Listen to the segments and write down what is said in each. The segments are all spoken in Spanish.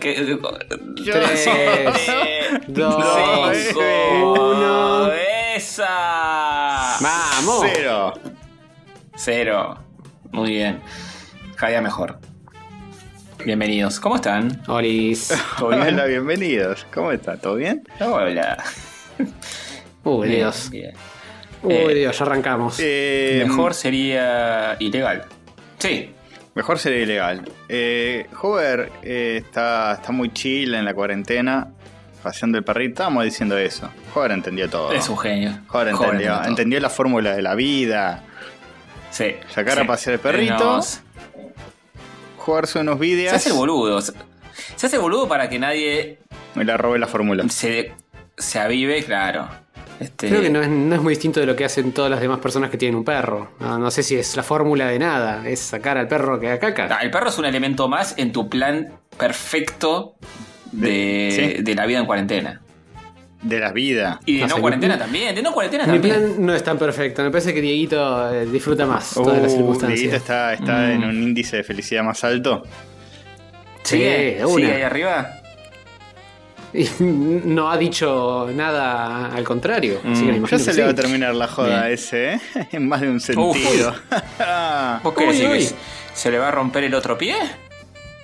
¿Qué? Tres, dos, uno. ¡Esa! ¡Vamos! Cero. Cero. Muy bien. Día mejor. Bienvenidos. ¿Cómo están? Olis. ¿Todo bien? Hola, bienvenidos. ¿Cómo está? ¿Todo bien? Hola. Uy, Bien, Dios. bien. Uy, Eh, Dios, ya arrancamos. Eh, Mejor sería ilegal. Sí. Mejor sería ilegal. Eh, Hover eh, está, está muy chill en la cuarentena, paseando el perrito. Estábamos diciendo eso. Hover entendió todo. Es un genio. Hover Joven entendió, todo. entendió la fórmula de la vida. Sí. Sacar sí. a pasear el perrito. Nos- Jugarse unos vídeos. Se hace el boludo. Se hace el boludo para que nadie Me la robé la fórmula. se, se avive, claro. Este, Creo que no es, no es muy distinto de lo que hacen todas las demás personas que tienen un perro. No, no sé si es la fórmula de nada. Es sacar al perro que haga caca. Ah, El perro es un elemento más en tu plan perfecto de, Sí. de la vida en cuarentena. De la vida. Y de No no, sé, cuarentena mi- también. De no cuarentena Mi también. plan no es tan perfecto. Me parece que Dieguito eh, disfruta más todas las Uh, circunstancias. Dieguito está, está Mm. en un índice de felicidad más alto. Sí, de una. ¿Sigue ahí arriba? Y no ha dicho nada al contrario. Así que me Mm. Ya se que le va a terminar la joda Bien. ese, ¿eh? En más de un sentido. ¿Vos qué Uy, uy. ¿Se le va a romper el otro pie?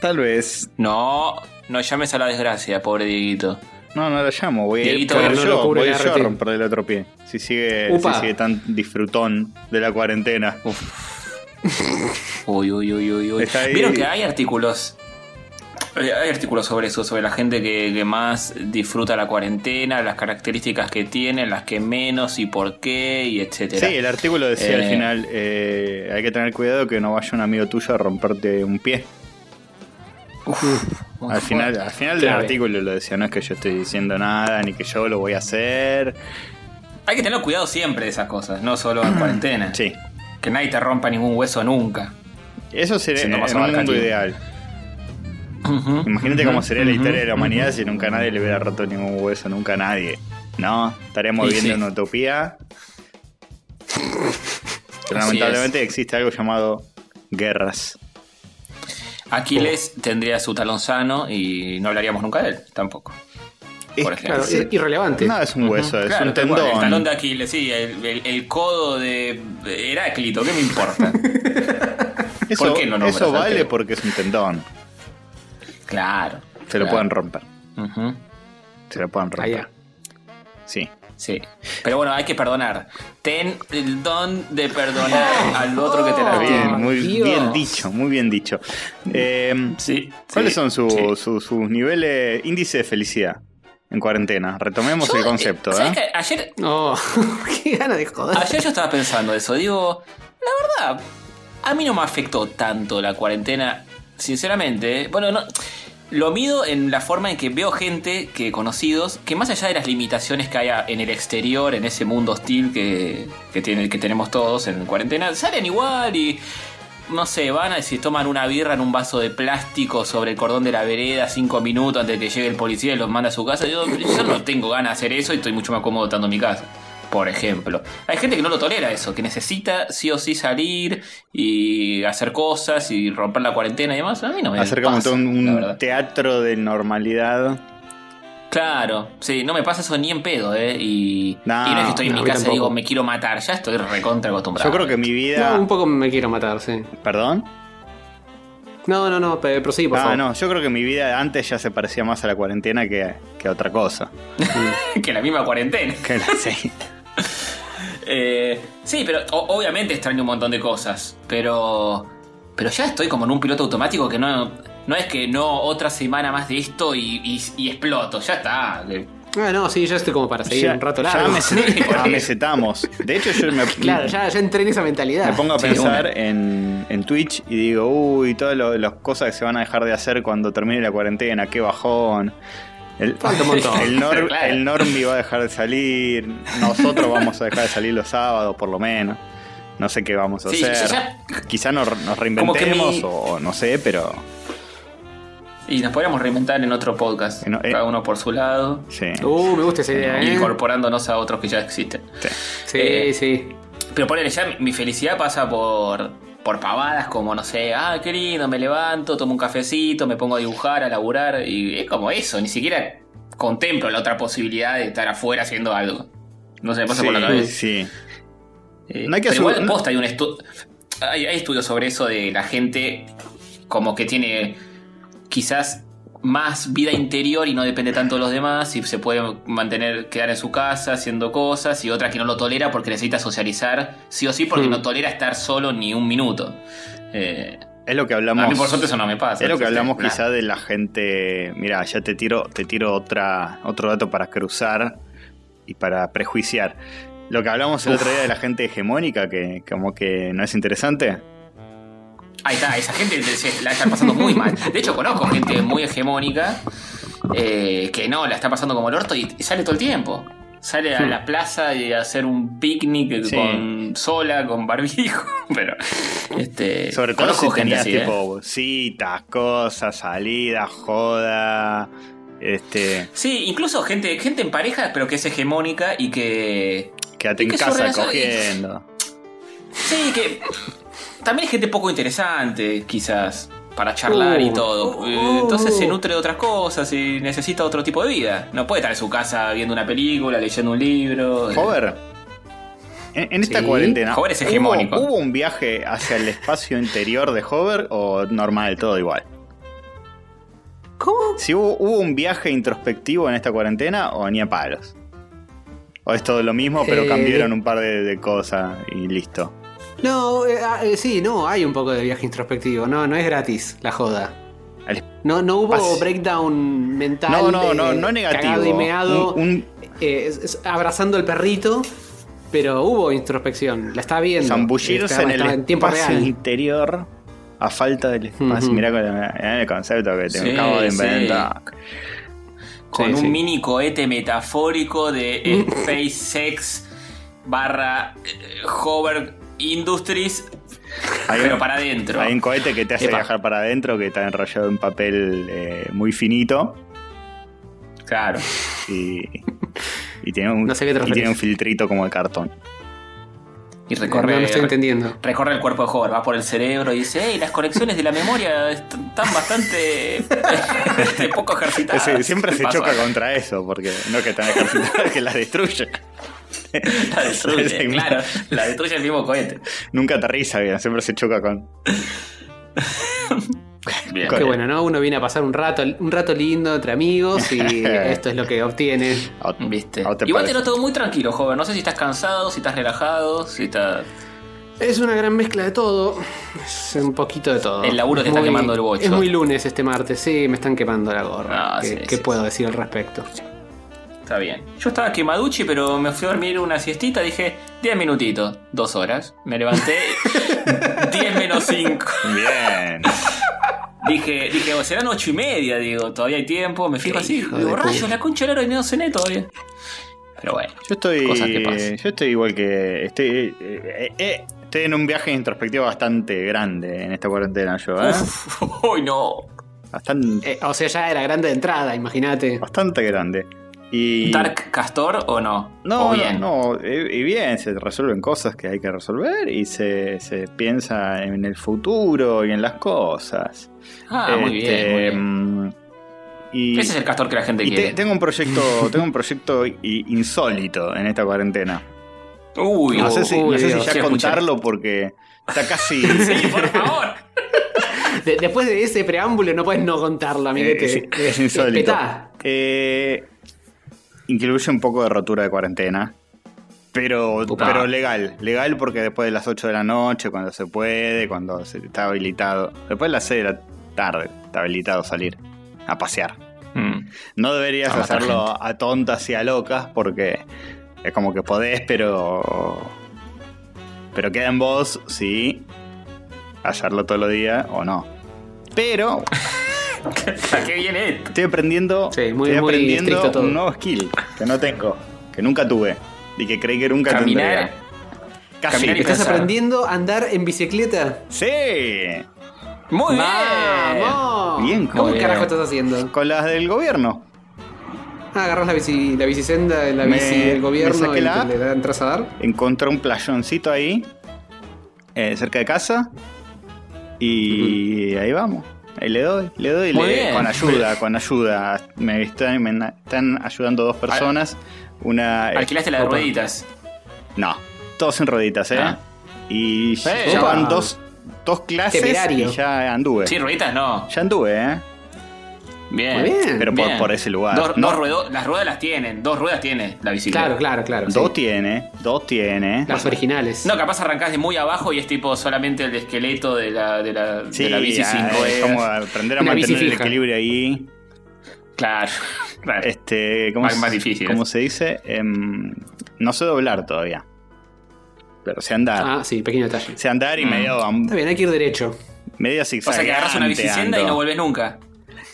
Tal vez. No, no llames a la desgracia, pobre Dieguito. No, no lo llamo. Voy Dieguito, voy a ir no yo, lo voy la yo a RT. romperle el otro pie. Si sigue, si sigue tan disfrutón de la cuarentena. Uy, uy, uy, uy, uy. Ahí. Vieron que hay artículos. Hay artículos sobre eso, sobre la gente que, que más disfruta la cuarentena, las características que tiene, las que menos y por qué, y etcétera. Sí, el artículo decía al Eh. final, eh, hay que tener cuidado que no vaya un amigo tuyo a romperte un pie. Muy Al final, al final del artículo lo decía, no es que yo estoy diciendo nada, ni que yo lo voy a hacer. Hay que tener cuidado siempre de esas cosas, no solo en cuarentena. Sí. Que nadie te rompa ningún hueso nunca. Eso sería un mundo abarcativo. Imagínate cómo sería la historia de la humanidad si nunca nadie le hubiera roto ningún hueso, nunca nadie. ¿No? Estaríamos viviendo sí. una utopía. Pero Así lamentablemente existe algo llamado guerras. Aquiles tendría su talón sano y no hablaríamos nunca de él, tampoco. Por Es- ejemplo. Claro, ir- irrelevante. No es un hueso, es Claro, un cual, tendón. El talón de Aquiles, sí, el, el- el codo de Heráclito, ¿qué me importa? Eso, ¿Por qué lo nombras eso al vale porque es un tendón. Claro. Se lo pueden romper. Se lo pueden romper. Allá. Sí. Sí. Pero bueno, hay que perdonar. Ten el don de perdonar al otro que te la Bien, muy Dios. bien dicho, muy bien dicho. Eh, Sí. ¿Cuáles sí, son su- sí. su- sus niveles, índice de felicidad en cuarentena? Retomemos Yo, el concepto, ¿sabes ¿eh? qué? Ayer, No, qué gana de joder. Ayer yo estaba pensando eso. Digo, la verdad, a mí no me afectó tanto la cuarentena, sinceramente. ¿eh? Bueno, no, lo mido en la forma en que veo gente que conocidos, que más allá de las limitaciones que haya en el exterior, en ese mundo hostil que, que, que tenemos todos en cuarentena, salen igual y... No sé, van a si toman una birra en un vaso de plástico sobre el cordón de la vereda cinco minutos antes de que llegue el policía y los manda a su casa. Yo, yo no tengo ganas de hacer eso y estoy mucho más cómodo estando en mi casa por ejemplo. Hay gente que no lo tolera eso, que necesita sí o sí salir y hacer cosas y romper la cuarentena y demás. A mí no me Acercamos pasa, a un, un teatro de normalidad. Claro, sí, no me pasa eso ni en pedo, ¿eh? Y, No, y no es que estoy en no, mi casa y digo, me quiero matar, ya estoy recontra acostumbrado. Yo creo que mi vida. No, un poco me quiero matar, sí. ¿Perdón? No, no, no, prosigue, por Ah, favor. no, yo creo que mi vida antes ya se parecía más a la cuarentena que, que a otra cosa. que la misma cuarentena. Que la- sí. Eh, sí, pero o- obviamente extraño un montón de cosas, pero pero ya estoy como en un piloto automático que no no es que no otra semana más de esto y, y- y exploto, ya está. Ah, no, sí, ya estoy como para seguir Ya, un rato ya largo. me, ya me setamos. De hecho, yo me, claro, ya, ya entré en esa mentalidad. me pongo a Sí, pensar en, en Twitch y digo, uy, todas las cosas que se van a dejar de hacer cuando termine la cuarentena, qué bajón. El, Falta un montón. el, nor- Claro. el Normi va a dejar de salir, nosotros vamos a dejar de salir los sábados por lo menos. No sé qué vamos a Sí, hacer. ya- Quizá nos, reinventemos mi- o, no sé, pero Y nos podríamos reinventar en otro podcast, eh. cada uno por su lado, sí. Uh, me gusta esa idea, ¿eh? incorporándonos a otros que ya existen. sí. Sí, Eh, sí. Pero ponele, ya mi felicidad pasa por por pavadas como, no sé, ah, qué lindo, me levanto, tomo un cafecito, me pongo a dibujar, a laburar, y es como eso, ni siquiera contemplo la otra posibilidad de estar afuera haciendo algo. No se me pasa Sí, por la cabeza. sí. Eh, No hay que pero igual, posta, hay un estu- hay, hay estudios sobre eso de la gente como que tiene quizás más vida interior y no depende tanto de los demás y se puede mantener, quedar en su casa haciendo cosas y otra que no lo tolera porque necesita socializar sí o sí porque Hmm. no tolera estar solo ni un minuto. Eh, Es lo que hablamos. a mí por suerte eso no me pasa. Es lo que hablamos quizá de la gente. Mira, ya te tiro, te tiro otra, otro dato para cruzar y para prejuiciar. Lo que hablamos el otro día de la gente hegemónica, que como que no es interesante. Ahí está, esa gente se la está pasando muy mal. De hecho, conozco gente muy hegemónica eh, que no, la está pasando como el orto y, sale todo el tiempo. Sale a la plaza y a hacer un picnic Sí. con sola, con barbijo. Pero, este. Sobre todo si gente así, ¿eh? tipo citas, cosas, salidas, joda. Este. Sí, incluso gente, gente en pareja, pero que es hegemónica y que. Quédate Y en que casa cogiendo. Sí, que. También hay gente poco interesante, quizás. Para charlar y Uh, todo. uh, Eh, uh. Entonces se nutre de otras cosas y necesita otro tipo de vida. No puede estar en su casa viendo una película, leyendo un libro. Hover. En, en esta Sí. cuarentena. Hover es ¿hubo- hegemónico. ¿hubo, un viaje hacia el espacio interior de Hover o normal, todo igual? ¿Cómo? Si hubo, hubo un viaje introspectivo en esta cuarentena o ni a palos. O es todo lo mismo, pero Eh, cambiaron un par de, de cosas y listo. No, eh, ah, eh, sí, no, hay un poco de viaje introspectivo. No, no es gratis la joda. No, no hubo Pas- breakdown mental. No, no, no, eh, no negativo. cagado y meado, Un- un- eh, es- es abrazando el perrito, pero hubo introspección. La estaba viendo. zambullirse en el en tiempo espacio real. interior a falta del espacio. Ujú. Mirá con el, concepto que te Sí, acabo de sí. inventar. Con Sí, un sí. mini cohete metafórico de SpaceX barra eh, Hover Industries, Hay pero un- para adentro. Hay un cohete que te hace Epa. viajar para adentro que está enrollado en papel eh, muy finito Claro. y, y tiene un, No sé qué te y tiene referís. un filtrito como de cartón. Y recorre, no estoy entendiendo. recorre el cuerpo de Hover, va por el cerebro y dice, hey, las conexiones de la memoria est- están bastante este, poco ejercitadas. Siempre ¿Qué se pasó? choca contra eso, porque no que tan ejercitada que la destruye. La destruye, Sí, claro. La destruye el mismo cohete. Nunca aterriza bien, siempre se choca con. Bien. Qué bueno, ¿no? Uno viene a pasar un rato, un rato lindo entre amigos y esto es lo que obtiene. ¿O- ¿Viste? te Igual te noto muy tranquilo, joven. No sé si estás cansado, si estás relajado, si estás. Es una gran mezcla de todo. Es un poquito de todo. El laburo te Es está quemando el bocho. Es muy lunes este martes, sí, me están quemando la gorra. Ah, ¿Qué, sí, qué sí, puedo decir al respecto? Está bien. Yo estaba quemaduchi, pero me fui a dormir una siestita. Dije, 10 minutitos, dos horas. Me levanté 10 menos 5. Bien. Dije, dije, "Oh, serán 8 y media, digo, todavía hay tiempo. Me fijo así, hijo digo, rayos, la concha de la hora y no cené todavía. Pero bueno. Yo estoy. Cosas que pasan. Yo estoy igual que. Estoy, eh, eh, eh, estoy en un viaje introspectivo bastante grande en esta cuarentena, yo, ¿eh? Uf, uy, no. Bastante, Eh, o sea, ya era grande de entrada, imagínate. bastante grande. Y. ¿Dark Castor o no? No, ¿O bien? no, no, y y bien, se resuelven cosas que hay que resolver y se, se piensa en el futuro y en las cosas. Ah, muy bien, Este, muy bien. mm, Y, Ese es el castor que la gente y te- quiere. tengo un proyecto, tengo un proyecto insólito en esta cuarentena. Uy, No sé si, no sé si Dios. ya escuchar. contarlo porque está casi. Sí, por favor. De- después de ese preámbulo no puedes no contarlo, Eh, amiguete. es, es insólito. Eh, incluye un poco de rotura de cuarentena. Pero, pero legal. Legal porque después de las 8 de la noche, cuando se puede, cuando se está habilitado. Después de las 6 de la tarde está habilitado salir a pasear. Mm. No deberías A hacerlo a tontas y a locas porque es como que podés, pero. Pero queda en vos si hacerlo todos los días o no. Pero ¿A qué viene esto? estoy aprendiendo, Sí, muy- estoy muy aprendiendo todo. un nuevo skill que no tengo, que nunca tuve y que creí que nunca Caminar. tendría. Casi. ¿Estás pensar. aprendiendo a andar en bicicleta? Sí. Muy bien. ¡Vamos! Bien, ¿Cómo muy carajo bien. estás haciendo? Con las del gobierno. Ah, agarras la bici, la bicicenda, la Me- bici del me gobierno saqué y la te le entras a dar. Encontré un playoncito ahí, eh, cerca de casa. Y ahí vamos. Ahí le doy, le doy, le- con ayuda, con ayuda. Me están, me están ayudando dos personas. Una. Alquilaste la de rueditas. No, todos en rueditas, ¿eh? Ah. Y ya Eh. van dos, dos clases Temerario. y ya anduve. Sí, rueditas no. Ya anduve, ¿eh? Bien. Muy bien. Pero por, Bien. por ese lugar. Dos, No, dos ruedo- las ruedas las tienen, dos ruedas tiene la bicicleta. Claro, claro, claro. sí. Dos tiene, dos tiene. Las originales. No, capaz arrancás de muy abajo y es tipo solamente el esqueleto de la, de la, Sí, de la bici ah, sin es ruedas. como aprender a Una mantener el equilibrio ahí. Claro, claro. Este, ¿cómo, Más- se- más difícil. ¿Cómo se dice? Em, no sé doblar todavía. Pero sé andar. Ah, sí, pequeño detalle. Sé andar y Mm. medio, Está bien, hay que ir derecho. medio o zigzag. sea que agarras una bicicenda y no volvés nunca.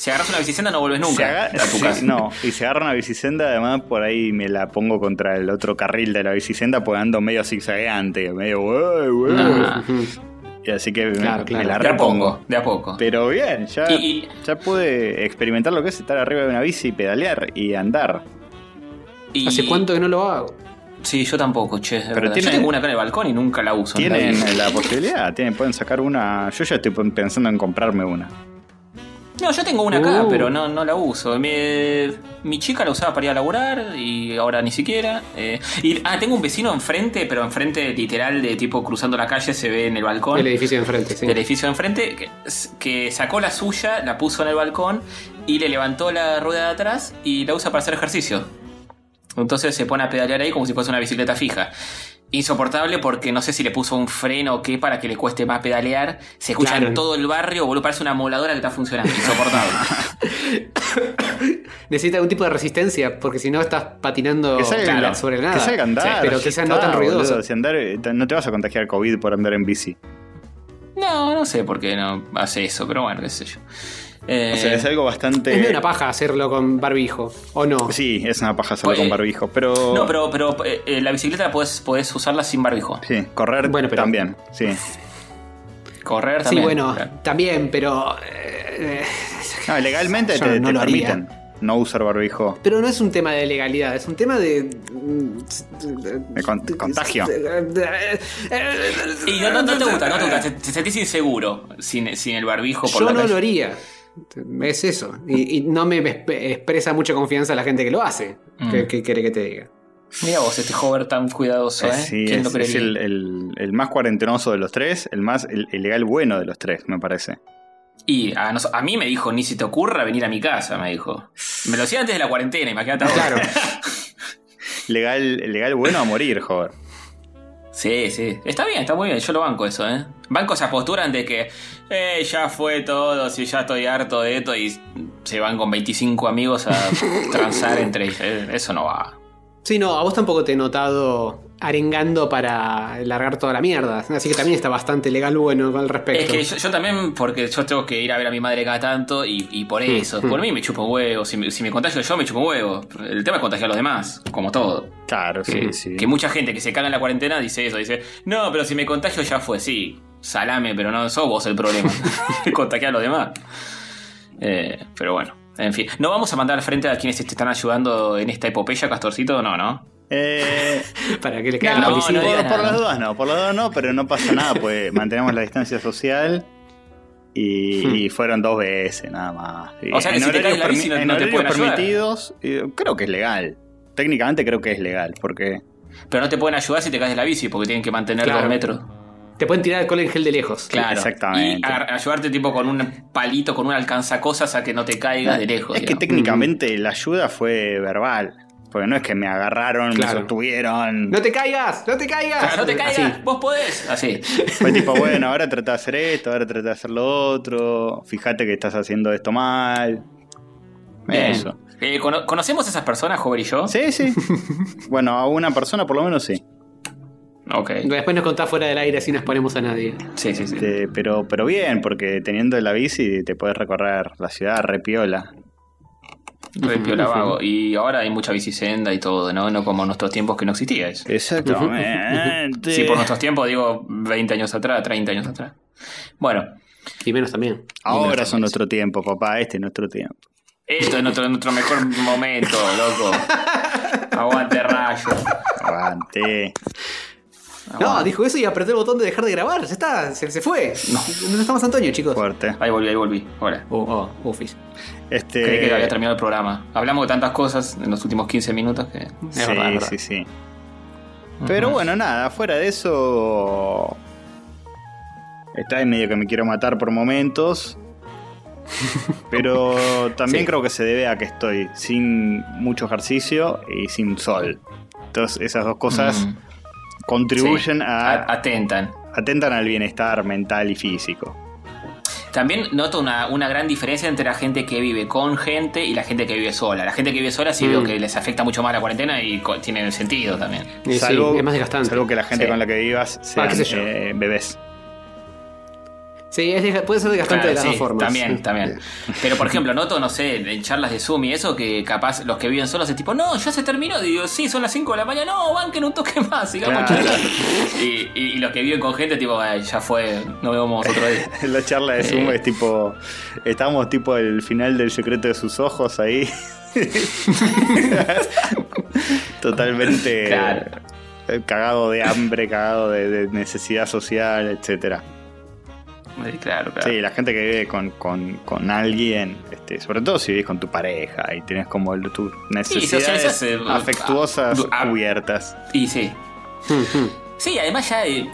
Si agarras una bicicenda no volvés Se nunca aga- a tu sí, casa. no, y se agarra una bicicenda, además por ahí me la pongo contra el otro carril de la bicicenda, pues ando medio zigzagueante, medio. Ah. Y así que me- Claro, me, claro. la de a repongo. poco, de a poco. Pero bien, ya, Y- y- ya pude experimentar lo que es estar arriba de una bici y pedalear y andar. Y- ¿Hace cuánto que no lo hago? Sí, yo tampoco, che. de Pero tienen- Yo tengo una acá en el balcón y nunca la uso. en la Tienen vida. la posibilidad, tienen, pueden sacar una. Yo ya estoy pensando en comprarme una. No, yo tengo una acá, Uh. pero no, no la uso. Mi, mi chica la usaba para ir a laburar y ahora ni siquiera. Eh, y, ah, tengo un vecino enfrente, pero enfrente literal de tipo cruzando la calle se ve en el balcón. El edificio de enfrente, sí. del edificio de enfrente, que, que sacó la suya, la puso en el balcón y le levantó la rueda de atrás y la usa para hacer ejercicio. Entonces se pone a pedalear ahí como si fuese una bicicleta fija. Insoportable porque no sé si le puso un freno o qué para que le cueste más pedalear. Se escucha Claro. en todo el barrio, boludo, parece una moladora que está funcionando. Insoportable. Necesita algún tipo de resistencia, porque si no estás patinando Que salga, claro, sobre nada. que salga andar. Sí, pero quizás no tan ruidoso. boludo. Si andar, eh, no te vas a contagiar COVID por andar en bici. no, no sé por qué no hace eso, pero bueno, qué sé yo. Eh, O sea, es algo bastante. Es medio una paja hacerlo con barbijo, ¿o no? Sí, es una paja hacerlo Pues, con eh, barbijo. Pero. No, pero, pero eh, la bicicleta puedes, puedes usarla sin barbijo. Sí, correr Bueno, pero- también. Sí. Correr Sí, también. bueno, claro. también, pero. eh, No, legalmente te, no te lo haría. permiten no usar barbijo. pero no es un tema de legalidad, es un tema de. De con- contagio. Y no, no- no te gusta, no te gusta, te, te sentís inseguro sin, sin el barbijo por Yo la no calle. lo haría. Es eso. Y, y no me exp- expresa mucha confianza la gente que lo hace. Mm. ¿Qué, qué quiere que te diga? Mira vos, este hover tan cuidadoso, ¿eh? Eh, sí, ¿Quién es, lo es el, el- el más cuarentenoso de los tres, el más el, el legal bueno de los tres, me parece. Y a, nos- a mí me dijo, ni si te ocurra venir a mi casa, me dijo. Me lo decía antes de la cuarentena, imagínate ahora. Claro. Legal, legal bueno a morir, joder. Sí, sí. Está bien, está muy bien. Yo lo banco eso, ¿eh? Banco esa postura de que eh, ya fue todo, si ya estoy harto de esto y se van con 25 amigos a transar entre ellos. Eh, Eso no va. Sí, no, a vos tampoco te he notado arengando para largar toda la mierda. Así que también está bastante legal bueno con el Es respecto. que yo, yo también, porque yo tengo que ir a ver a mi madre cada tanto y, y por eso. Por mí me chupo huevo. Si me, si me contagio yo, me chupo huevo. El tema es contagiar a los demás, como todo. Claro, sí, Mm. sí. Que mucha gente que se caga en la cuarentena dice eso. Dice, no, pero si me contagio ya fue. Sí, salame, pero no sos vos el problema. Contagiar a los demás. Eh, pero bueno, en fin. ¿No vamos a mandar al frente a quienes te están ayudando en esta epopeya, Castorcito? No, ¿no? Eh, para que le caiga No, la no policía. por, las dudas no, por las dudas no, pero no pasa nada, pues mantenemos la distancia social. Y, y fueron dos veces nada más. O sea que en si te horarios caes de la bici, permi- no- en no te horarios pueden ayudar. permitidos, eh, creo que es legal. Técnicamente creo que es legal, porque Pero no te pueden ayudar si te caes de la bici porque tienen que mantener Claro. dos metros. Te pueden tirar alcohol en gel de lejos. Claro. exactamente. Y ayudarte tipo con un palito, con un alcanzacosas a que no te caigas de lejos. es que técnicamente la ayuda fue verbal. Porque no es que me agarraron, Claro. me sostuvieron. ¡No te caigas! ¡No te caigas! Claro, no te caigas, Así. vos podés. Así. Fue tipo, bueno, ahora trata de hacer esto, ahora trata de hacer lo otro. Fíjate que estás haciendo esto mal. Bien. Eso. Eh, cono- ¿Conocemos a esas personas, Jover y yo? Sí, sí. bueno, a una persona por lo menos sí. Ok. Después nos contás fuera del aire así nos ponemos a nadie. Sí, sí, sí. Este, pero, pero bien, porque teniendo la bici te puedes recorrer la ciudad repiola. Re piola vago. Y ahora hay mucha bicisenda y todo, ¿no? No como en nuestros tiempos que no existía eso. Exactamente. Sí, por nuestros tiempos digo 20 años atrás, 30 años atrás. Bueno, Y menos también. Ahora son nuestro tiempo, papá. Este es nuestro tiempo. esto es nuestro, nuestro mejor momento, loco. Aguante rayo. Aguante. No, dijo eso y apretó el botón de dejar de grabar. Ya está, se, se fue. No. no estamos Antonio, chicos. Fuerte. Ahí volví, ahí volví. Hola. Oh, oh, ufis. Este, Creí que había terminado el programa. Hablamos de tantas cosas en los últimos 15 minutos que. Sí, Es verdad, es verdad. sí, sí. Pero bueno, nada, fuera de eso. Está en medio que me quiero matar por momentos. Pero también Sí. creo que se debe a que estoy sin mucho ejercicio y sin sol. Entonces, esas dos cosas Mm. contribuyen Sí. A- atentan. atentan al bienestar mental y físico. También noto una, una gran diferencia entre la gente que vive con gente y la gente que vive sola. La gente que vive sola sí Mm. veo que les afecta mucho más la cuarentena y co- tiene sentido también. Y sí, salvo, es más desgastante. salvo que la gente Sí. con la que vivas sean qué sé yo. eh, bebés. Sí, es puede ser desgastante Claro, de las sí, dos formas. También, Sí. también. Pero por ejemplo, noto, no sé, en charlas de Zoom y eso, que capaz los que viven solos es tipo, no, ya se terminó. Digo, sí, son las 5 de la mañana, no, banquen un toque más, sigamos Claro. Y, y- y los que viven con gente, tipo, "Ay, ya fue, nos vemos otro día. La charla de Zoom Eh. es tipo. Estamos tipo el final del secreto de sus ojos ahí. Totalmente Claro. eh, cagado de hambre, cagado de, de necesidad social, etcétera. Sí, Claro, claro. Sí, la gente que vive con, con, con alguien, este, sobre todo si vivís con tu pareja y tenés como el- tus necesidades socializás, eh, afectuosas ah, cubiertas. Y sí. Ujú. Sí, además ya eh,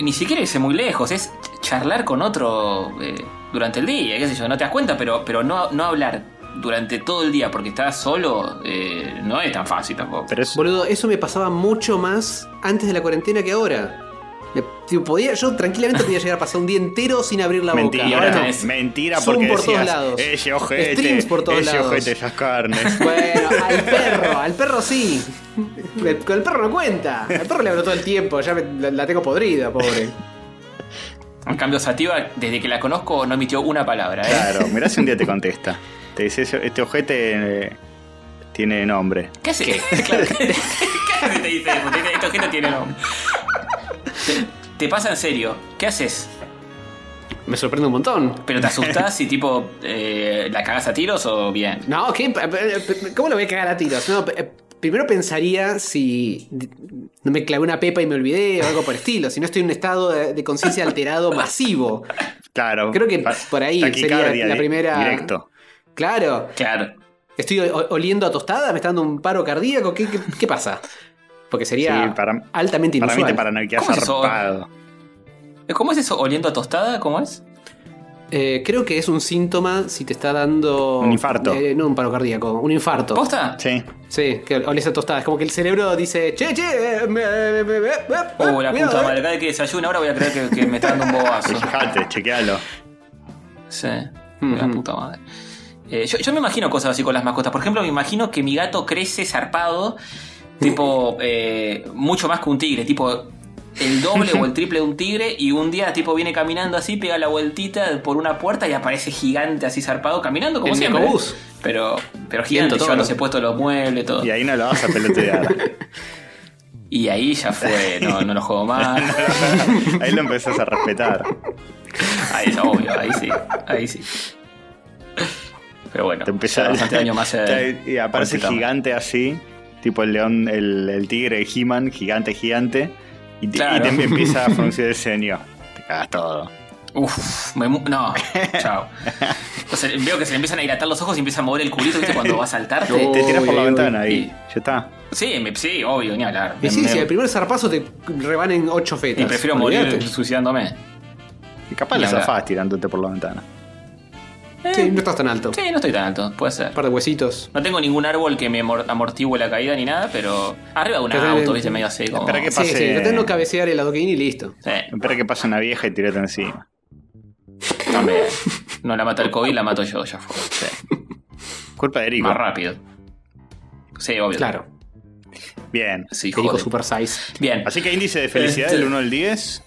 ni siquiera irse muy lejos, es charlar con otro eh, durante el día, qué sé yo, no te das cuenta, pero, pero no, no hablar durante todo el día porque estás solo eh, no es tan fácil tampoco. Pero es, Boludo, eso me pasaba mucho más antes de la cuarentena que ahora. Me- tipo, podía, yo tranquilamente podía llegar a pasar un día entero sin abrir la mentira, boca. Y ahora no. tenés mentira Zoom porque por todos decías, lados. ese ojete, Streams por todos ese lados. ojete, esas carnes. Bueno, al perro, al perro sí. El- Con el perro no cuenta. Al perro le hablo todo el tiempo, ya me- la, la tengo podrida, pobre. En cambio, Sativa, desde que la conozco, no emitió una palabra. ¿eh? Claro, mirá si un día te contesta. Te dice, "Ese- este ojete eh, tiene nombre. ¿Qué hace? Claro, ¿Qué hace te dice eso? Te dice, Esta gente tiene nombre. Te, te pasa en serio. ¿Qué haces? Me sorprende un montón. ¿Pero te asustás y tipo eh, la cagás a tiros o bien? No, ¿qué? ¿cómo lo voy a cagar a tiros? No, primero pensaría si no me clavé una pepa y me olvidé o algo por el estilo. Si no estoy en un estado de, de conciencia alterado masivo. Claro. Creo que por ahí sería la primera- Directo. Claro. Claro. ¿Estoy oliendo a tostada? ¿Me está dando un paro cardíaco? ¿Qué, qué, qué pasa? Porque sería Sí, para- altamente Para mí inusual. te paranoia ¿Cómo es eso? ¿Cómo es eso? ¿Oliendo a tostada? ¿Cómo es? Eh, creo que es un síntoma si te está dando. Un infarto. Eh, no un paro cardíaco, un infarto. ¿Posta? Sí. Sí, que oles a tostada. Es como que el cerebro dice: Che, che, eh, me- me- me- me- Oh, la cuidado, puta eh". madre. Cada vez que desayuno ahora voy a creer que, que me está dando un bobazo. Fíjate, chequealo. Sí, la puta madre. Eh, yo, yo me imagino cosas así con las mascotas. Por ejemplo, me imagino que mi gato crece zarpado, tipo, eh, mucho más que un tigre, tipo el doble o el triple de un tigre, y un día tipo viene caminando así, pega la vueltita por una puerta y aparece gigante así zarpado, caminando como El siempre. Necobús. Pero, pero gigante, llevándose puesto los muebles, todo. Y ahí no lo vas a pelotear. Y ahí ya fue, no, no lo juego más. ahí lo empezás a respetar. Ahí es obvio, ahí sí, ahí sí. Pero bueno, Te empezás bastante daño más. eh, y aparece gigante así, tipo el león, el, el tigre de He-Man, gigante, gigante. Y te, Claro. y te empieza a fruncir el ceño. Te cagas todo. Uf, me mu- no, chao. O sea, veo que se le empiezan a dilatar los ojos y empieza a mover el culito, ¿viste? Cuando va a saltarte. No. Te tiras por la uy, ventana ahí. Ya está. Sí, me- sí, obvio, ni hablar. Y sí, Me- si al primer zarpazo te rebanen ocho fetas. y prefiero morir suicidándome. Y capaz la zafás tirándote por la ventana. Sí, no estás tan alto. Sí, no estoy tan alto, puede ser. Un par de huesitos. No tengo ningún árbol que me amor- amortigue la caída ni nada, pero arriba de un te- auto, viste, medio así como. Espera que Sí, pase- sí, tratá de cabecear el adoquín y listo. Sí, Espera que pase una vieja y tirate encima. también. No la mata el COVID, la mato yo, ya fue. Sí. Culpa de Erico. Más rápido. Sí, obvio. Claro. Bien. Sí, joder. Super Size. Bien. Así que índice de felicidad Este- del 1 al 10.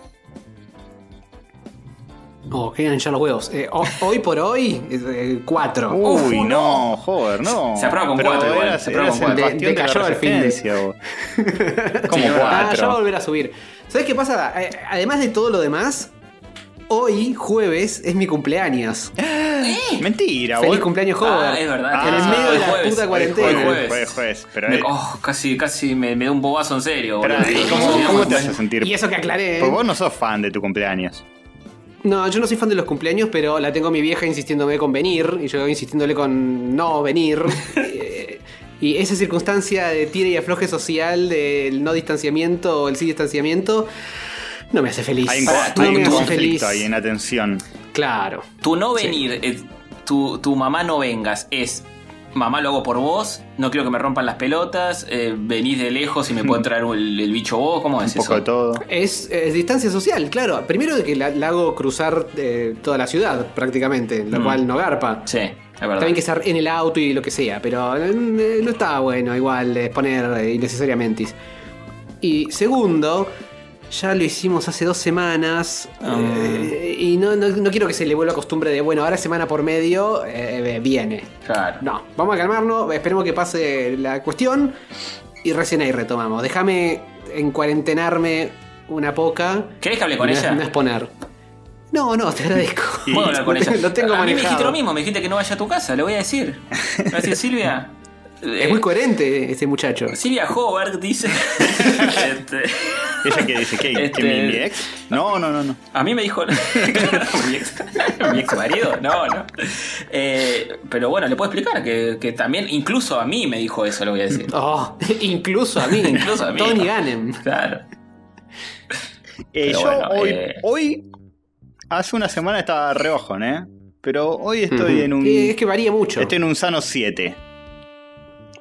Oh, que hinchar los huevos. Eh, ho- hoy por hoy, eh, cuatro. Uy, Uf, no, joder, no. Se aprueba con Pero cuatro igual, eras- se aprueba eras con el cuatro. bastión De- de la decayó al fin de- resistencia, vos. Como Sí, Ah, ya va a cuatro. volver a subir. ¿Sabes qué pasa? Eh, Además de todo lo demás, hoy, jueves, es mi cumpleaños. Mentira, Feliz vos. cumpleaños, Ah, joven. es verdad. Ah, en el medio hoy de la jueves, puta hoy cuarentena. jueves. Jueves, juez. Pero, Me- oh, casi, casi me, me da un bobazo en serio. Pará, boludo. ¿y cómo, cómo te hace sentir? Y eso que aclaré. Porque vos no sos fan de tu cumpleaños. No, yo no soy fan de los cumpleaños, pero la tengo mi vieja insistiéndome con venir y yo insistiéndole con no venir. Eh, y esa circunstancia de tira y afloje social, del no distanciamiento o el sí distanciamiento, no me hace feliz. Hay un, no hay me un hace conflicto feliz. ahí en atención. Claro. Tu no venir, eh, tu, tu mamá no vengas, es mamá lo hago por vos, no quiero que me rompan las pelotas, eh, venís de lejos y me pueden traer el, el bicho vos, ¿cómo es Un poco eso? de todo. Es, es distancia social, claro. Primero de que la, la hago cruzar eh, toda la ciudad, prácticamente, lo Mm. cual no garpa. Sí, es verdad. También que estar en el auto y lo que sea, pero eh, no está bueno igual exponer eh, innecesariamente. Y segundo, ya lo hicimos hace dos semanas Ah. eh, y no, no- no quiero que se le vuelva costumbre de, bueno, ahora semana por medio eh, viene. Claro. No, vamos a calmarnos, esperemos que pase la cuestión y recién ahí retomamos. Déjame en cuarentenarme una poca. ¿Querés que hable con ella? No exponer. No, no, te agradezco. Puedo hablar con ella. Lo tengo a mí me manejado. dijiste lo mismo, me dijiste que no vaya a tu casa, le voy a decir. Decir, Silvia. Es eh, muy coherente este muchacho. Silvia Hobart dice. este, ¿Ella que dice? ¿Qué? ¿Que Este- mi, mi ex? No, no, no, no. a mí me dijo. Mi ex, mi ex marido, no, no. Eh, pero bueno, le puedo explicar que, que también, incluso a mí me dijo eso, le voy a decir. Oh, incluso a mí. Incluso a mí. Tony Gannem. Claro. Eh, yo bueno, hoy, eh. hoy, hace una semana estaba re bajón, ¿eh? Pero hoy estoy en un. Eh, Es que varía mucho. Estoy en un sano 7.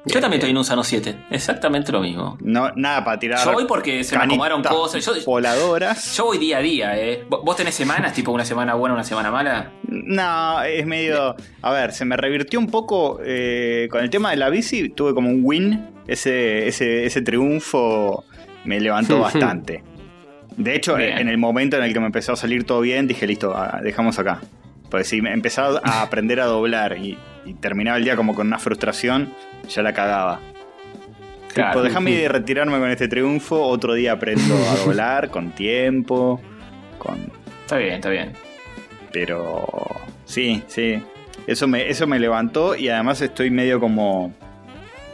Yo también estoy en un sano 7. Exactamente lo mismo. No, nada para tirar. Yo voy porque se me acomodaron cosas. Yo- Voladoras. Yo voy día a día, ¿eh? ¿Vos tenés semanas, tipo una semana buena, una semana mala? No, es medio. A ver, se me revirtió un poco eh, con el tema de la bici. Tuve como un win. Ese, ese, ese triunfo me levantó bastante. De hecho, Bien. en el momento en el que me empezó a salir todo bien, dije, listo, ah, dejamos acá. Pues si me empezaba a aprender a doblar y, y terminaba el día como con una frustración, ya la cagaba. Claro. Tipo, déjame retirarme con este triunfo, otro día aprendo a doblar con tiempo, con Está bien, está bien. pero sí, sí. Eso me, eso me levantó y además estoy medio como.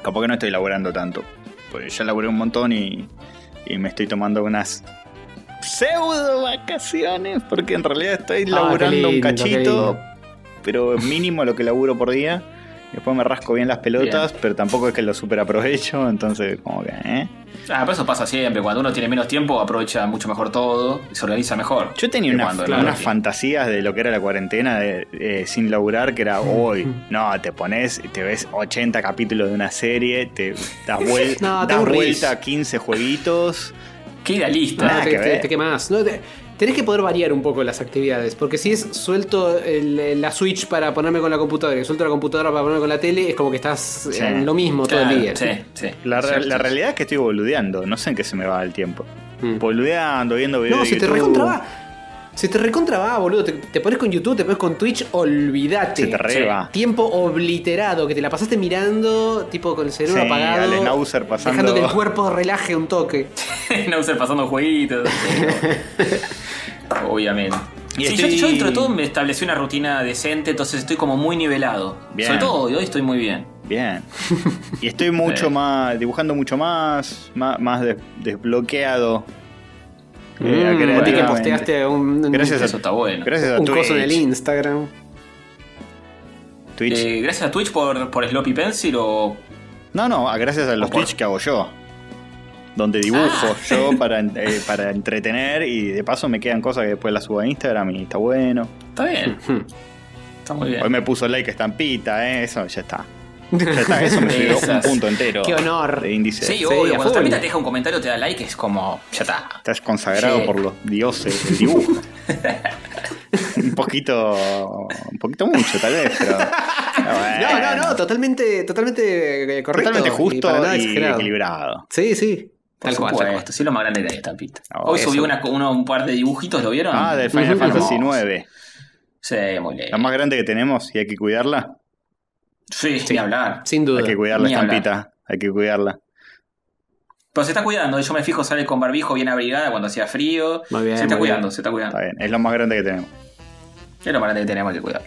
Como que no estoy laburando tanto. Pues ya laburé un montón y, y me estoy tomando unas pseudo vacaciones. Porque en realidad estoy Ah, laburando un lindo, cachito. Pero mínimo lo que laburo por día. Después me rasco bien las pelotas, pero tampoco es que lo super aprovecho. Entonces, como que, ¿eh? Ah, pero eso pasa siempre. Cuando uno tiene menos tiempo, aprovecha mucho mejor todo y se organiza mejor. Yo tenía unas, no fantasías de lo que era la cuarentena de, eh, sin laburar, que era hoy. No, te pones, te ves 80 capítulos de una serie, te das, vuel- No, das vuelta a 15 jueguitos. Qué idealista. Nada te, que te- te quemás. No, te- tenés que poder variar un poco las actividades. Porque si es suelto el- la Switch para ponerme con la computadora y suelto la computadora para ponerme con la tele, es como que estás Sí. en lo mismo todo el día. Sí, sí. La, re- la realidad es que estoy boludeando, no sé en qué se me va el tiempo. Mm. Boludeando, viendo videos No, de se te YouTube. recontra va. Se te recontra va, boludo. Te, te pones con YouTube, te pones con Twitch, olvídate. Se te re Sí. va. Tiempo obliterado, que te la pasaste mirando, tipo con el cerebro Sí, apagado. Schnauzer pasando- Dejando que el cuerpo relaje un toque. no usar pasando jueguitos. Obviamente. Y Sí, estoy- yo, yo dentro de todo me establecí una rutina decente, entonces estoy como muy nivelado. Bien. Sobre todo hoy, hoy estoy muy bien. Bien. Y estoy mucho Sí. más, dibujando mucho más, más, más des- desbloqueado. Eh, Mm, vi que posteaste un, un- Gracias a Eso está bueno. Gracias a un Twitch. coso en el Instagram. Twitch. Eh, gracias a Twitch por, por Sloppy Pencil o. No, no, a- gracias a los por- Twitch que hago yo. Donde dibujo yo para, eh, para entretener y de paso me quedan cosas que después las subo a Instagram y está bueno. Está bien. Está muy bien. Hoy me puso like estampita, ¿eh? eso ya está. Ya está, eso me subió un punto entero. Qué honor. De índice. Sí, Sí, obvio. Cuando. Estampita te deja un comentario, te da like, es como. Ya está. Estás consagrado Sí. por los dioses del dibujo. un poquito. Un poquito mucho, tal vez, pero. No, no, no, totalmente, totalmente eh, correcto. Totalmente y justo y, equilibrado. Sí, sí. Tal cual, tal supuesto, sí, lo más grande que hay, Hoy eso. subí una, uno- un par de dibujitos, ¿lo vieron? Ah, del Final. Fantasy. IX. Sí, muy lindo. La más grande que tenemos y hay que cuidarla. Sí, ni hablar. Sin duda. Hay que cuidar la Ni hablar. estampita. Hay que cuidarla. Pero se está cuidando, yo me fijo, sale con barbijo bien abrigada cuando hacía frío. Muy bien, se está muy cuidando, bien. se está cuidando. Está bien. Es lo más grande que tenemos. Es lo más grande que tenemos que cuidar.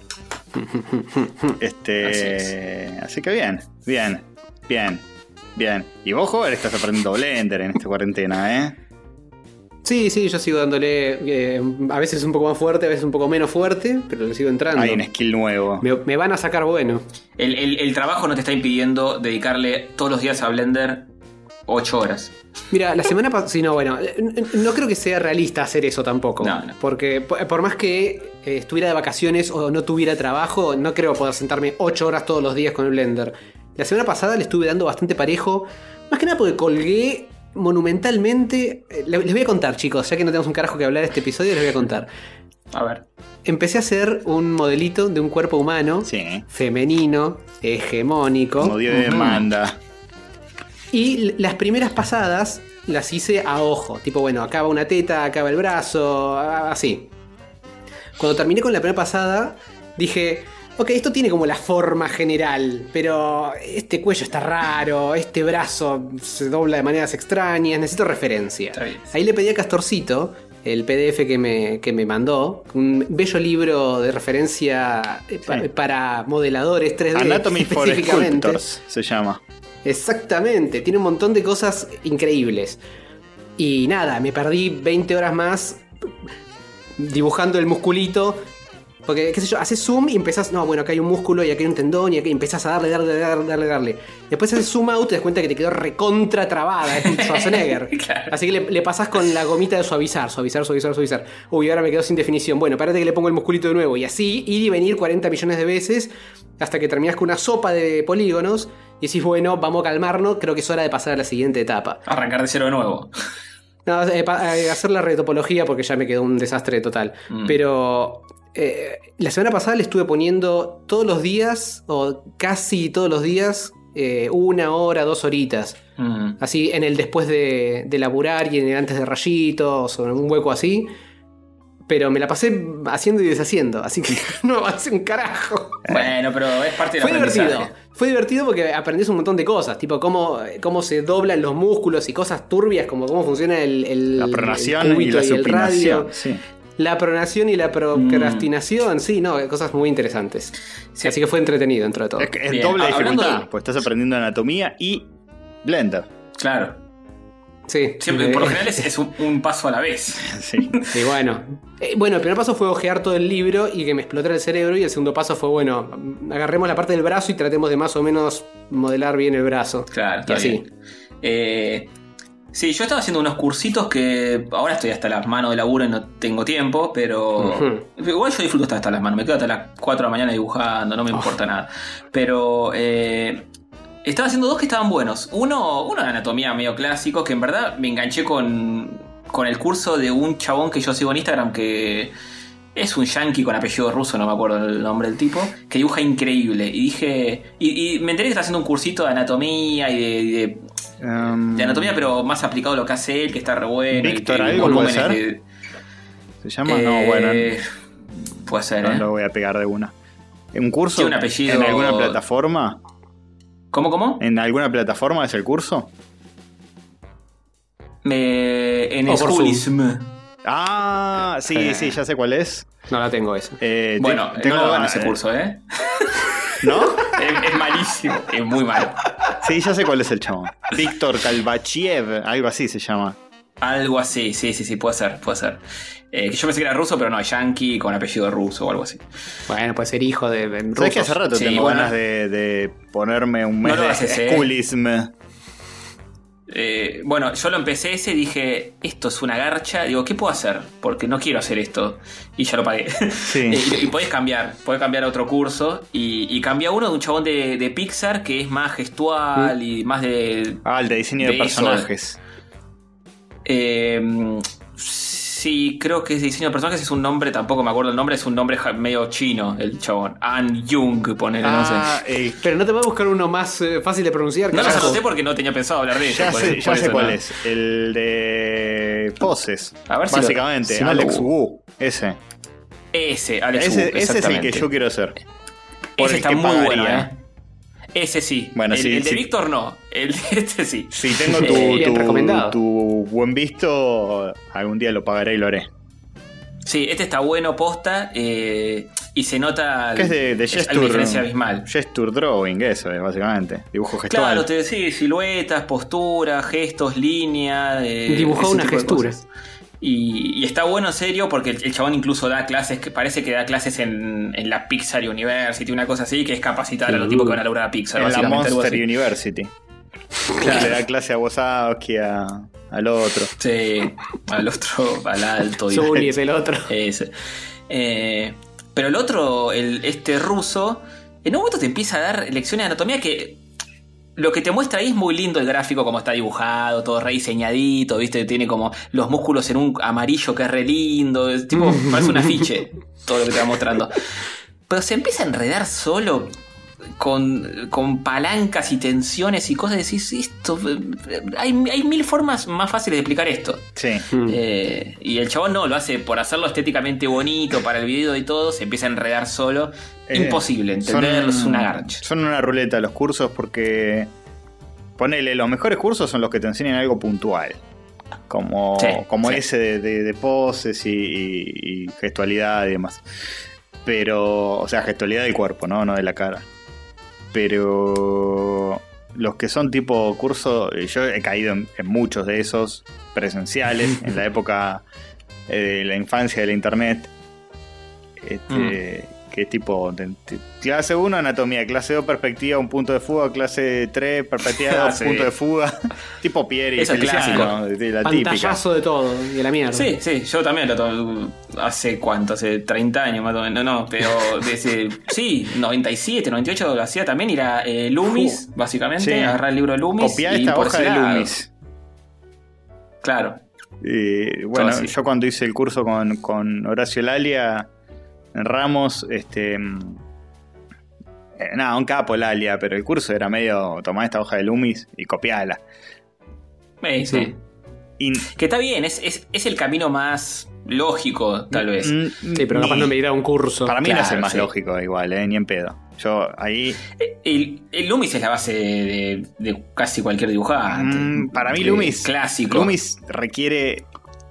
Este. Así Así, que bien. Bien. Bien. Bien. Y vos, joven, estás aprendiendo Blender en esta cuarentena, ¿eh? Sí, sí, yo sigo dándole eh, a veces un poco más fuerte, a veces un poco menos fuerte, pero le sigo entrando. Hay un skill nuevo. Me, me van a sacar bueno. El, el- el trabajo no te está impidiendo dedicarle todos los días a Blender 8 horas. Mira, la semana pasada. Sí, no, bueno, eh, no creo que sea realista hacer eso tampoco. No, no. Porque por, por más que eh, estuviera de vacaciones o no tuviera trabajo, no creo poder sentarme 8 horas todos los días con el Blender. La semana pasada le estuve dando bastante parejo. Más que nada porque colgué monumentalmente. eh, le- Les voy a contar, chicos, ya que no tenemos un carajo que hablar de este episodio, les voy a contar. A ver. Empecé a hacer un modelito de un cuerpo humano. Sí. Femenino, hegemónico. Como dio de demanda. Y las primeras pasadas las hice a ojo. Tipo, bueno, acá va una teta, acá va el brazo, así. Cuando terminé con la primera pasada, dije, ok, esto tiene como la forma general, pero este cuello está raro, este brazo se dobla de maneras extrañas, necesito referencia. Ahí le pedí a Castorcito el PDF que me, que me mandó, un bello libro de referencia eh, Sí. para modeladores 3D. Anatomy for. Sculptors se llama. Exactamente, tiene un montón de cosas increíbles. Y nada, me perdí 20 horas más dibujando el musculito. Porque, qué sé yo, haces zoom y empezás, no, bueno, acá hay un músculo y acá hay un tendón y acá empezás a darle, darle, darle, darle, darle. Después haces zoom out y te das cuenta que te quedó recontra trabada, es un Schwarzenegger. Claro. Así que le, le pasás con la gomita de suavizar, suavizar, suavizar, suavizar. Uy, ahora me quedo sin definición. Bueno, espérate que le pongo el musculito de nuevo. Y así ir y venir 40 millones de veces hasta que terminás con una sopa de polígonos y decís, bueno, vamos a calmarnos, creo que es hora de pasar a la siguiente etapa. Arrancar de cero de nuevo. No, eh, pa- eh, hacer la retopología porque ya me quedó un desastre total. Mm. Pero eh, la semana pasada le estuve poniendo todos los días, o casi todos los días, eh, una hora, dos horitas. Mm. Así en el después de, de laburar y en el antes de rayitos o en un hueco así. Pero me la pasé haciendo y deshaciendo, así que no avancé un carajo. Bueno, pero es parte del Fue divertido. Fue divertido porque aprendés un montón de cosas, tipo cómo, cómo se doblan los músculos y cosas turbias, como cómo funciona el, el- La el pronación y la el supinación. radio. Sí. La pronación y la procrastinación, sí, no, cosas muy interesantes. Sí. Así que fue entretenido dentro de todo. Es, que es doble ah, dificultad, de- pues estás aprendiendo anatomía y Blender. Claro. Sí, Siempre, eh, por lo general es, es un, un paso a la vez. Sí. Y bueno. Eh, bueno, el primer paso fue ojear todo el libro y que me explotara el cerebro. Y el segundo paso fue, bueno, agarremos la parte del brazo y tratemos de más o menos modelar bien el brazo. Claro, y está así. bien. Eh, sí, yo estaba haciendo unos cursitos que ahora estoy hasta las manos de laburo y no tengo tiempo, pero igual yo disfruto estar hasta las manos. Me quedo hasta las 4 de la mañana dibujando, no me importa nada. Pero eh, estaba haciendo dos que estaban buenos. Uno, uno de anatomía medio clásico, que en verdad me enganché con, con el curso de un chabón que yo sigo en Instagram que es un yankee con apellido ruso, no me acuerdo el nombre del tipo, que dibuja increíble. Y dije. Y, y me enteré que está haciendo un cursito de anatomía y de, y de- Um, de anatomía, pero más aplicado a lo que hace él, que está re bueno. Víctor, ¿algo puede ser? de- ¿Se llama? no, Eh, bueno. Puede ser, No ¿eh? lo voy a pegar de una. ¿Un curso? Tiene un apellido- ¿En alguna plataforma? ¿Cómo, cómo? ¿En alguna plataforma es el curso? Me, en O por Schoolism. Ah, sí, sí, ya sé cuál es. No la tengo esa. Eh, te- Bueno, tengo no lo hagan ese curso, ¿eh? ¿No? es, es malísimo, es muy malo. Sí, ya sé cuál es el chabón. Víctor Kalbachiev, algo así se llama. Algo así, sí, sí, sí, puede ser, puede ser. Eh, que yo pensé que era ruso, pero no, yankee con apellido ruso o algo así. Bueno, puede ser hijo de, de ¿Sabes que hace rato Sí, tengo bueno. ganas de, de ponerme un mes No de haces, ¿eh? schoolism? Eh, bueno, yo lo empecé ese y dije, esto es una garcha. Digo, ¿qué puedo hacer? Porque no quiero hacer esto. Y ya lo pagué. Sí. Y, y podés cambiar, podés cambiar a otro curso. Y, y cambié a uno de un chabón de, de Pixar que es más gestual y más de. Ah, el de diseño de, personajes. eh, sí, creo que es diseño de personajes. Es un nombre, tampoco me acuerdo el nombre. Es un nombre medio chino, el chabón. An Jung, ponele, no sé. Ah, el- Pero no te va a buscar uno más eh, fácil de pronunciar. No carajo? anoté porque no tenía pensado hablar de ya sé, ya por sé eso cuál no. es. El de poses. A ver si lo- Básicamente, si no lo- Alex Wu. Ese. Ese, Alex Ese, Wu, ese es el que exactamente. yo quiero hacer. Por Ese el está que muy pagaría. bueno, ¿eh? Ese sí. Bueno, el, sí, el de sí. Víctor no. El de este sí. Si tengo tu, Bien tu- recomendado. tu buen visto, algún día lo pagaré y lo haré. Sí, este está bueno, posta, eh, y se nota... Que es de, de hay una gesture, diferencia abismal. gesture drawing, eso es básicamente. Dibujo gestual. Claro, te decís siluetas, posturas, gestos, línea. eh, Dibujó una gestura. Y, y está bueno en serio porque el, el chabón incluso da clases, que parece que da clases en, en la Pixar University, una cosa así, que es capacitar a los tipos que van a lograr a Pixar, en la Monster. University. Le da clase a Wazowski, a, al otro. Sí, al otro, al alto. y- Zully es el otro. Ese. Eh, pero el otro, el, este ruso, en un momento te empieza a dar lecciones de anatomía que lo que te muestra ahí es muy lindo el gráfico, como está dibujado, todo rediseñadito, ¿viste? Tiene como los músculos en un amarillo que es re lindo, es tipo, parece un afiche, todo lo que te va mostrando. Pero se empieza a enredar solo con, con palancas y tensiones y cosas, decís, esto, hay, hay mil formas más fáciles de explicar esto. Sí. Mm. Eh, y el chabón no, lo hace por hacerlo estéticamente bonito para el video y todo, se empieza a enredar solo. Eh, Imposible entenderlo, son- es una garcha. Son una ruleta los cursos porque. Ponele, los mejores cursos son los que te enseñan algo puntual. Como, Sí, como sí. ese de, de- de poses y, y- y gestualidad y demás. Pero, o sea, gestualidad del cuerpo, ¿no? No de la cara. Pero los que son tipo curso, eh, yo he caído en, en muchos de esos presenciales en la época eh, de la infancia de la internet. Este, Que es tipo de- de- clase 1 anatomía, clase 2 perspectiva, un punto de fuga, clase 3 perspectiva, Ah, dos sí. punto de fuga. tipo Pieri, es Feliciano, de la típica. Pantallazo de todo y a la mierda. Sí, sí, yo también lo hace cuánto, hace 30 años más o menos, no, no, pero desde, sí, 97, 98 lo hacía también, y era eh, Loomis, básicamente, Sí. agarrar el libro de Loomis. Copiar y esta hoja de. Loomis. Claro. Eh, bueno, yo cuando hice el curso con, con Horacio Lalia Ramos, este. mm, eh, nada, un capo Lalia, pero el curso era medio tomar esta hoja de Loomis y copiarla. Eh, sí. Y, Que está bien, es, es, es el camino más lógico, tal vez. mm, Sí, pero capaz ni- no me irá a un curso. Para mí no es el más sí. lógico, igual, eh, ni en pedo. Yo ahí. El, el Loomis es la base de, de casi cualquier dibujante. Mm, para mí, Eh, Loomis. Clásico. Loomis requiere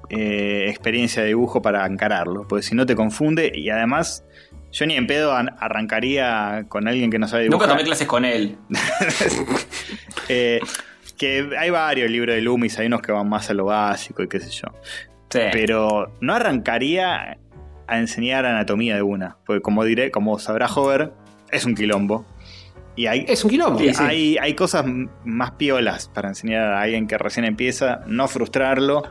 eh, experiencia de dibujo para encararlo, porque si no te confunde y además. Yo ni en pedo an- arrancaría con alguien que no sabe dibujar. Nunca tomé clases con él. Eh, que hay varios libros de Loomis, hay unos que van más a lo básico y qué sé yo. Sí. Pero no arrancaría a enseñar anatomía de una. Porque como diré, como sabrá Hover, es un quilombo. Y hay, Es un quilombo. Sí, sí. hay, hay cosas más piolas para enseñar a alguien que recién empieza, no frustrarlo.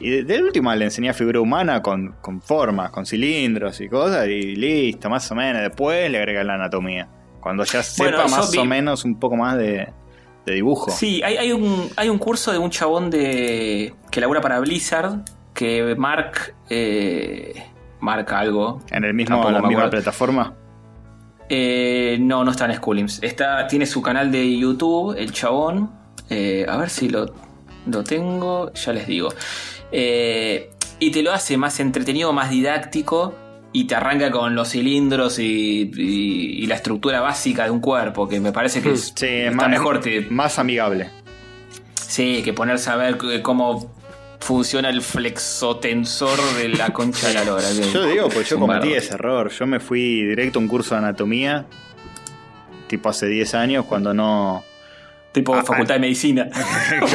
Y de, de última le enseñé figura humana con, con formas, con cilindros y cosas, y listo, más o menos. Después le agrega la anatomía. Cuando ya sepa Bueno, más vi- o menos un poco más de, de dibujo. Sí, hay, hay un, hay un curso de un chabón de que labura para Blizzard que Mark eh, marca algo. En el mismo, la misma acuerdo. plataforma. Eh, no, no está en Schoolims. Está, tiene su canal de YouTube, el chabón. Eh, a ver si lo, lo tengo, ya les digo. Eh, y te lo hace más entretenido, más didáctico. Y te arranca con los cilindros y, y- y la estructura básica de un cuerpo, que me parece que es, Sí, es está más, mejor más amigable. sí, que ponerse a ver cómo funciona el flexotensor de la concha de la lora. que- Yo digo, pues yo cometí ese error. Yo me fui directo a un curso de anatomía, tipo hace 10 años, cuando no. Tipo Ah, facultad de medicina. claro,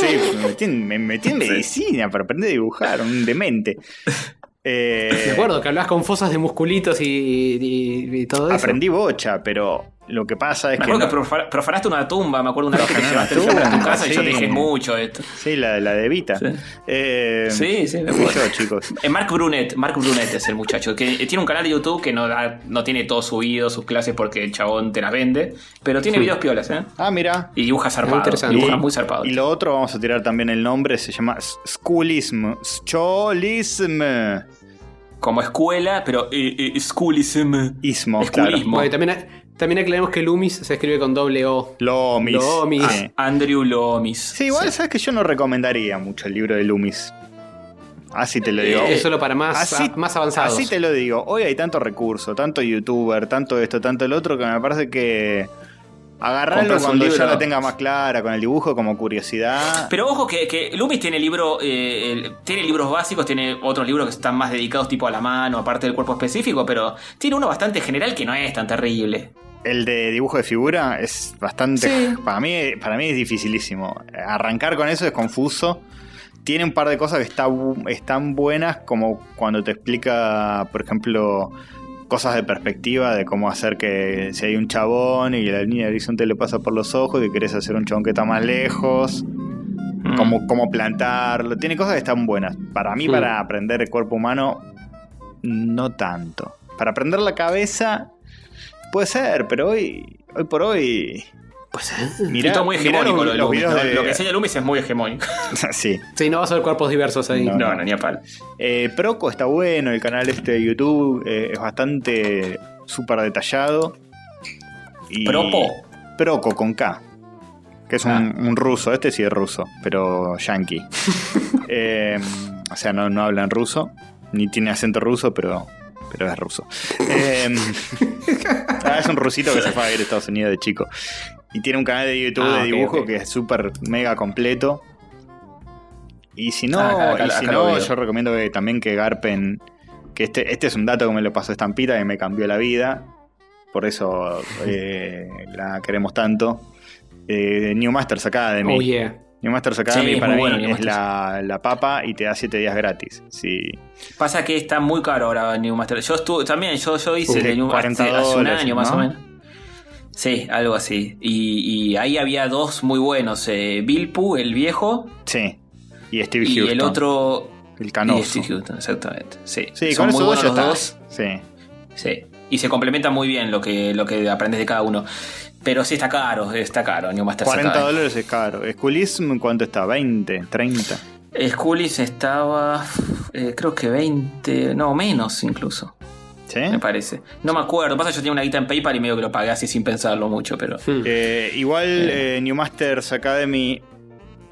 sí, me metí, en, me metí en medicina para aprender a dibujar, un demente. Eh, Me acuerdo que hablabas con fosas de musculitos y, y- y todo eso. aprendí bocha, pero lo que pasa es Me que. acuerdo no- que profanaste una tumba, me acuerdo una vez que te llevaste el a tu casa y yo te sí. dije mucho esto. Sí, la, la de Vita. Sí. Eh, Sí, sí, me fui acuerdo. yo, chicos. Eh, Mark Brunet, Mark Brunet es el muchacho, que tiene un canal de YouTube que no, da- no tiene todo subido, sus clases porque el chabón te las vende, pero tiene videos piolas, ¿eh? Ah, mira. Y dibuja zarpado, interesante. dibuja Y- muy zarpado. Y lo otro, vamos a tirar también el nombre, se llama Schoolism. Scholism. Como escuela, pero eh, eh, schoolism. Ismo, Esculismo. Bueno, también, también aclaremos que Loomis se escribe con doble O. Lomis. Lomis. Sí. Andrew Loomis. Sí, igual sabes que yo no recomendaría mucho el libro de Loomis. Así te lo digo. Es solo para más, Así, a- más avanzados. así te lo digo. Hoy hay tanto recurso, tanto youtuber, tanto esto, tanto el otro, que me parece que Agarrarlo cuando ya la tenga más clara, con el dibujo como curiosidad. Pero ojo que, que Loomis tiene libro, eh, el- tiene libros básicos, tiene otros libros que están más dedicados tipo a la mano, aparte del cuerpo específico, pero tiene uno bastante general que no es tan terrible. El de dibujo de figura es bastante. Sí. Para, mí, para mí es dificilísimo. Arrancar con eso es confuso. Tiene un par de cosas que está están buenas, como cuando te explica, por ejemplo, cosas de perspectiva, de cómo hacer que si hay un chabón y la línea de horizonte le pasa por los ojos y querés hacer un chabón que está más lejos, Mm. cómo, cómo plantarlo. Tiene cosas que están buenas. Para mí, para aprender el cuerpo humano, no tanto. Para aprender la cabeza, puede ser, pero hoy, hoy por hoy. Pues Mirá, todo muy hegemónico lo, de los Loomis, videos ¿no? de- Lo que enseña Loomis es muy hegemónico. sí. sí, no vas a ver cuerpos diversos ahí. No. No, no, ni a palo. Eh, Proco está bueno, el canal este de YouTube eh, es bastante súper detallado. Y- ¿Propo? Proco con K. Que es un, Ah. un ruso, este sí es ruso, pero yankee. Eh, o sea, no, no habla en ruso, ni tiene acento ruso, pero, pero es ruso. Eh, ah, es un rusito que se fue a ir a Estados Unidos de chico. Y tiene un canal de YouTube Ah, de dibujo que es súper mega completo. Y si no, Ah, acá- acá- y si no yo recomiendo que también que garpen. Que este, este es un dato que me lo pasó Estampita y me cambió la vida. Por eso eh, la queremos tanto. Eh, New Masters Academy. Oh yeah. New Masters Academy Sí, para mí es la, la papa y te da 7 días gratis. Sí. Pasa que está muy caro ahora New Master. Yo estuve también, yo, yo hice el de New 40 hace, hace un año más o menos. Sí, algo así. Y, y ahí había dos muy buenos. Eh, Bilpu, el viejo, Sí. Y Steve y Houston. el otro... El Y canoso. Steve Houston, exactamente. Sí, Sí, son con muy buenos los dos. Sí. Sí. Y se complementa muy bien lo que, lo que aprendes de cada uno. Pero sí está caro, está caro New Master 40 Academy. dólares es caro. Schoolism, ¿cuánto está? ¿20? ¿30? Schoolis estaba, eh, creo que 20, no, menos incluso, ¿Sí? me parece. No me acuerdo, pasa que yo tenía una guita en PayPal y medio que lo pagué así sin pensarlo mucho, pero... Hmm. Eh, igual eh, New Masters Academy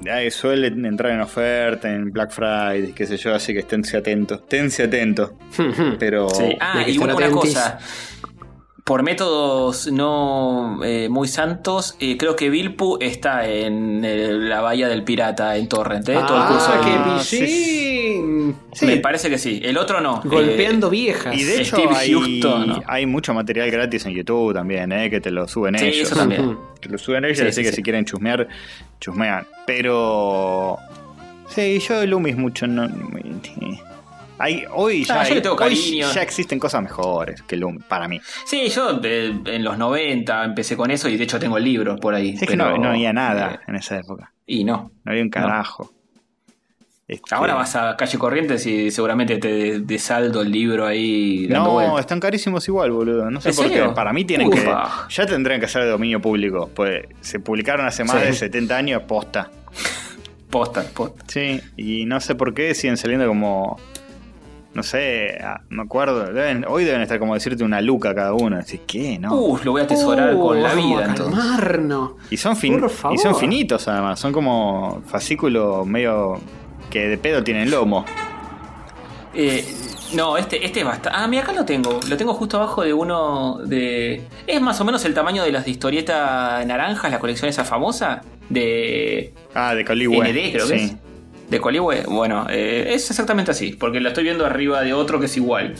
eh, suele entrar en oferta en Black Friday, qué sé yo, así que esténse atentos. Esténse atentos. Pero Sí. Ah, y una atentis. cosa. Por métodos no eh, muy santos, eh, creo que Vilpu está en eh, la bahía del pirata en Torrent. ¿eh? Todo el curso ah, de- qué Ah, pillín. Me parece que sí. El otro no. Golpeando Eh, viejas. y de hecho Steve hay, Houston, ¿no? hay mucho material gratis en YouTube también, eh, que te lo suben Sí, ellos. eso también. Que lo suben ellos, Sí, así sí, que sí. si quieren chusmear, chusmean. Pero... Sí, yo de Loomis mucho no... Hay, hoy ya, Ah, hay- tengo hoy ya existen cosas mejores que Loomis, para mí. Sí, yo eh, en los 90 empecé con eso y de hecho tengo el libro por ahí. Es que no, no había nada eh, en esa época. y no. No había un carajo. Este, Ahora vas a calle Corrientes y seguramente te de saldo el libro ahí dando No, están carísimos igual, boludo. No sé ¿En por qué. Para mí tienen Ufa. que. Ya tendrían que ser de dominio público. Pues se publicaron hace más Sí. de 70 años posta. Posta, posta. Sí, y no sé por qué siguen saliendo como. No sé, ah, me acuerdo. deben- hoy deben estar como decirte una luca cada uno. Decís, ¿qué? No. Uh, lo voy a atesorar Uh, con la vida calmarnos. y, son fin- por favor. y son finitos además. Son como fascículos medio. que de pedo tienen lomo. Eh, no, este, este es bastante. Ah, mira, acá lo tengo. Lo tengo justo abajo de uno de. Es más o menos el tamaño de las de historieta naranjas, la colección esa famosa. De. Ah, de Coligüe. ND, creo sí. que es. De Coligüe. Bueno, eh, es exactamente así. Porque lo estoy viendo arriba de otro que es igual.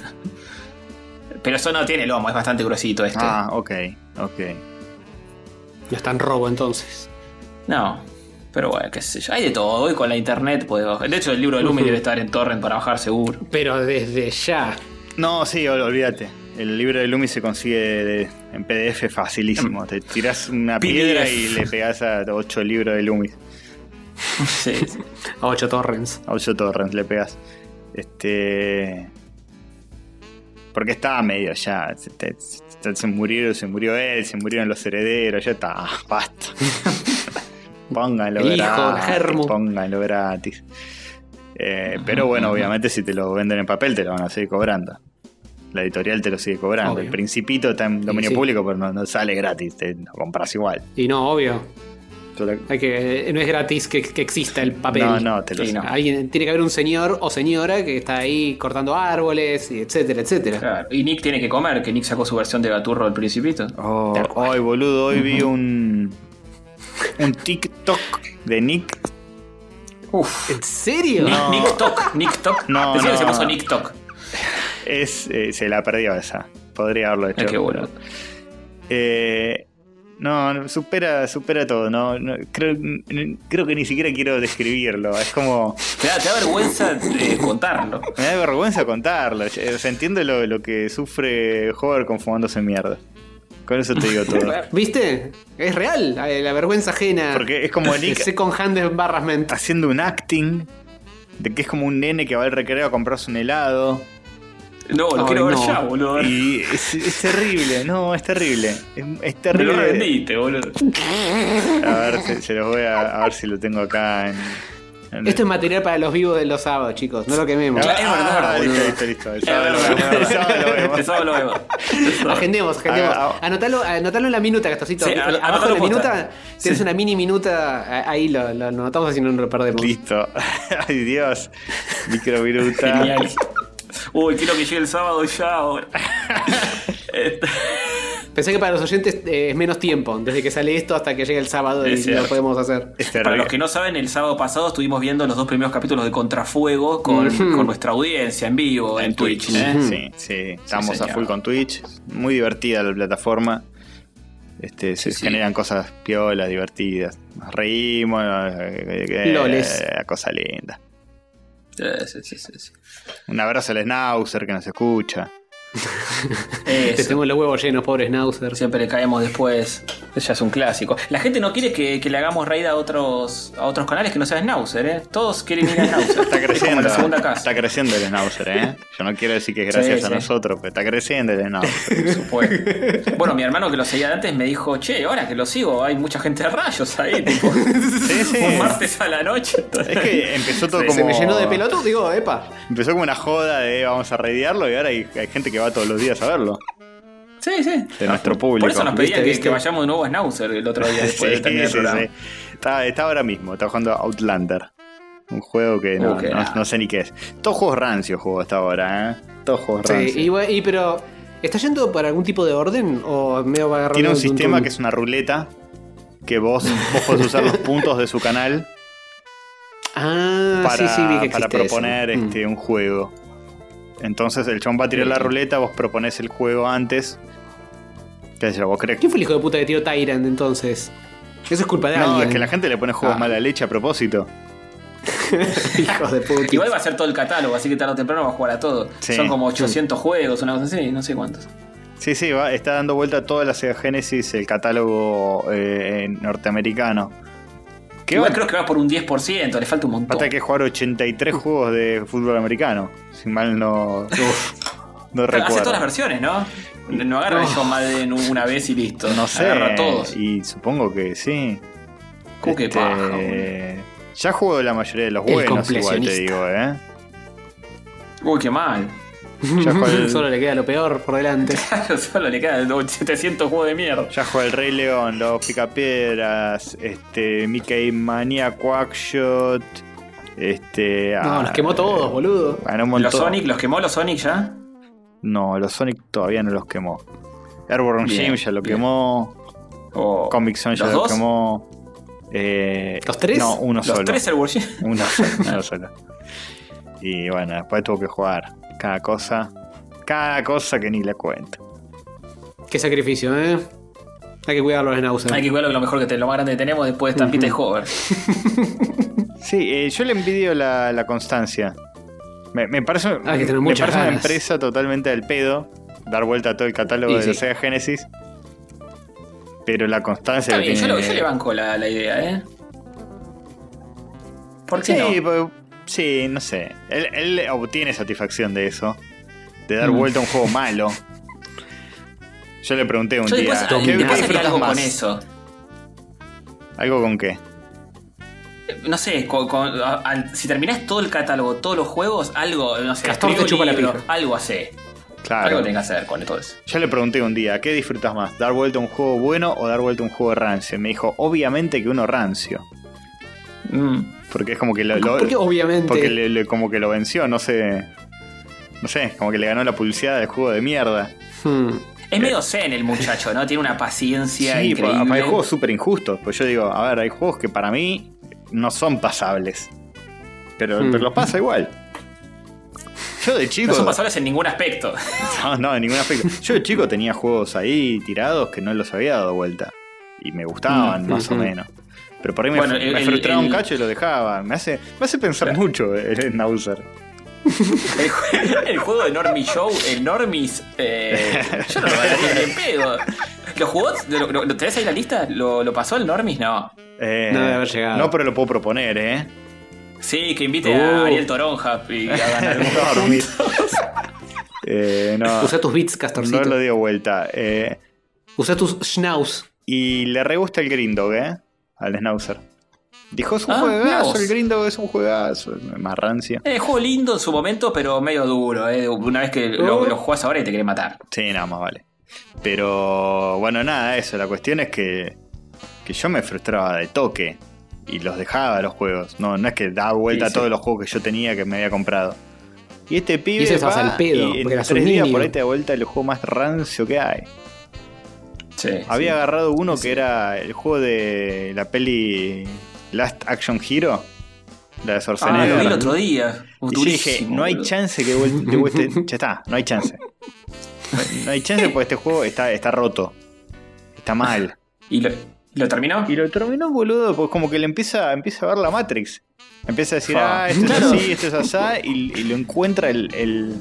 Pero eso no tiene lomo, es bastante gruesito este. Ah, ok, ok. No está en robo entonces. No. Pero bueno, qué sé yo. Hay de todo. Hoy con la internet puedo. De hecho, el libro de Lumi debe estar en torrent para bajar seguro. Pero desde ya. No, sí, ol- olvídate. El libro de Lumi se consigue de- en PDF facilísimo. Te tirás una PDF. piedra y le pegás a 8 libros de Lumi. Sí. A 8 torrents. A 8 torrents le pegas. Este. Porque estaba medio ya. Se, te- se- se murieron, se murió él, se murieron los herederos, ya está, basta. Pónganlo El gratis. Pónganlo gratis. Eh, pero bueno, obviamente si te lo venden en papel te lo van a seguir cobrando. La editorial te lo sigue cobrando. Obvio. El principito está en dominio sí. público, pero no, no sale gratis, te lo compras igual. Y no, obvio. Toda la- Hay que, no es gratis que, que exista el papel. No, no, te lo Sí, no. Alguien, tiene que haber un señor o señora que está ahí cortando árboles, y etcétera, etcétera. Claro. Y Nick tiene que comer, que Nick sacó su versión de Gaturro del Principito. Oh, ay, boludo, hoy vi un. Un TikTok de Nick. Uf. ¿En serio? No. Nick Tok, Nick Tok. No, que se no. puso Nick Tok. Es, eh, se la perdió esa. Podría haberlo hecho. Ay, qué bueno. Eh, no, no, supera, supera todo. No, no, creo, n- creo que ni siquiera quiero describirlo. Es como. Te da, te da vergüenza eh, contarlo. Me da vergüenza contarlo. O sea, entiendo lo, lo que sufre Hover con fumándose mierda. Con eso te digo todo. ¿Viste? Es real, eh, la vergüenza ajena. Porque es como El Nick second hand embarrassment. haciendo un acting de que es como un nene que va al recreo a comprarse un helado. No, lo Ay, quiero ver no. ya, boludo. Y es, es terrible, no, es terrible. Es, es Te lo terrible. rendiste, boludo. A ver, se, se los voy a, a ver si lo tengo acá en. Esto es material para los vivos de los sábados, chicos. No lo quememos. Ah, es verdad, ah, listo, listo, listo. El sábado lo vemos, el sábado lo vemos. El sábado lo vemos. Agendemos, agendemos. Ah, ah. Anotalo, anotalo en la minuta, Castorcito. Sí, Abajo de la minuta tienes Sí. una mini minuta. eh, Ahí lo, lo anotamos así no lo perdemos. Listo. Ay, Dios. Microviruta. Genial. Uy, quiero que llegue el sábado ya ahora. Este, Pensé que para los oyentes eh, es menos tiempo, desde que sale esto hasta que llegue el sábado y lo podemos hacer. Para los que no saben, el sábado pasado estuvimos viendo los dos primeros capítulos de Contrafuego con, nuestra audiencia en vivo en, Twitch. ¿eh? Sí, sí. Estamos a full con Twitch. Muy divertida la plataforma. Este, se Sí, sí. generan cosas piolas, divertidas. Nos reímos. eh, eh, Loles. cosa linda. Sí, sí, sí, sí. Un abrazo al Schnauzer que nos escucha. Te Eso. tengo los huevos llenos, pobre Schnauzer. Siempre le caemos después. Ya es un clásico. La gente no quiere que, que le hagamos raid a otros, a otros canales que no sean Schnauzer, ¿eh? Todos quieren ir a Schnauzer. Está Es creciendo. la segunda casa. Está creciendo el Schnauzer, ¿eh? Yo no quiero decir que es gracias Sí, a sí. nosotros, pero está creciendo el Schnauzer. Por supuesto. Bueno, mi hermano que lo seguía antes me dijo, che, ahora que lo sigo, hay mucha gente de rayos ahí, tipo, Sí, sí. un martes a la noche. Es que empezó todo Sí, como. Se me llenó de pelotudo, digo, epa. Empezó como una joda de vamos a raidearlo y ahora hay, hay gente que va todos los días a verlo. Sí, sí. De nuestro público. Por eso nos pedían ¿Viste, que, viste? que vayamos de nuevo a Schnauzer el otro día después de Sí, el sí, programa. sí. Está, está ahora mismo, está jugando Outlander. Un juego que no, sé ni qué es. Todos juegos rancios juego hasta ahora, ¿eh? Todos juegos Sí, rancios. y, bueno, y pero. ¿Está yendo para algún tipo de orden? ¿O medio va a agarrar Tiene un tum, sistema tum? que es una ruleta que vos, vos podés usar los puntos de su canal Ah, para, sí, sí, vi que para proponer eso. Mm. este, un juego. Entonces el chon va a tirar la ruleta, vos proponés el juego antes. ¿Qué sé yo? ¿Vos crees ¿Quién fue el hijo de puta que tiró Tyrant entonces? Eso es culpa de No, alguien. es que la gente le pone juegos Ah. mala leche a propósito. Hijos de puta. Igual va a ser todo el catálogo, así que tarde o temprano va a jugar a todo. Sí. Son como 800 juegos, una cosa así, no sé cuántos. Sí, sí, va, está dando vuelta a toda la Sega Genesis, el catálogo eh, norteamericano. ¿Qué Igual va? creo que va por un 10%, le falta un montón. Falta que jugar 83 juegos de fútbol americano. Si mal no, no Hace recuerdo. todas las versiones, ¿no? No agarra John Madden una vez y listo. No sé. Agarra todos. Y supongo que sí. ¿Cómo que Este, paja, boludo? Ya juego la mayoría de los buenos, igual te digo, ¿eh? Uy, qué mal. Ya el, Solo le queda lo peor por delante. Claro, solo le quedan 700 juegos de mierda. ya jugué el Rey León, los Picapiedras, este, Mickey Mania, Quackshot. Este. No, ah, los quemó todos, boludo. Bueno, un ¿Los. Sonic? ¿Los quemó los Sonic ya? No, los Sonic todavía no los quemó. Airborne Jim ya lo bien. quemó. ¿O Comic Zone ya ¿Los lo dos? quemó. Eh, ¿Los tres? No, uno ¿Los solo. tres el Warship? Uno solo, uno solo. Y bueno, después tuvo que jugar cada cosa. Cada cosa que ni le cuento. Qué sacrificio, ¿eh? Hay que cuidar los Schnauzer. Hay que cuidar lo mejor que te, lo más grande que tenemos después de Estampita y Hover. Sí, eh, yo le envidio la, la constancia. Me, me parece, Hay que tener me muchas parece una ganas. empresa totalmente al pedo. Dar vuelta a todo el catálogo de sí. la Sega Genesis. Pero la constancia Está yo, tiene. lo- yo le banco la, la idea, ¿eh? ¿Por qué Sí, no? Sí, no sé. Él, él obtiene satisfacción de eso. De dar Mm. vuelta a un juego malo. Yo le pregunté un Yo día. después, ¿qué- qué después disfrutas algo más? con eso. ¿Algo con qué? No sé, con- con- a- al- si terminás todo el catálogo, todos los juegos, algo, no sé, Castor te la pija. algo así. Claro. Algo tenés que hacer con todo eso. Yo le pregunté un día, ¿qué disfrutas más? ¿Dar vuelta a un juego bueno o dar vuelta a un juego rancio? Me dijo, obviamente que uno rancio. Mm. Porque es como que lo, lo- Porque obviamente. porque le- le- como que lo venció, no sé. No sé, como que le ganó la publicidad del juego de mierda. Hmm. Es medio zen el muchacho, ¿no? Tiene una paciencia Sí, increíble. hay juegos súper injustos. Pues yo digo, a ver, hay juegos que para mí no son pasables. Pero, Hmm. pero los pasa igual. Yo de chico. no son pasables en ningún aspecto. No, no, en ningún aspecto. Yo de chico tenía juegos ahí tirados que no los había dado vuelta. Y me gustaban, Mm, más o mm. menos. Pero por ahí me, Bueno, fr- el- me el- frustraba un el- cacho y lo dejaba. Me hace, me hace pensar Claro. mucho el Nauser. El, jue- el juego de Normie Show, el Normis. eh, yo no lo voy a decir ni en pedo. ¿Lo jugó? ¿Lo, lo- lo tenés ahí en la lista? ¿Lo, lo pasó el Normis? No. Eh, No debe haber llegado. No, pero lo puedo proponer, ¿eh? Sí, que invite Uh. a Ariel Toronja y hagan algo. No, dormir. Eh, no, Usa tus bits, no Castorcito. lo dio vuelta. Eh, Usa tus schnauz. y le re gusta el Grindog, ¿eh? Al Schnauzer. Dijo, es un Ah, juegazo, el Grindog es un juegazo. Más rancia. Eh, juego lindo en su momento, pero medio duro. Eh. Una vez que lo, lo jugás ahora y te quiere matar. Sí, nada más vale. Pero bueno, nada, eso. La cuestión es que, que yo me frustraba de toque y los dejaba los juegos. No, no es que daba vuelta Sí, a sí. todos los juegos que yo tenía que me había comprado. Y este pibe. Y va al pedo, y en tres días por ahí te da vuelta el juego más rancio que hay. Sí. Había sí. agarrado uno que era el juego de la peli Last Action Hero. La de Ah, Schwarzenegger. lo vi el otro día. Y yo dije, no hay chance que vuel- de vuelta- Ya está, no hay chance. No, hay chance porque este juego está, está roto. Está mal. ¿Y lo, lo terminó? Y lo terminó, boludo, pues como que le empieza, empieza a ver la Matrix. Empieza a decir, Fa. ah, esto Claro. es así, esto es asá, y, y lo encuentra el, el-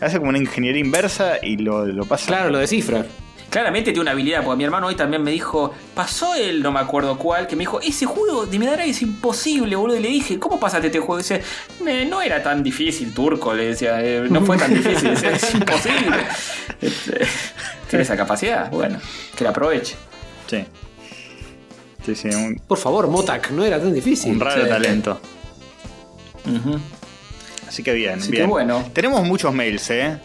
Hace como una ingeniería inversa y lo, lo pasa. Claro, lo descifra. Claramente tiene una habilidad, porque mi hermano hoy también me dijo, pasó el no me acuerdo cuál, que me dijo, ese juego de Midara es imposible, boludo. Y le dije, ¿cómo pasaste este juego? Y dice, "Eh, no era tan difícil, turco, le decía, "eh, no fue tan difícil, decía, es imposible. Este, tiene esa capacidad, bueno, que la aproveche. Sí. Sí, sí, un, Por favor, Motak, no era tan difícil. un raro sí. talento. Así que bien, Así que bien. bueno. Tenemos muchos mails, ¿eh?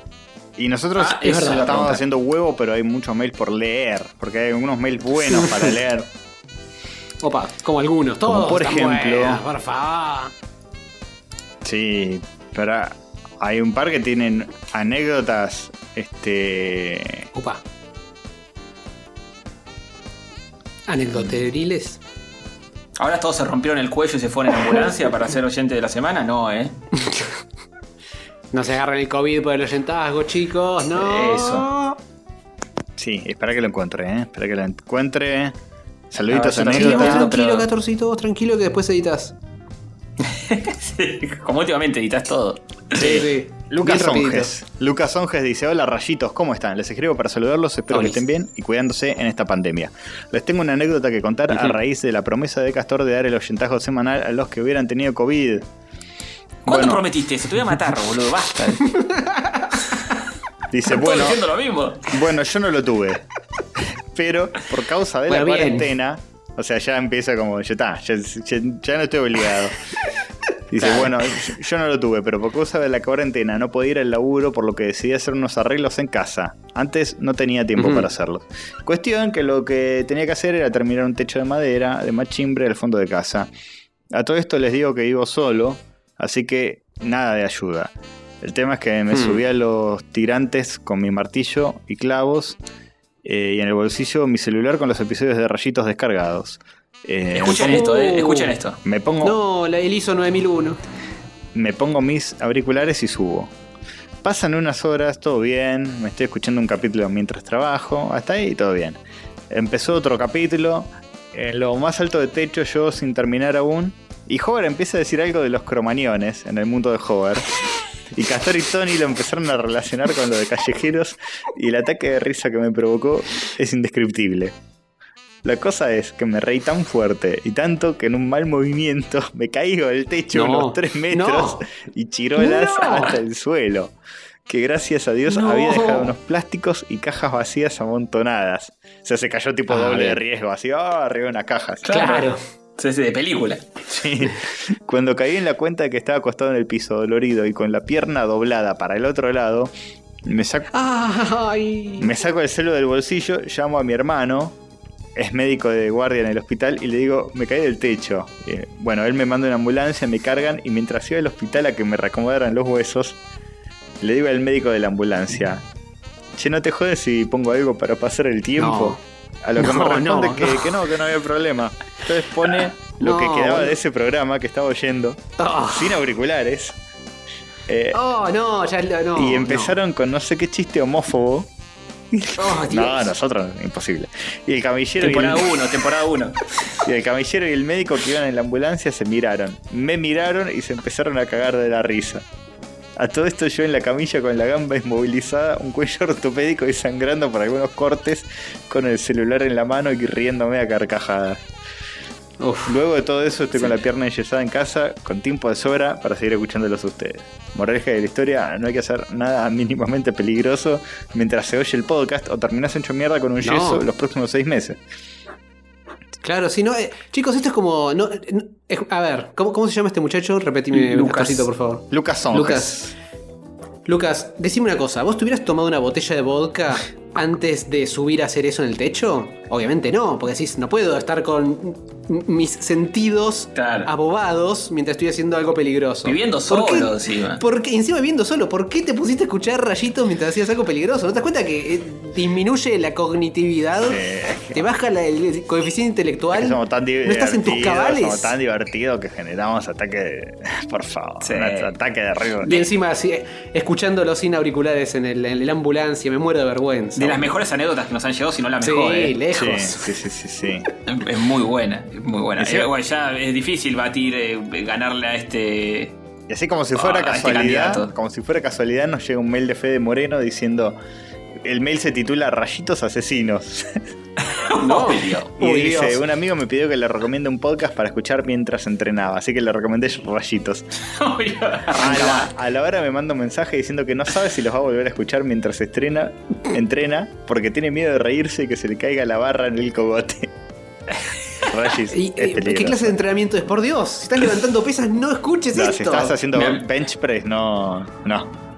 Y nosotros Ah, eso es verdad. estamos pregunta. haciendo huevo, pero hay muchos mails por leer. Porque hay algunos mails buenos para leer. Opa, como algunos, todos. Como por ejemplo- buenos, por favor. Sí, pero hay un par que tienen anécdotas. Este. Opa. Anecdoteriles. Ahora todos se rompieron el cuello y se fueron en ambulancia para ser oyente de la semana, no, ¿eh? No se agarren el COVID por el oyentazgo, chicos. No. Eso. Sí, espera que lo encuentre, ¿eh? Espera que lo encuentre. Saluditos, A anécdotas. tranquilo, pero- Catorcito, vos tranquilo que después editas. Sí, como últimamente editas todo. Sí, sí. Lucas. Onges. Lucas Onges dice: Hola rayitos, ¿cómo están? Les escribo para saludarlos, espero Olis. que estén bien y cuidándose en esta pandemia. Les tengo una anécdota que contar a raíz de la promesa de Castor de dar el oyentajo semanal a los que hubieran tenido COVID. ¿Cuándo Bueno. prometiste eso? Te voy a matar, boludo, basta. Dice, bueno, diciendo lo mismo. bueno, yo no lo tuve. Pero por causa de la bien. cuarentena, o sea, ya empieza como, ya está, ya, ya- ya no estoy obligado. Dice, Claro. bueno, yo, yo no lo tuve, pero por causa de la cuarentena no podía ir al laburo, por lo que decidí hacer unos arreglos en casa. Antes no tenía tiempo para hacerlos. Cuestión que lo que tenía que hacer era terminar un techo de madera, de machimbre al fondo de casa. A todo esto les digo que vivo solo, así que nada de ayuda. El tema es que me Hmm. subí a los tirantes con mi martillo y clavos eh, y en el bolsillo mi celular con los episodios de rayitos descargados. Eh, Escuchen me esto, pongo- eh, escuchen esto. Me pongo, No, la, el ISO 9001. me pongo mis auriculares y subo. Pasan unas horas, todo bien, me estoy escuchando un capítulo mientras trabajo, hasta ahí todo bien. Empezó otro capítulo, en lo más alto de techo yo sin terminar aún, y Hover empieza a decir algo de los cromañones en el mundo de Hover. Y Castor y Tony lo empezaron a relacionar con lo de callejeros y el ataque de risa que me provocó es indescriptible. La cosa es que me reí tan fuerte y tanto que en un mal movimiento me caigo del techo No, unos 3 metros no. y chirolas No. hasta el suelo. Que gracias a Dios había dejado unos plásticos y cajas vacías amontonadas. O sea, se cayó tipo Ah, doble de riesgo, así, ah, arriba de una caja. Claro. Sí, sí, de película. Sí. Cuando caí en la cuenta de que estaba acostado en el piso, dolorido y con la pierna doblada para el otro lado, Me saco, Ay. me saco el celo del bolsillo, llamo a mi hermano, es médico de guardia en el hospital, y le digo, me caí del techo. Eh, bueno, él me manda una ambulancia, me cargan, y mientras iba al hospital a que me reacomodaran los huesos, le digo al médico de la ambulancia, che, no te jodes si pongo algo para pasar el tiempo. A lo que me responde no, que, no. que no, que no había problema. Entonces pone lo que quedaba de ese programa que estaba oyendo, Oh, sin auriculares. Eh, Oh, no, ya lo- no. y empezaron con no sé qué chiste homófobo. no. Oh. No, nosotros, imposible. Y el camillero y Temporada el, 1, temporada 1. y el camillero y el médico que iban en la ambulancia se miraron. Me miraron y se empezaron a cagar de la risa. A todo esto yo en la camilla con la gamba inmovilizada, un cuello ortopédico y sangrando por algunos cortes, con el celular en la mano y riéndome a carcajadas. Uf. Luego de todo eso estoy con la pierna enyesada en casa, con tiempo de sobra para seguir escuchándolos a ustedes. Moraleja de la historia, no hay que hacer nada mínimamente peligroso mientras se oye el podcast o terminás hecho mierda con un No. yeso los próximos seis meses. Claro, sí, no. eh, chicos, esto es como. No, eh, a ver, ¿cómo, cómo se llama este muchacho? Repetime Lucas. por favor. Lucas Songes. Lucas. Lucas, decime una cosa. ¿Vos te hubieras tomado una botella de vodka antes de subir a hacer eso en el techo? Obviamente no, porque decís, no puedo estar con mis sentidos Claro. abobados mientras estoy haciendo algo peligroso. Viviendo ¿Por qué- solo, encima. ¿Por qué? Encima viviendo solo. ¿Por qué te pusiste a escuchar rayitos mientras hacías algo peligroso? ¿No te das cuenta que eh, disminuye la cognitividad? Sí. Te baja la- el coeficiente intelectual. Que somos tan ¿No estás en tus cabales? Somos tan divertidos que generamos ataque de... Por favor, Sí. un ataque de río. Y encima, sí, escuchándolo sin auriculares en, el- en la ambulancia, me muero de vergüenza. De las mejores anécdotas que nos han llegado, si no la Sí, mejor. eh. lejos. Sí, sí, sí, sí, sí. Es muy buena, es muy buena. Sí. Eh, bueno, ya es difícil batir, eh, ganarle a este. Y así como si fuera Ah, este casualidad, como si fuera casualidad, nos llega un mail de Fede Moreno diciendo el mail se titula Rayitos Asesinos. No. Y Uy, dice, Dios. un amigo me pidió que le recomiende un podcast para escuchar mientras entrenaba, así que le recomendé Rayitos. A la, a la hora me manda un mensaje diciendo que no sabe si los va a volver a escuchar mientras estrena, entrena, porque tiene miedo de reírse y que se le caiga la barra en el cogote. Rayis, ¿Y, es eh, ¿Qué clase de entrenamiento es? Por Dios, si estás levantando pesas, no escuches No, esto. si estás haciendo Me- bench press, no, no.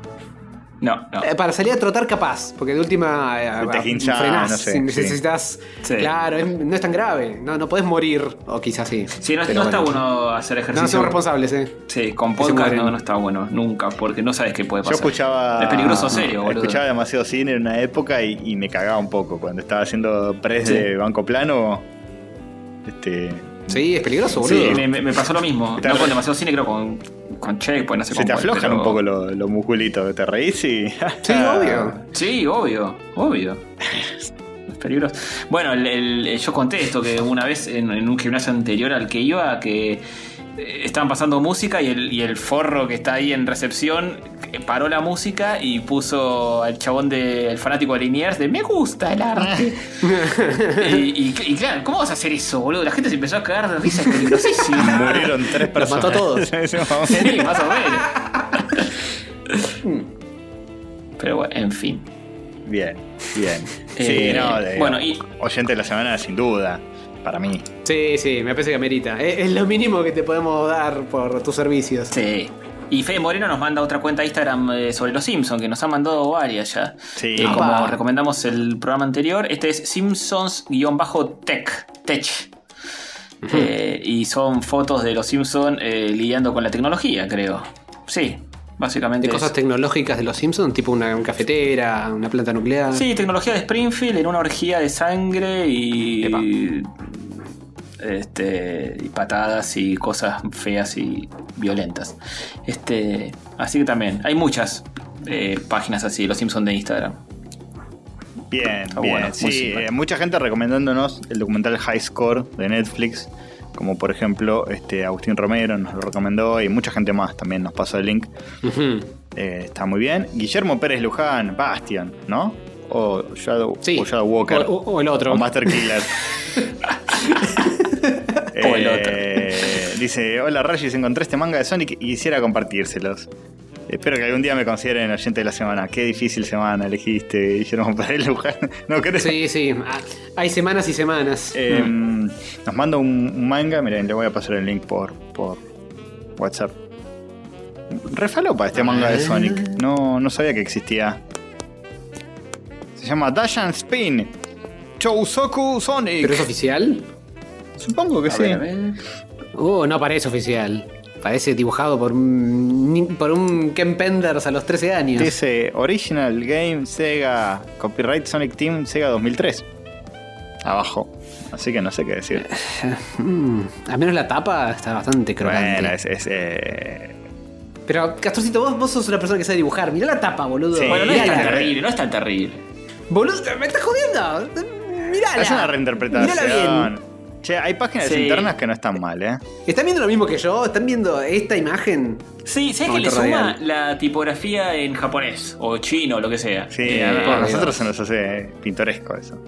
No, no. Eh, para salir a trotar capaz, porque de última eh, Te hinchás, frenás, no sé, si sí. necesitas. Sí. Claro, es- no es tan grave, no, no podés morir, o quizás sí. Sí, no, no está bueno. bueno hacer No ejercicio. somos responsables, eh. Sí, con podcast no, no está bueno, nunca, porque no sabes qué puede Yo pasar. escuchaba. Es peligroso serio, boludo. Escuchaba demasiado cine en una época y, y me cagaba un poco. Cuando estaba haciendo press Sí. de banco plano. Este. Sí, es peligroso, Sí, boludo. me, me- me pasó lo mismo. No con demasiado cine, creo con, con Checkpoint, no sé Se te aflojan pero- un poco los, los musculitos. Te reís y. Sí, obvio. Sí, obvio, obvio. Es peligroso. Bueno, el- el- yo conté esto que una vez en, en un gimnasio anterior al que iba, que estaban pasando música y el, y el forro que está ahí en recepción eh, paró la música y puso al chabón del fanático de Liniers de me gusta el arte. y, y- y claro, ¿cómo vas a hacer eso, boludo? La gente se empezó a cagar de risa, es peligrosísimo. Murieron tres personas. mató a todos. Sí, más o menos. Pero bueno, en fin. Bien, bien. Sí, Eh, no, de- bueno, y- Oyente de la semana, sin duda. Para mí. Sí, sí, me parece que amerita. Es, es lo mínimo que te podemos dar por tus servicios. Sí. Y Fede Moreno nos manda otra cuenta de Instagram eh, sobre los Simpsons, que nos han mandado varias ya. Sí. Eh, como recomendamos el programa anterior, este es Simpsons-Tech. Tech. Eh, y son fotos de los Simpsons eh, lidiando con la tecnología, creo. Sí, básicamente. De es- cosas tecnológicas de los Simpsons, tipo una cafetera, una planta nuclear. Sí, tecnología de Springfield en una orgía de sangre y. Epa. Este. y patadas y cosas feas y violentas. Este. Así que también. Hay muchas eh, páginas así, los Simpsons de Instagram. Bien, bueno, sí, eh, mucha gente recomendándonos el documental High Score de Netflix. Como por ejemplo, este Agustín Romero nos lo recomendó y mucha gente más también nos pasó el link. Eh, está muy bien. Guillermo Pérez Luján, Bastion, ¿no? O Shadow, Sí. o Shadow Walker. O, el otro. O Master Killer. O el Eh, Dice, hola Rayis, encontré este manga de Sonic y quisiera compartírselos. Espero que algún día me consideren oyente de la semana. Qué difícil semana elegiste, Guillermo Pérez Luján. ¿No crees? Sí, sí. Ah, Hay semanas y semanas. Eh, Nos manda un, manga, miren, le voy a pasar el link por, por WhatsApp. Refalopa este manga de Sonic. No, no sabía que existía. llama Dashan Spin. Chousoku Sonic. ¿Pero es oficial? Supongo que A sí. ver, a ver. Uh, no parece oficial. Parece dibujado por un, por un Ken Penders a los 13 años. Dice Original Game Sega Copyright Sonic Team Sega 2003. Abajo. Así que no sé qué decir. Mm, al menos la tapa está bastante crocante. Bueno, es. es, eh, Pero, Castorcito, vos, vos sos una persona que sabe dibujar. Mirá la tapa, boludo. Sí. Bueno, no es tan terrible, no es tan terrible. Boludo, me estás jodiendo. Mirala. es una Mirala reinterpretación. bien. Che, hay páginas Sí. internas que no están mal, ¿eh? ¿Están viendo lo mismo que yo? ¿Están viendo esta imagen? Sí, ¿sabes qué le suma radial. la tipografía en japonés? O chino, o lo que sea. Sí, Eh, a, nosotros se nos hace pintoresco eso.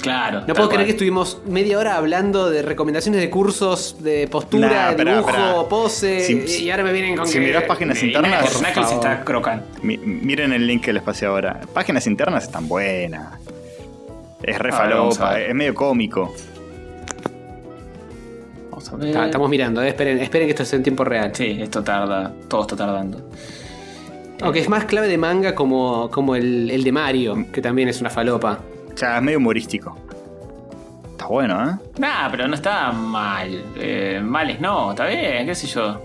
Claro. No puedo creer que estuvimos media hora hablando de recomendaciones de cursos de postura, Nah, dibujo, pose. Si- y ahora me vienen con si que. mirás páginas internas, Knuckles- por Knuckles favor. está crocante. Mi- miren el link que les pasé ahora. Páginas internas están buenas. Es re A ver, vamos a falopa, ver. es medio cómico. Vamos a ver. Ta- Estamos mirando, eh, esperen, esperen que esto es en tiempo real. Sí, esto tarda. Todo está tardando. Aunque es más clave de manga como, como el, el de Mario, que también es una falopa. O sea, es medio humorístico. Está bueno, ¿eh? Nah, pero no está mal. Eh, males no, está bien, qué sé yo.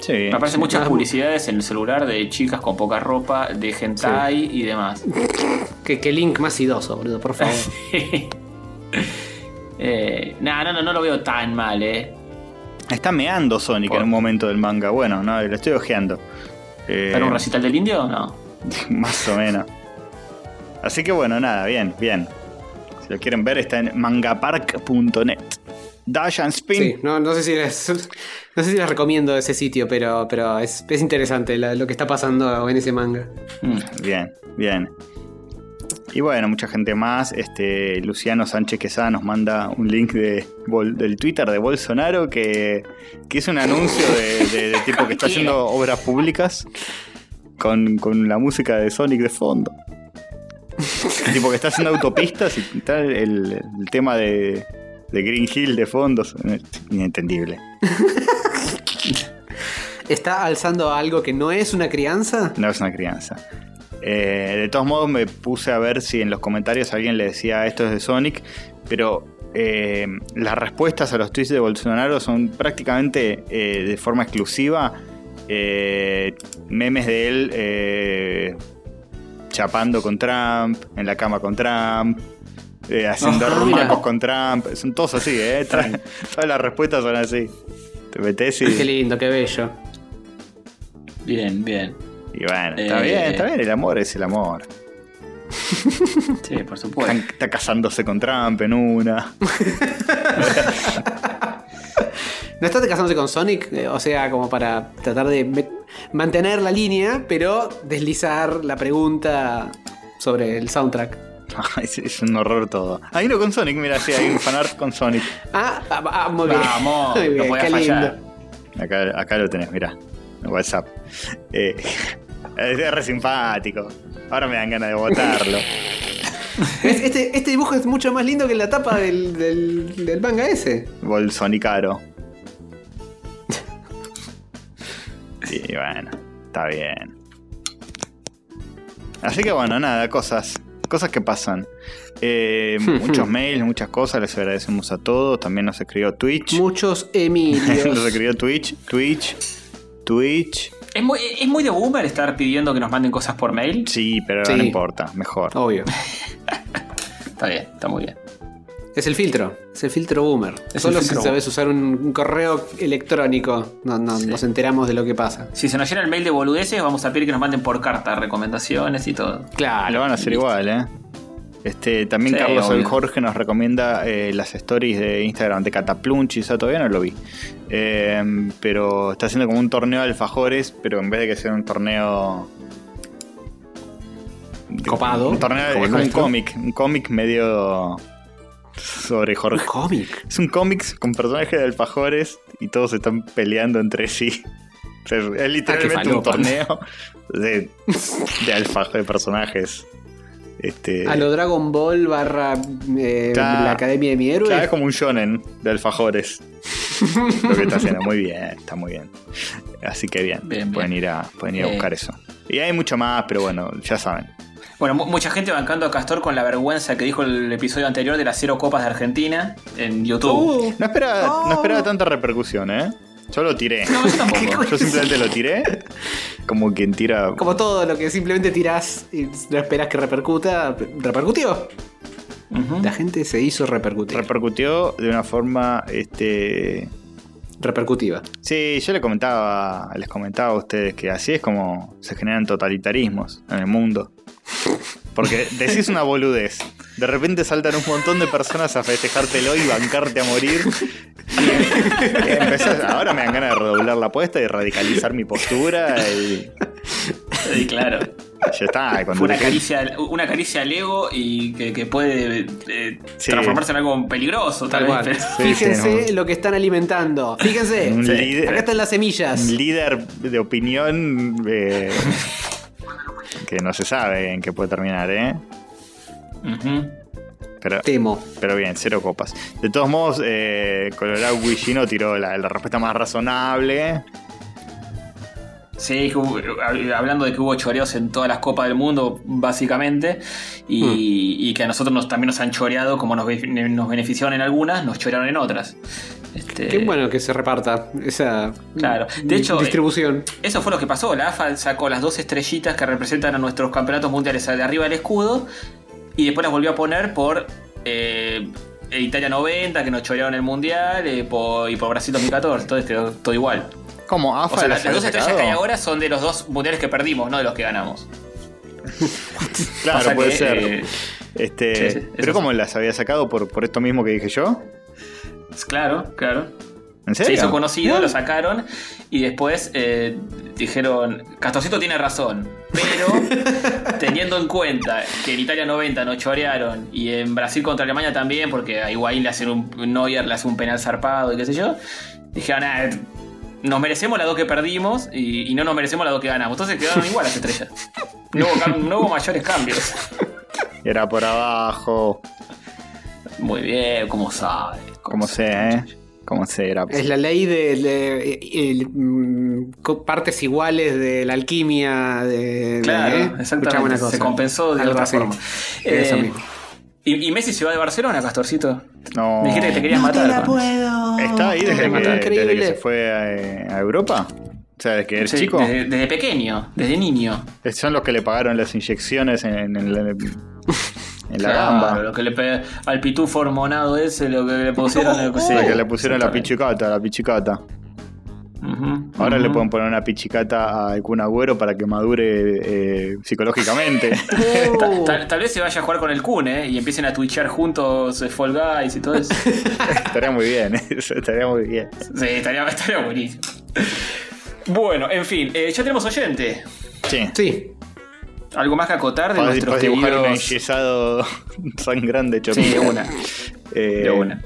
Sí. Me aparecen muchas publicidades en el celular de chicas con poca ropa, de hentai y demás. Que, que link más idoso, boludo, por favor. eh, nah, no, no, no lo veo tan mal, eh. Está meando Sonic Por- en un momento del manga. Bueno, no, lo estoy ojeando. Eh, ¿Para un recital del indio? No. más o menos. Así que bueno, nada, bien, bien. Si lo quieren ver, está en mangapark.net. Dash and Spin. Sí, no, no sé si les, no sé si les recomiendo ese sitio, pero, pero es, es interesante la- lo que está pasando en ese manga. Mm. Bien, bien. Y bueno, mucha gente más. Este Luciano Sánchez Quesada nos manda un link de, Bol- del Twitter de Bolsonaro que, que es un anuncio de, de- de tipo que está haciendo obras públicas con, con la música de Sonic de fondo. tipo que está haciendo autopistas y está el, el tema de, de Green Hill de fondo. Es Inentendible. ¿Está alzando algo que no es una crianza? No es una crianza. Eh, de todos modos, me puse a ver si en los comentarios alguien le decía esto es de Sonic, pero eh, las respuestas a los tweets de Bolsonaro son prácticamente eh, de forma exclusiva memes de él chapando con Trump, en la cama con Trump. Eh, haciendo rumacos mira. con Trump, son todos así, ¿eh? Todas todas las respuestas son así. Te metes y, Qué lindo, qué bello. Bien, bien. y bueno, está Eh. bien, está bien, el amor es el amor. Sí, por supuesto. Están- está casándose con Trump en una. ¿No estás casándose con Sonic? Eh, o sea, como para tratar de mantener la línea, pero deslizar la pregunta sobre el soundtrack. Es, es un horror todo. Hay uno con Sonic, mira, sí, hay un fanart con Sonic. Ah, ah, ah, muy bien. Vamos, muy no bien, qué fallar. lindo. Acá, acá lo tenés, mira. WhatsApp. Eh, es re simpático. Ahora me dan ganas de votarlo. Este, este dibujo es mucho más lindo que la tapa del, del, del manga ese. Bolsonicaro. Y bueno, está bien. Así que bueno, nada, cosas. Cosas que pasan. Eh, muchos mails, muchas cosas, les agradecemos a todos. También nos escribió Twitch. Muchos nos Emilios. escribió Twitch, Twitch, Twitch. ¿Es muy, ¿Es muy de boomer estar pidiendo que nos manden cosas por mail? Sí, pero Sí. no importa, mejor. Obvio. Está bien, está muy bien. Es el filtro. Es el filtro boomer. Solo filtro si sabes usar un, un correo electrónico no, no- Sí. nos enteramos de lo que pasa. Si se nos llena el mail de boludeces, vamos a pedir que nos manden por carta recomendaciones y todo. Claro. Lo van a hacer listo. igual, ¿eh? Este, también Sí, Carlos obvio. el Jorge nos recomienda eh, las stories de Instagram de Cataplunch, eso todavía no lo vi. Eh, pero está haciendo como un torneo de alfajores, pero en vez de que sea un torneo. Copado, Un torneo es como un cómic, un cómic medio sobre Un Jorge. cómic. Es un cómic con personajes de alfajores y todos están peleando entre sí. O sea, es literalmente un falopa. torneo de, de alfajores, de personajes. Este, A lo Dragon Ball barra eh, la Academia de mi héroe. Claro, es como un shonen de alfajores. Lo que está haciendo. Muy bien, está muy bien. Así que bien, Bien, bien. pueden ir a, pueden ir a Eh. buscar eso. Y hay mucho más, pero bueno, ya saben. Bueno, mu- mucha gente bancando a Castor con la vergüenza que dijo el episodio anterior de las cero copas de Argentina en YouTube. Uh, No esperaba, no Oh. esperaba tanta repercusión, ¿eh? Yo lo tiré. No, yo tampoco. Yo simplemente lo tiré. Como quien tira. como todo lo que simplemente tirás y no esperás que repercuta, repercutió. La gente se hizo repercutir. Repercutió de una forma. Este. Repercutiva. Sí, yo le comentaba, les comentaba a ustedes que así es como se generan totalitarismos en el mundo. Porque decís una boludez, de repente saltan un montón de personas a festejártelo y bancarte a morir. Y empezás- ahora me dan ganas de redoblar la apuesta y radicalizar mi postura y Sí, claro. ya está. Fue Cuando una caricia, una caricia al ego y que, que puede eh, Sí. transformarse en algo peligroso, tal, Tal vez. cual. pero- Sí, Fíjense sí, lo que están alimentando. Fíjense. Líder- Acá están las semillas. un líder de opinión eh, que no se sabe en qué puede terminar, ¿eh? Pero, Temo. Pero bien, cero copas. De todos modos, eh, Colorado Guillino tiró la, la respuesta más razonable. Sí, hubo- hab- hablando de que hubo choreos en todas las copas del mundo, básicamente, y, Hmm. y que a nosotros nos, también nos han choreado, como nos, nos beneficiaron en algunas, nos chorearon en otras. Este, Qué bueno que se reparta esa Claro. De hecho, distribución. Eso fue lo que pasó. La AFA sacó las dos estrellitas que representan a nuestros campeonatos mundiales de arriba del escudo y después las volvió a poner por eh, Italia 90, que nos chorearon el mundial, eh, por- y por Brasil 2014. Entonces quedó todo igual. ¿Cómo? ¿AFA O sea, las dos estrellas sacado? que hay ahora son de los dos mundiales que perdimos, no de los que ganamos. Claro, Pasa puede que, ser. eh, este, sí, sí, eso ¿Pero cómo las había sacado por, por esto mismo que dije yo? Claro, claro. ¿En Se hizo conocido, lo sacaron y después eh, dijeron, Castorcito tiene razón, pero teniendo en cuenta que en Italia 90 nos chorearon y en Brasil contra Alemania también, porque a Higuaín le hacen un Neuer le hace un penal zarpado y qué sé yo, dijeron, ah, nos merecemos las dos que perdimos y, y no nos merecemos las dos que ganamos. Entonces quedaron igual las estrellas. No hubo, no mayores cambios. Era por abajo. Muy bien, como sabes. Como sea, ¿eh? Como sea, era. Es la ley de, de- el- mm, partes iguales de la alquimia. De, Claro, de- ¿eh? exactamente. Se compensó de Algo otra así. forma. Eso Eh, mismo. ¿Y, y Messi se va de Barcelona, Castorcito? No. Me dijiste que te querías matar. con- ¿Está ahí desde, No, que, no, desde que increíble. se fue a, a Europa? O sea, desde que eres Sí, chico. Desde, desde pequeño, desde niño. Son los que le pagaron las inyecciones en, en la, en la Claro, gamba. Lo que le pe- al pitufo hormonado ese, lo que le pusieron. lo que Sí, sea. que le pusieron la pichicata, la pichicata. Ahora le pueden poner una pichicata a Kun Agüero para que madure eh, psicológicamente. Ta- Tal, tal vez se vaya a jugar con el Kun, ¿eh? Y empiecen a twitchear juntos eh, Fall Guys y todo eso. estaría muy bien, eso estaría muy bien. sí, estaría, estaría buenísimo. Bueno, en fin, eh, ya tenemos oyente. Sí. Sí. ¿Algo más que acotar de Para, nuestros dibujar un queridos... enyesado sangrante Sí, de una. Eh, De una.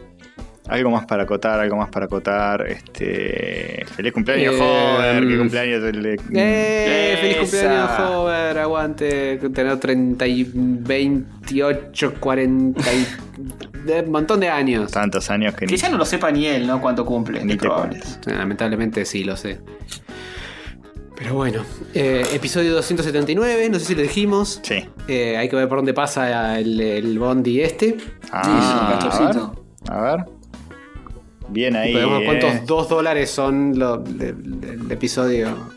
Algo más para acotar, algo más para acotar. Este. Feliz cumpleaños, Eh, joven. Qué mm. cumpleaños el- ¡Eh! ¡Feliz cumpleaños, Hover! Aguante. Tener 30 y 28, 40 y. de- Un montón de años. Tantos años que ni. Que ya no lo sepa ni él, ¿no? Cuánto cumple. Ni te cuento. Lamentablemente sí, lo sé. Pero bueno, eh, episodio 279, no sé si lo dijimos. Sí. Eh, hay que ver por dónde pasa el, el Bondi este. Ah, Sí, a ver. A ver. Bien ahí. Eh. cuántos dos dólares son lo- del episodio.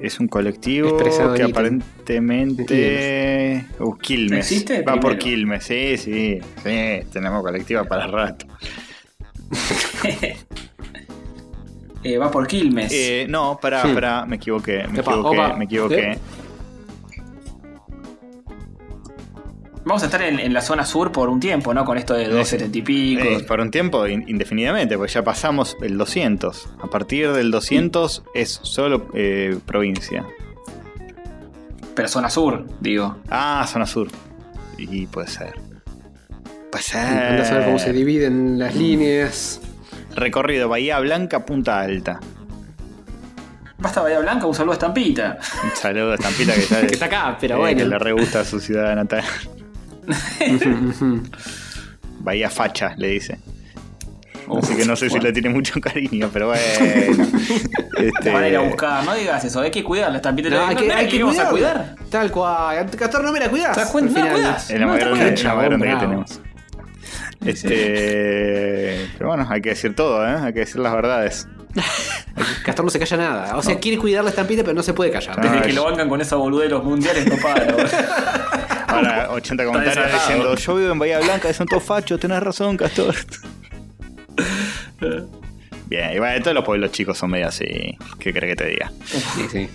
Es un colectivo Expresado que aparentemente. Uh, Quilmes. ¿Existe? Va por. Quilmes, sí, sí. Sí, tenemos colectiva para rato. Eh, va por Quilmes. Eh, no, pará, Hmm. pará, me equivoqué, me Epa, equivoqué, opa. me equivoqué. ¿Eh? Vamos a estar en, en la zona sur por un tiempo, ¿no? Con esto de 270 y pico. Eh, por un tiempo in- indefinidamente, pues ya pasamos el 200. A partir del 200 es solo eh, provincia. Pero zona sur, digo. Ah, zona sur. Y puede ser. Puede ser. Anda a saber cómo se dividen las líneas. Recorrido Bahía Blanca, Punta Alta. Basta Bahía Blanca, un saludo a Estampita. Un saludo a Estampita que está, Que está acá, pero eh, bueno. que le re gusta a su ciudad natal. Bahía Facha, le dice. Así que no sé si le tiene mucho cariño, pero bueno. Este, Te van a ir a buscar, no digas eso, hay que cuidarla. Estampita No, hay que, hay que a cuidar. Tal cual. Castor, no me la cuidás. ¿Te das cuenta? No la final. cuidás. Es la No es la grande que tenemos. Este, pero bueno, hay que decir todo, ¿eh? Hay que decir las verdades. Castor no se calla nada. O sea, quiere cuidar la estampita, pero no se puede callar. Desde que lo bancan con esa boludez de los mundiales no para. Ahora 80 comentarios diciendo, yo vivo en Bahía Blanca, son todos fachos, tenés razón, Castor. Bien, y bueno, todos los pueblos chicos son medio así. ¿Qué crees que te diga? Sí, sí.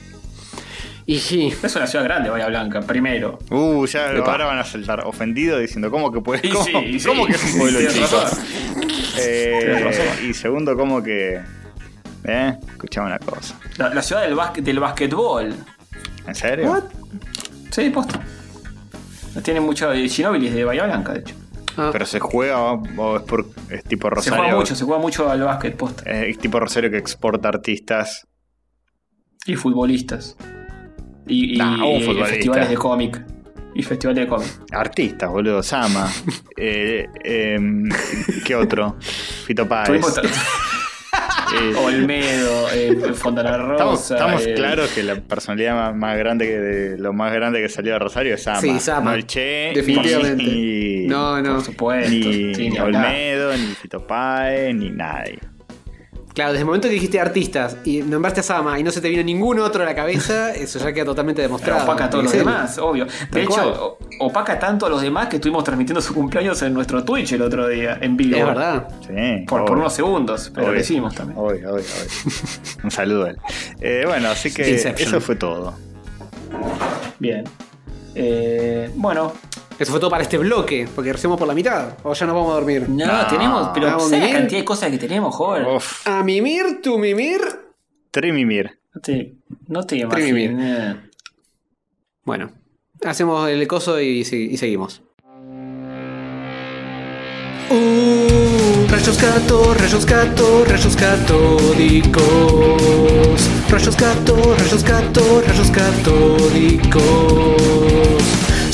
Y sí. es una ciudad grande, Bahía Blanca, primero. Uh, ya Epa. ahora van a saltar ofendidos diciendo, ¿cómo que puede? ¿Cómo, sí, y sí. cómo que es un pueblo chico? Eh, y segundo, ¿cómo que? ¿Eh? Escuchame una cosa. La, la ciudad del, básquet, del basquetbol. ¿En serio? Sí, posta. Tiene mucho de Ginóbilis de Bahía Blanca, de hecho. Ah, ¿Pero se juega o, es, por, es tipo Se Rosario? juega mucho, se juega mucho al básquet, posta. Eh, Es tipo Rosario que exporta artistas. Y futbolistas. Y, y- Nah, un y futbolista. festivales de cómic. Y festivales de cómic. Artistas, boludo. Sama. eh, em, ¿Qué otro? Fito Páez. Eh, Olmedo, eh, Fontana Rosa. Estamos, estamos eh, claros que la personalidad más, más grande que de, lo más grande que salió de Rosario es Sama. Sí, Sama. No el Che, Definitivamente. Ni, No, no. Por supuesto. ni sí, ni hablar. Olmedo, ni Fito Páez, ni nadie. Claro, desde el momento que dijiste artistas y nombraste a Sama y no se te vino ningún otro a la cabeza, eso ya queda totalmente demostrado. Opaca a todos los demás, obvio. De Tal hecho, cual. opaca tanto a los demás que estuvimos transmitiendo su cumpleaños en nuestro Twitch el otro día, en vivo. Es verdad. Sí, por unos segundos, pero lo Obvio. hicimos también. Obvio, obvio, obvio. Un saludo a él. Eh, bueno, así que Inception. eso fue todo. Bien. Eh, bueno, Eso fue todo para este bloque, porque recemos por la mitad. O ya nos vamos a dormir. no, No, tenemos, pero vamos a ¿sabes la cantidad de cosas que tenemos, joven? Uf, A mimir, tu mimir. Trimimir. No te, no te Trimimir. imaginas. Bueno, hacemos el coso y, y seguimos. Uh, rayos gato, rayos gato, rayos catódicos. Rayos gato, rayos gato, rayos catódicos.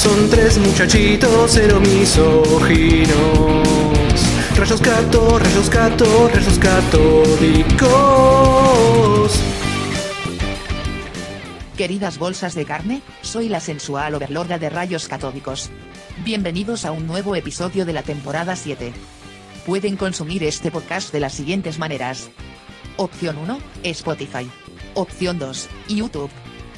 Son tres muchachitos cero misóginos. Rayos gato, rayos gato, rayos catódicos. Queridas bolsas de carne, soy la sensual overlorda de rayos catódicos. Bienvenidos a un nuevo episodio de la temporada 7. Pueden consumir este podcast de las siguientes maneras. Opción 1, Spotify. Opción 2, YouTube.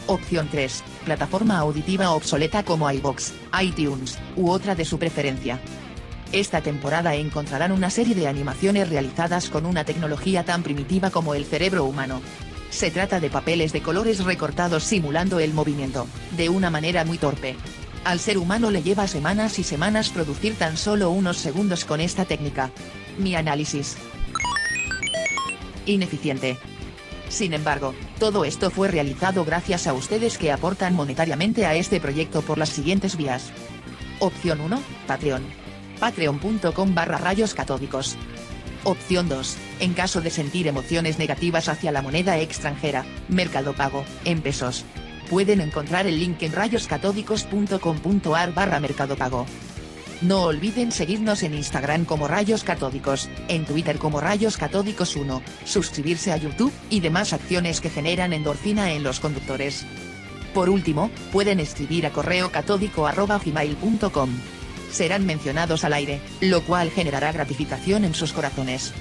Opción 3, plataforma auditiva obsoleta como iBox, iTunes, u otra de su preferencia. Esta temporada encontrarán una serie de animaciones realizadas con una tecnología tan primitiva como el cerebro humano. Se trata de papeles de colores recortados simulando el movimiento, de una manera muy torpe. Al ser humano le lleva semanas y semanas producir tan solo unos segundos con esta técnica. Mi análisis. Ineficiente. Sin embargo, todo esto fue realizado gracias a ustedes que aportan monetariamente a este proyecto por las siguientes vías. Opción 1, Patreon. Patreon.com barra rayos catódicos. Opción 2. En caso de sentir emociones negativas hacia la moneda extranjera, Mercado Pago, en pesos. Pueden encontrar el link en rayoscatódicos.com.ar barra Mercado Pago. No olviden seguirnos en Instagram como Rayos Catódicos, en Twitter como Rayos Catódicos 1, suscribirse a YouTube y demás acciones que generan endorfina en los conductores. Por último, pueden escribir a correo catódico arroba gmail.com. Serán mencionados al aire, lo cual generará gratificación en sus corazones.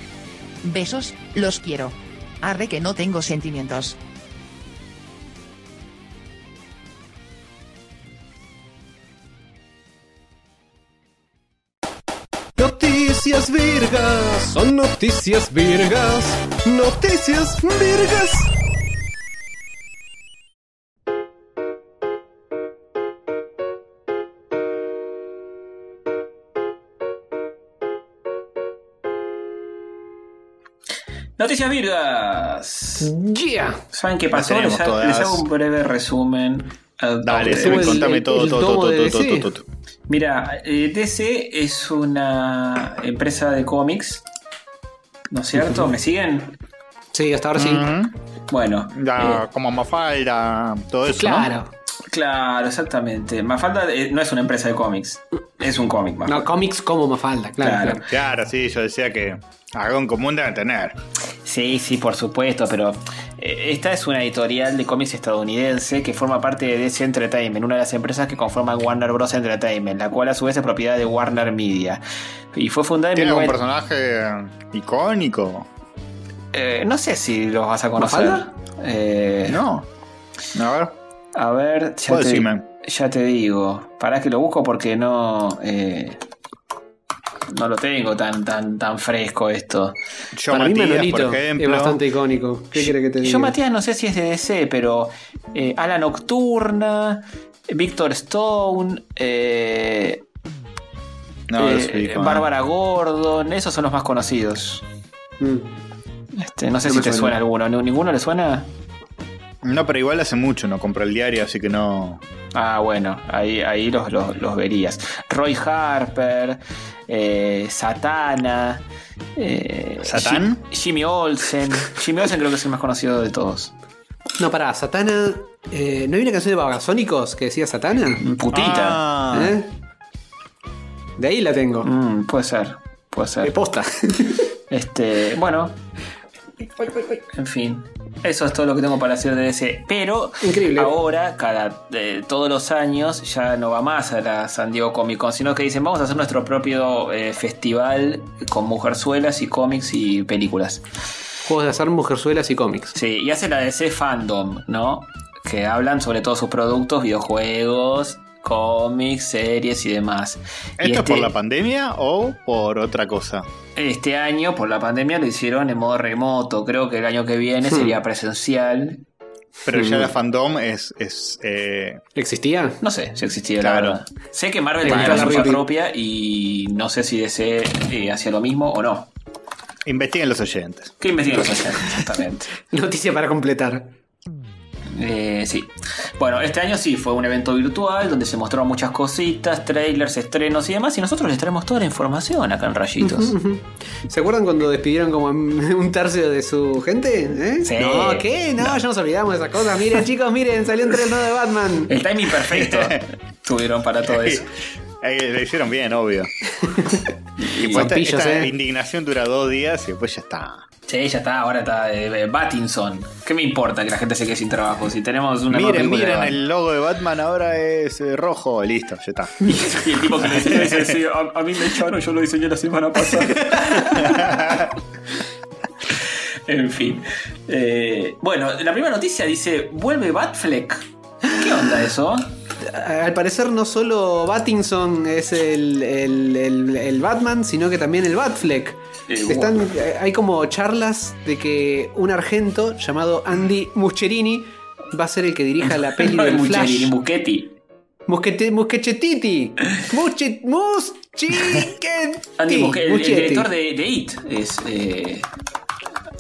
Besos, los quiero. Arre que no tengo sentimientos. Noticias virgas, son noticias virgas, noticias virgas. Noticias Virgas. Yeah. ¿Saben qué pasó? Les, ha- todas. les hago un breve resumen. Dale, el- contame todo, todo, todo, todo, todo, todo. Mira, eh, DC es una empresa de cómics. ¿No es cierto? ¿Me siguen? Sí, hasta ahora sí. Bueno, Ya, eh, como Mafalda, todo eso. Claro. ¿no? Claro, exactamente. Mafalda eh, no es una empresa de cómics, es un cómic. Mafalda. No, cómics como Mafalda, claro. Claro. claro. Claro, sí, yo decía que algo en común deben tener. Sí, sí, por supuesto, pero esta es una editorial de cómics estadounidense que forma parte de DC Entertainment, una de las empresas que conforman Warner Bros. Entertainment, la cual a su vez es propiedad de Warner Media. Y fue fundada en ¿Tiene algún 19 personaje icónico? Eh, no sé si los vas a conocer. Eh, No. A ver. A ver, ya te, ya te digo. Para que lo busco porque no. eh, no lo tengo tan, tan, tan fresco esto. Yo Para mí Matías, Manolito por ejemplo. es bastante icónico. ¿Qué quiere que te diga? Yo, Matías, no sé si es de DC, pero. Eh, Ala Nocturna, Victor Stone, eh, No, eh, ¿no? Bárbara Gordon, esos son los más conocidos. Mm. Este, no sé No si te suena. suena alguno. ¿Ni- ¿Ninguno le suena? No, pero igual hace mucho no compré el diario, así que no. Ah, bueno, ahí, ahí los, los, los verías. Roy Harper, eh, Satana, eh, Jimmy Olsen. Jimmy Olsen creo que es el más conocido de todos. No, pará, Satana. eh, ¿No hay una canción de Babasónicos que decía Satana? Putita. Ah, ¿Eh? De ahí la tengo. Mm, puede ser, puede De ser. posta. Este, bueno. En fin. Eso es todo lo que tengo para hacer de DC. Pero Increíble. ahora, cada eh, todos los años, ya no va más a la San Diego Comic Con, sino que dicen vamos a hacer nuestro propio eh, festival con mujerzuelas y cómics y películas. Juegos de azar, mujerzuelas y cómics. Sí, y hace la DC Fandom, ¿no? Que hablan sobre todos sus productos, videojuegos, cómics, series y demás. Y ¿Esto es por este- la pandemia o por otra cosa? Este año, por la pandemia, lo hicieron en modo remoto. Creo que el año que viene Hmm. sería presencial. Pero ya Mm. la fandom es. es eh, ¿Existía? No sé si existía, Claro. la verdad. Sé que Marvel tenía la suya propia y no sé si DC eh, hacía lo mismo o no. investiguen los oyentes. ¿Qué investiguen los oyentes? Exactamente. Noticia para completar. Eh, sí. Bueno, este año sí fue un evento virtual donde se mostraron muchas cositas, trailers, estrenos y demás. Y nosotros les traemos toda la información acá en Rayitos. ¿Se acuerdan cuando despidieron como un tercio de su gente? ¿Eh? Sí. No, ¿qué? No, ya nos olvidamos de esas cosas. Miren, chicos, miren, salió un trailer nuevo de Batman. El timing perfecto tuvieron para todo eso. Ahí lo hicieron bien, obvio. Y, Pues esta, pillos, esta eh. indignación dura dos días y después ya está. Sí, ya está, ahora está eh, Battinson. ¿Qué me importa que la gente se quede sin trabajo? Si tenemos una miren, de miren, el logo de Batman ahora es eh, rojo. Listo, ya está. Y el tipo que lo diseñó dice, sí, a, a mí me echaron, yo lo diseñé la semana pasada. en fin. Eh, bueno, la primera noticia dice, vuelve Batfleck. ¿Qué onda eso? Al parecer no solo Battinson es el, el- el- el Batman, sino que también el Batfleck. Eh, Están, eh, hay como charlas de que un argento llamado Andy Muscherini va a ser el que dirija la peli del Mucherini, Flash. Muchetti. Musquete, Muschetiti. Musche, Muschetti. Andy Muschietti, el, director de, de It es... Eh.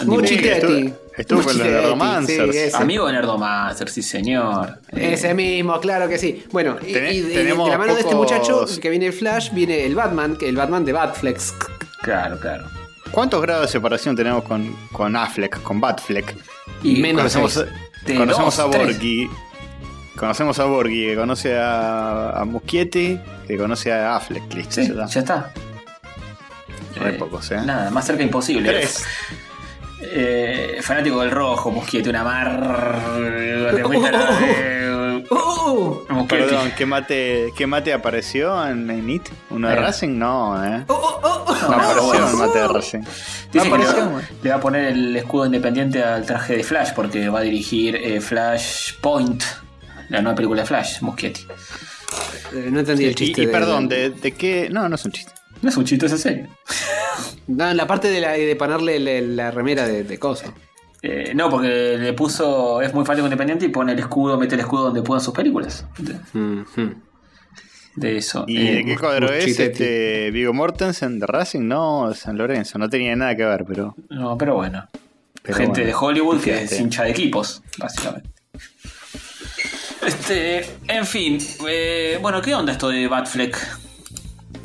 Muchetti. Estuvo- con los Muchetti, Neuromancers. sí. Amigo de Nerdomaster, sí señor. Eh, Ese mismo, claro que sí. Bueno, y, y de, la mano de este muchacho que viene el Flash, viene el Batman, que el Batman de Batflex. Claro, claro. ¿Cuántos grados de separación tenemos con, con Affleck, con Batfleck? Y Menos Conocemos. De conocemos dos, a. Borghi. Conocemos a Borghi, que conoce a, a Muschietti, que conoce a Affleck. Listo, Sí, ya está. ya está. Re Eh, pocos, ¿eh? Nada, más cerca imposible. Tres. Eh, fanático del rojo, Muschietti, una mar. Te fuiste ¡Uh! Muschietti. Perdón, ¿qué mate, qué mate apareció en, en IT? ¿Uno de Eh. Racing? No, ¿eh? ¡Uh, uh, uh! No No, apareció el mate de Racing. Dice No que le, va, güey. le va a poner el escudo independiente al traje de Flash porque va a dirigir eh, Flashpoint, la nueva película de Flash, Muschietti. Eh, no entendí el chiste. y de- perdón, de, de qué? No, no es un chiste. No es un chiste esa serie. No, en la parte de, la, de ponerle la, la remera de, de coso. Eh, no, porque le puso. Es muy fanático independiente y pone el escudo, mete el escudo donde puedan sus películas. De, de eso. ¿Y Eh, de qué cuadro es este Vigo Mortensen de Racing? No, San Lorenzo. No tenía nada que ver, pero. No, pero bueno. Pero Gente bueno. de Hollywood que es hincha de equipos, básicamente. Este, en fin, eh, bueno, ¿qué onda esto de Batfleck?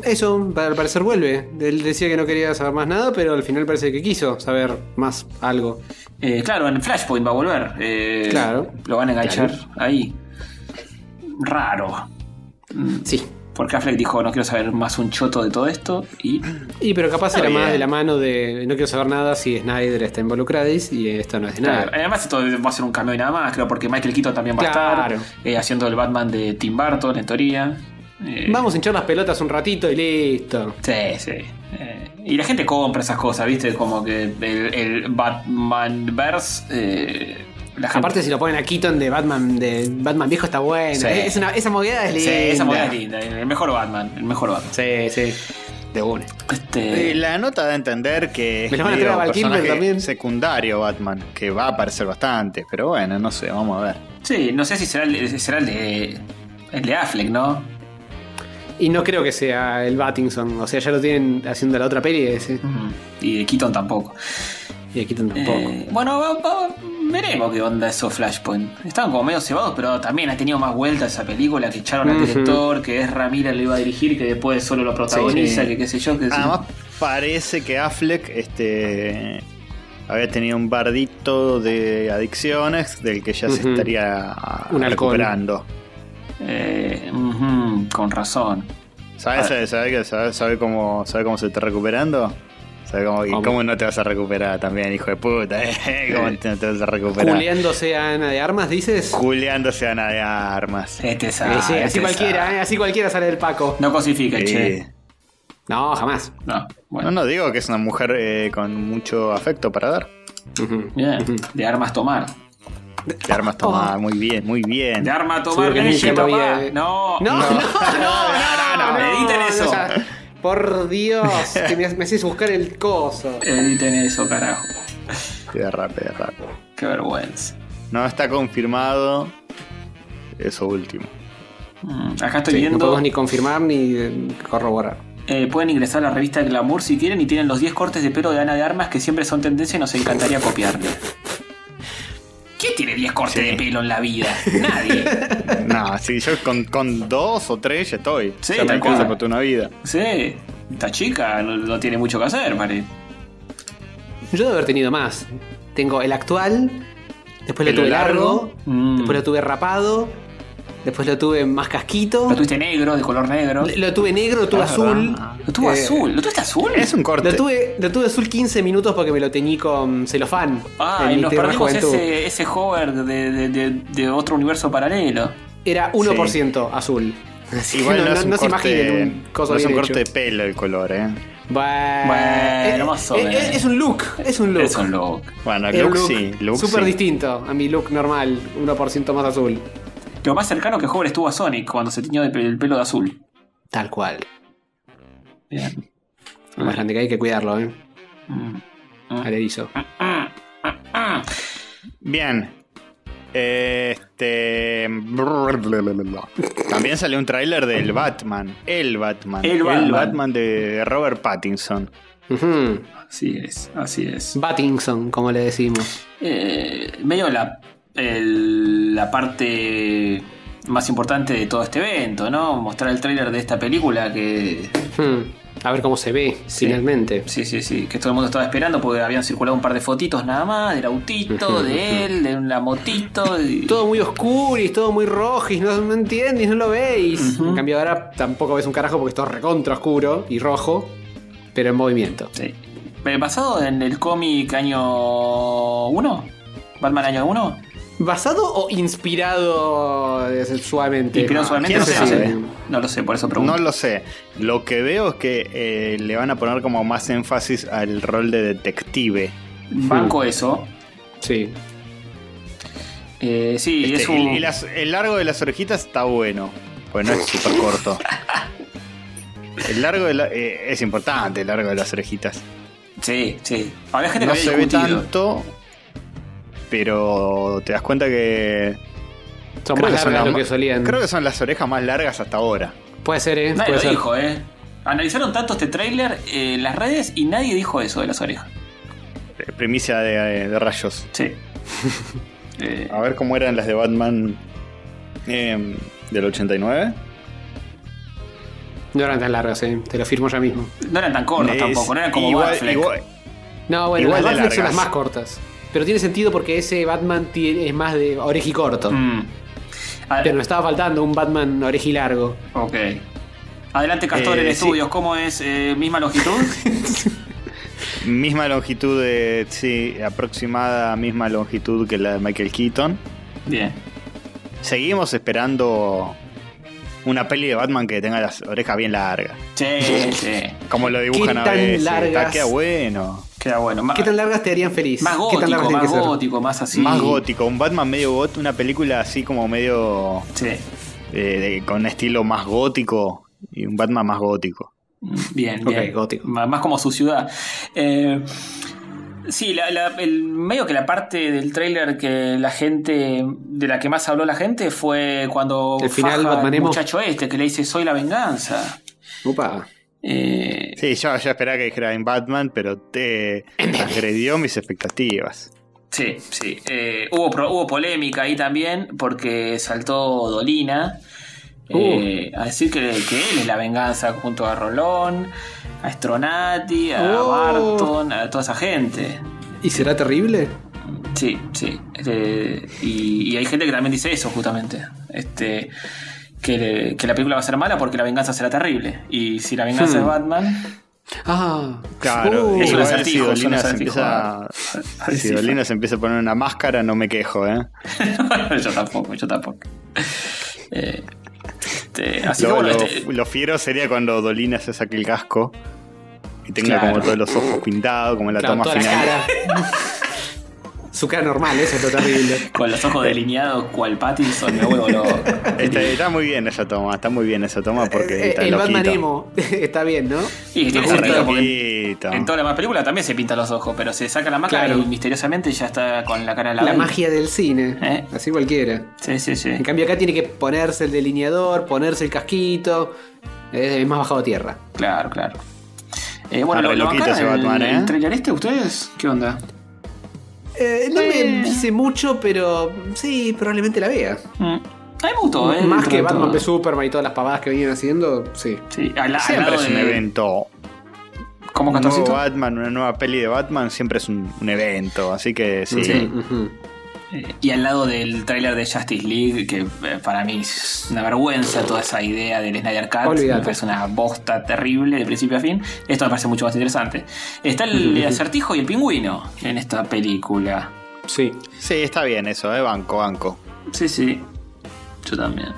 Eso, al parecer vuelve. Él decía que no quería saber más nada, pero al final parece que quiso saber más algo. Eh, claro, en Flashpoint va a volver. eh, Claro. Lo van a enganchar Claro. ahí. raro. Sí. Porque Affleck dijo, no quiero saber más un choto de todo esto. Y Y pero capaz Está era más de la mano de no quiero saber nada si Snyder está involucrado y esto no es de Claro, nada. además esto va a ser un cambio y nada más, creo, porque Michael Keaton también va a estar eh, haciendo el Batman de Tim Burton, en teoría. Eh, Vamos a hinchar las pelotas un ratito y listo. Sí, sí. Eh, y la gente compra esas cosas, ¿viste? Como que el, el Batman-verse... eh, la gente- Aparte si lo ponen a Keaton de Batman de Batman viejo está bueno. Sí. Es una- esa movida es Sí, linda. esa moneda es linda. El mejor Batman, el mejor Batman. Sí, sí. De una. Este, la nota da a entender que es Me lo van a medio traer a Val Kilmer personaje también. secundario Batman, que va a aparecer bastante, pero bueno, no sé, vamos a ver. Sí, no sé si será el, será el de... El de Affleck, ¿no? Y no creo que sea el Battinson. O sea, ya lo tienen haciendo la otra peli ese. Y de Keaton tampoco. Y a Keaton tampoco. Eh, bueno, va- va- veremos qué onda eso Flashpoint. Estaban como medio cebados, pero también ha tenido más vueltas esa película que echaron al director, que es Ramírez lo iba a dirigir, que después solo lo protagoniza, Sí. que qué sé yo, que Además, parece que Affleck este, había tenido un bardito de adicciones del que ya se estaría Un alcohol. Eh, con razón. ¿Sabes Ah. sabe, sabe, que- sabe- sabe cómo, sabe cómo se está recuperando? ¿Sabe cómo, y ¿Cómo? cómo no te vas a recuperar también, hijo de puta? eh? ¿Cómo te- no te vas a recuperar? Juliándose a Ana de Armas, dices. Juliándose a Ana de Armas. Este Eh, sabe, sí, así este cualquiera, eh, así cualquiera sale del Paco. No cosifique, Sí. che. No, jamás. No, bueno. No, no digo que es una mujer eh, con mucho afecto para dar. Bien, de armas tomar. De armas tomar, muy bien, muy bien. De arma tomar lo papá. No, No, no, no, no, no, editen eso. ya. Por Dios, que me, me haces buscar el coso. Editen eso, carajo. De rap, de rap. Qué vergüenza. No está confirmado eso último. Mm, acá estoy Sí, no viendo. podemos ni confirmar ni eh, corroborar. Eh, pueden ingresar a la revista Glamour si quieren y tienen los 10 cortes de pelo de Ana de Armas que siempre son tendencia y nos encantaría copiarle. ¿Quién tiene 10 cortes Sí. de pelo en la vida? Nadie. No, si yo con, con dos o tres ya estoy. Sí, ya me alcanza toda una vida. Sí, esta chica no, no tiene mucho que hacer, pare. Yo debo haber tenido más. Tengo el actual, después lo ¿Pelo tuve largo? largo, Mm. después lo tuve rapado, después lo tuve más casquito, Lo tuviste negro, de color negro. lo tuve negro, lo tuve Ah, azul. verdad. Lo tuvo Eh, azul. ¿Lo tuviste azul? Es un corte. Lo tuve, lo tuve azul 15 minutos porque me lo teñí con celofán. Ah, en y nos perdimos ese, ese hover de, de- de- de otro universo paralelo. Era 1% azul. Así Igual no, es un se corte, imaginen un coso no es un corte hecho. de pelo el color, eh. Bueno, Bueno, eh, más o eh, menos. eh, es un look, es un look. Es un look. Bueno, un look, sí, look súper sí. distinto a mi look normal, 1% más azul. Lo más cercano que Hover estuvo a Sonic cuando se tiñó el pelo de azul. Tal cual. Bien. Lo más grande que hay que cuidarlo, ¿eh? Mm. Al erizo. Bien. Este. También salió un tráiler del Batman. El Batman. El Batman. de Robert Pattinson. Así es, así es. Battingson, como le decimos. Eh, medio la, el- la parte más importante de todo este evento, ¿no? Mostrar el tráiler de esta película que... Hmm. A ver cómo se ve Sí. finalmente. Sí, sí, sí, que todo el mundo estaba esperando porque habían circulado un par de fotitos nada más, del autito, de él, de una motito. Y... Todo muy oscuris, todo muy rojis, no, no entiendes, no lo veis. En cambio ahora tampoco ves un carajo porque es todo recontra oscuro y rojo, pero en movimiento. Sí. Eh, ¿Basado en el cómic año 1? ¿Batman año 1? ¿Basado o inspirado eh, suavemente? Inspirado Ah, quién no sé, no sabe. sé. No lo sé, por eso pregunto. No lo sé. Lo que veo es que eh, le van a poner como más énfasis al rol de detective. Banco eso. Sí. Eh, sí, Este, es un... y- y las- el largo de las orejitas está bueno. Pues no es súper corto. El largo de la- eh, es importante, el largo de las orejitas. Sí, sí. Había gente No que se había ve discutido. tanto, pero te das cuenta que. Son creo más que largas las lo que solían. Creo que son las orejas más largas hasta ahora. Puede ser, ¿eh? Nadie Puede lo ser. dijo, ¿eh? Analizaron tanto este tráiler eh, en las redes y nadie dijo eso de las orejas. Eh, Primicia de, de rayos. Sí. Eh, A ver cómo eran las de Batman eh, del 89. No eran tan largas, ¿eh? Te lo firmo ya mismo. no eran tan cortas Es tampoco, no eran como igual, igual- No, bueno, Igual las son las más cortas. Pero tiene sentido porque ese Batman tiene- es más de oreji corto. Mm. Pero nos estaba faltando un Batman orejilargo. Ok. Adelante, Castor, Eh, en sí. estudios. ¿Cómo es? Eh, ¿Misma longitud? Misma longitud de. Sí, aproximada misma longitud que la de Michael Keaton. Bien. Seguimos esperando una peli de Batman que tenga las orejas bien largas. Sí, sí. Como lo dibujan ¿Qué a tan veces. largas? Está queda bueno. Queda bueno. Ma- ¿Qué tan largas te harían feliz? más ¿Qué tan gótico, más gótico, más así. Más gótico, un Batman medio gótico, una película así como medio Sí. eh, de- con estilo más gótico y un Batman más gótico. Bien, bien. gótico. Má- Más como su ciudad. Eh, sí, la, la- el, medio que la parte del tráiler que la gente, de la que más habló la gente fue cuando El final, faja el muchacho este que le dice soy la venganza. Upa. Eh, Sí, yo, yo esperaba que dijera en Batman, pero te agredió mis expectativas. Sí, sí. Eh, hubo, hubo polémica ahí también porque saltó Dolina eh, a decir que, que él es la venganza junto a Rolón, a Stronati, a Oh. Barton, a toda esa gente. ¿Y será terrible? Sí, sí. Eh, y, y hay gente que también dice eso justamente. Este, que, que la película va a ser mala porque la venganza será terrible. Y si la venganza Hmm. es Batman, Ah. Claro, Uh. Es un igual acertijo, si Dolina se empieza, si Dolina se empieza a poner una máscara, no me quejo, ¿eh? yo tampoco, yo tampoco. Eh, este, así Lo, que bueno, lo- este- lo fiero sería cuando Dolina se saque el casco y tenga Claro. como todos los ojos pintados, como en la Claro, toma la final. Su cara normal, eso es lo terrible. Con los ojos delineados, cual Pattinson, me vuelvo loco. Está, está muy bien esa toma, está muy bien esa toma porque Eh, está el loquito. Batman emo. Está bien, ¿no? Y tiene sentido porque en toda la más película también se pinta los ojos, pero se saca la máscara Claro. y misteriosamente ya está con la cara de la La magia del cine. ¿Eh? Así cualquiera. Sí, sí, sí. En cambio acá tiene que ponerse el delineador, ponerse el casquito. Es más bajado a tierra. Claro, claro. Eh, bueno, lo, lo loquito bancaron ese el, Batman, ¿eh? el trailer este, ¿ustedes? ¿Qué onda? Eh, no Eh. me dice mucho, pero sí, probablemente la vea. Mm. A mí me gustó, ¿eh? Más que de Batman v Superman y todas las pavadas que venían haciendo, sí. Sí, al, al Siempre lado es un de- evento. ¿Cómo Un nuevo? Batman, una nueva peli de Batman siempre es un, un evento, así que sí. Sí. Ujú. Y al lado del tráiler de Justice League, que eh, para mí es una vergüenza toda esa idea del Snyder Cut. Olvídate. Me parece una bosta terrible de principio a fin. Esto me parece mucho más interesante. Está el, acertijo y el pingüino en esta película. Sí. Sí, está bien eso, ¿eh? Banco, banco. Sí, sí. Yo también.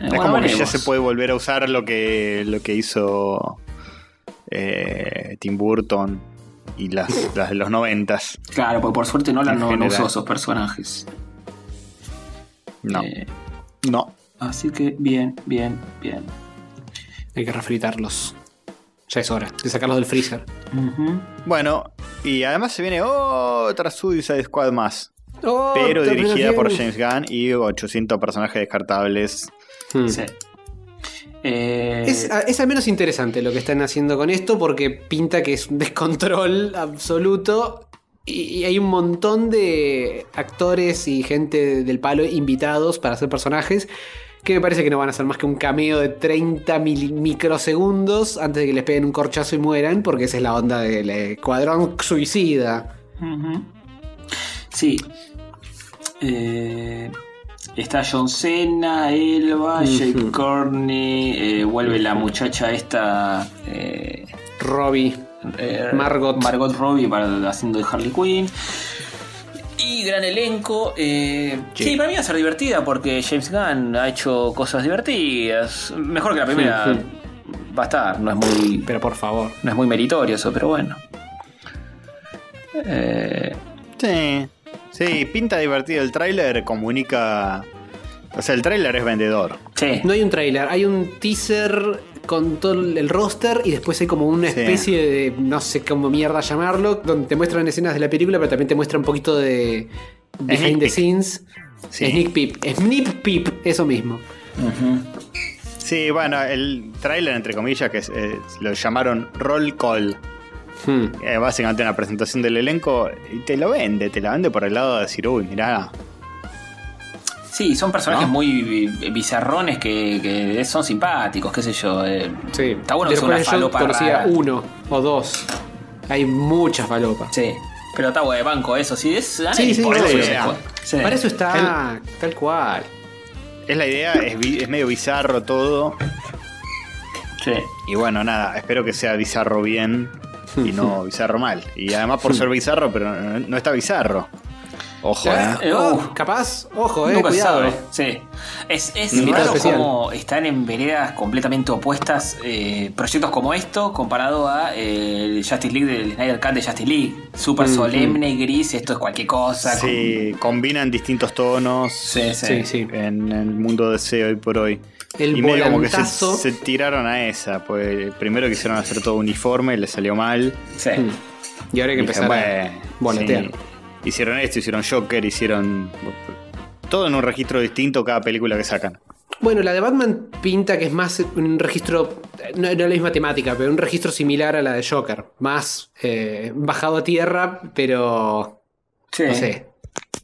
Es bueno, como que ya se puede volver a usar lo que, lo que hizo eh, Tim Burton y las, las de los noventas. Claro, porque por suerte Nolan no, no usó esos personajes. No, Eh, no. así que bien, bien, bien. Hay que refritarlos. Ya es hora de sacarlos del freezer. Bueno, y además se viene otra Suicide Squad más. Oh, pero dirigida por. James Gunn y 800 personajes descartables. Hmm. Sí. Eh, Es, es al menos interesante lo que están haciendo con esto porque pinta que es un descontrol absoluto y, y hay un montón de actores y gente del palo invitados para hacer personajes que me parece que no van a ser más que un cameo de 30 mil- microsegundos antes de que les peguen un corchazo y mueran porque esa es la onda del escuadrón suicida. Ujú. Sí. Eh, está John Cena, Elba. Jake Corney, eh, vuelve la muchacha esta. eh, Robbie. eh, Margot. Margot Robbie para, haciendo de Harley Quinn. Y gran elenco. eh, Sí. sí. para mí va a ser divertida porque James Gunn ha hecho cosas divertidas. Mejor que la primera. Sí, Va a estar, no es muy. Pero por favor. No es muy meritorio eso, pero bueno. Eh, Sí, sí, pinta divertido. El tráiler comunica... O sea, el tráiler es vendedor. sí. No hay un trailer, hay un teaser con todo el roster y después hay como una Sí. especie de, no sé cómo mierda llamarlo, donde te muestran escenas de la película, pero también te muestra un poquito de behind Sneak the scenes. Sí. Sneak peep. Sneak peep, eso mismo. Sí, bueno, el tráiler, entre comillas, que es, eh, lo llamaron Roll Call. Hmm. Eh, básicamente una presentación del elenco y te lo vende, te la vende por el lado de decir, uy, mirá. Sí, son personajes ¿No? muy bi- bizarrones que, que son simpáticos, qué sé yo. eh, Sí. Está bueno De que una cuales yo conocía rara. uno o dos. Hay muchas falopas. Sí, pero está bueno de banco eso, sí, es a Sí, sí, eso, sí. Para eso está tal cual. es la idea, es, es medio bizarro todo. Sí. Y bueno, nada, espero que sea bizarro bien y no bizarro mal. Y además por ser bizarro, pero no, no está bizarro. Ojo, eh. Eh, oh, capaz, ojo, eh, Nunca se cuidado. sabe. Sí. Es, es raro especial. como están en veredas completamente opuestas eh, proyectos como esto comparado a eh, el Justice League del Snyder Cut de Justice League. Súper Mm, solemne, gris, esto es cualquier cosa. Sí, combinan distintos tonos con- sí, sí. Sí, sí. en el mundo de SEO hoy por hoy. El y medio como que se, se tiraron a esa, pues primero quisieron hacer todo uniforme, le salió mal. Sí. Mm. Y ahora hay que empezar a "Bueno, volatear. sí". Hicieron esto, hicieron Joker, hicieron todo en un registro distinto cada película que sacan. Bueno, la de Batman pinta que es más un registro, no, no la misma temática, pero un registro similar a la de Joker. Más eh, bajado a tierra, pero Sí. no sé.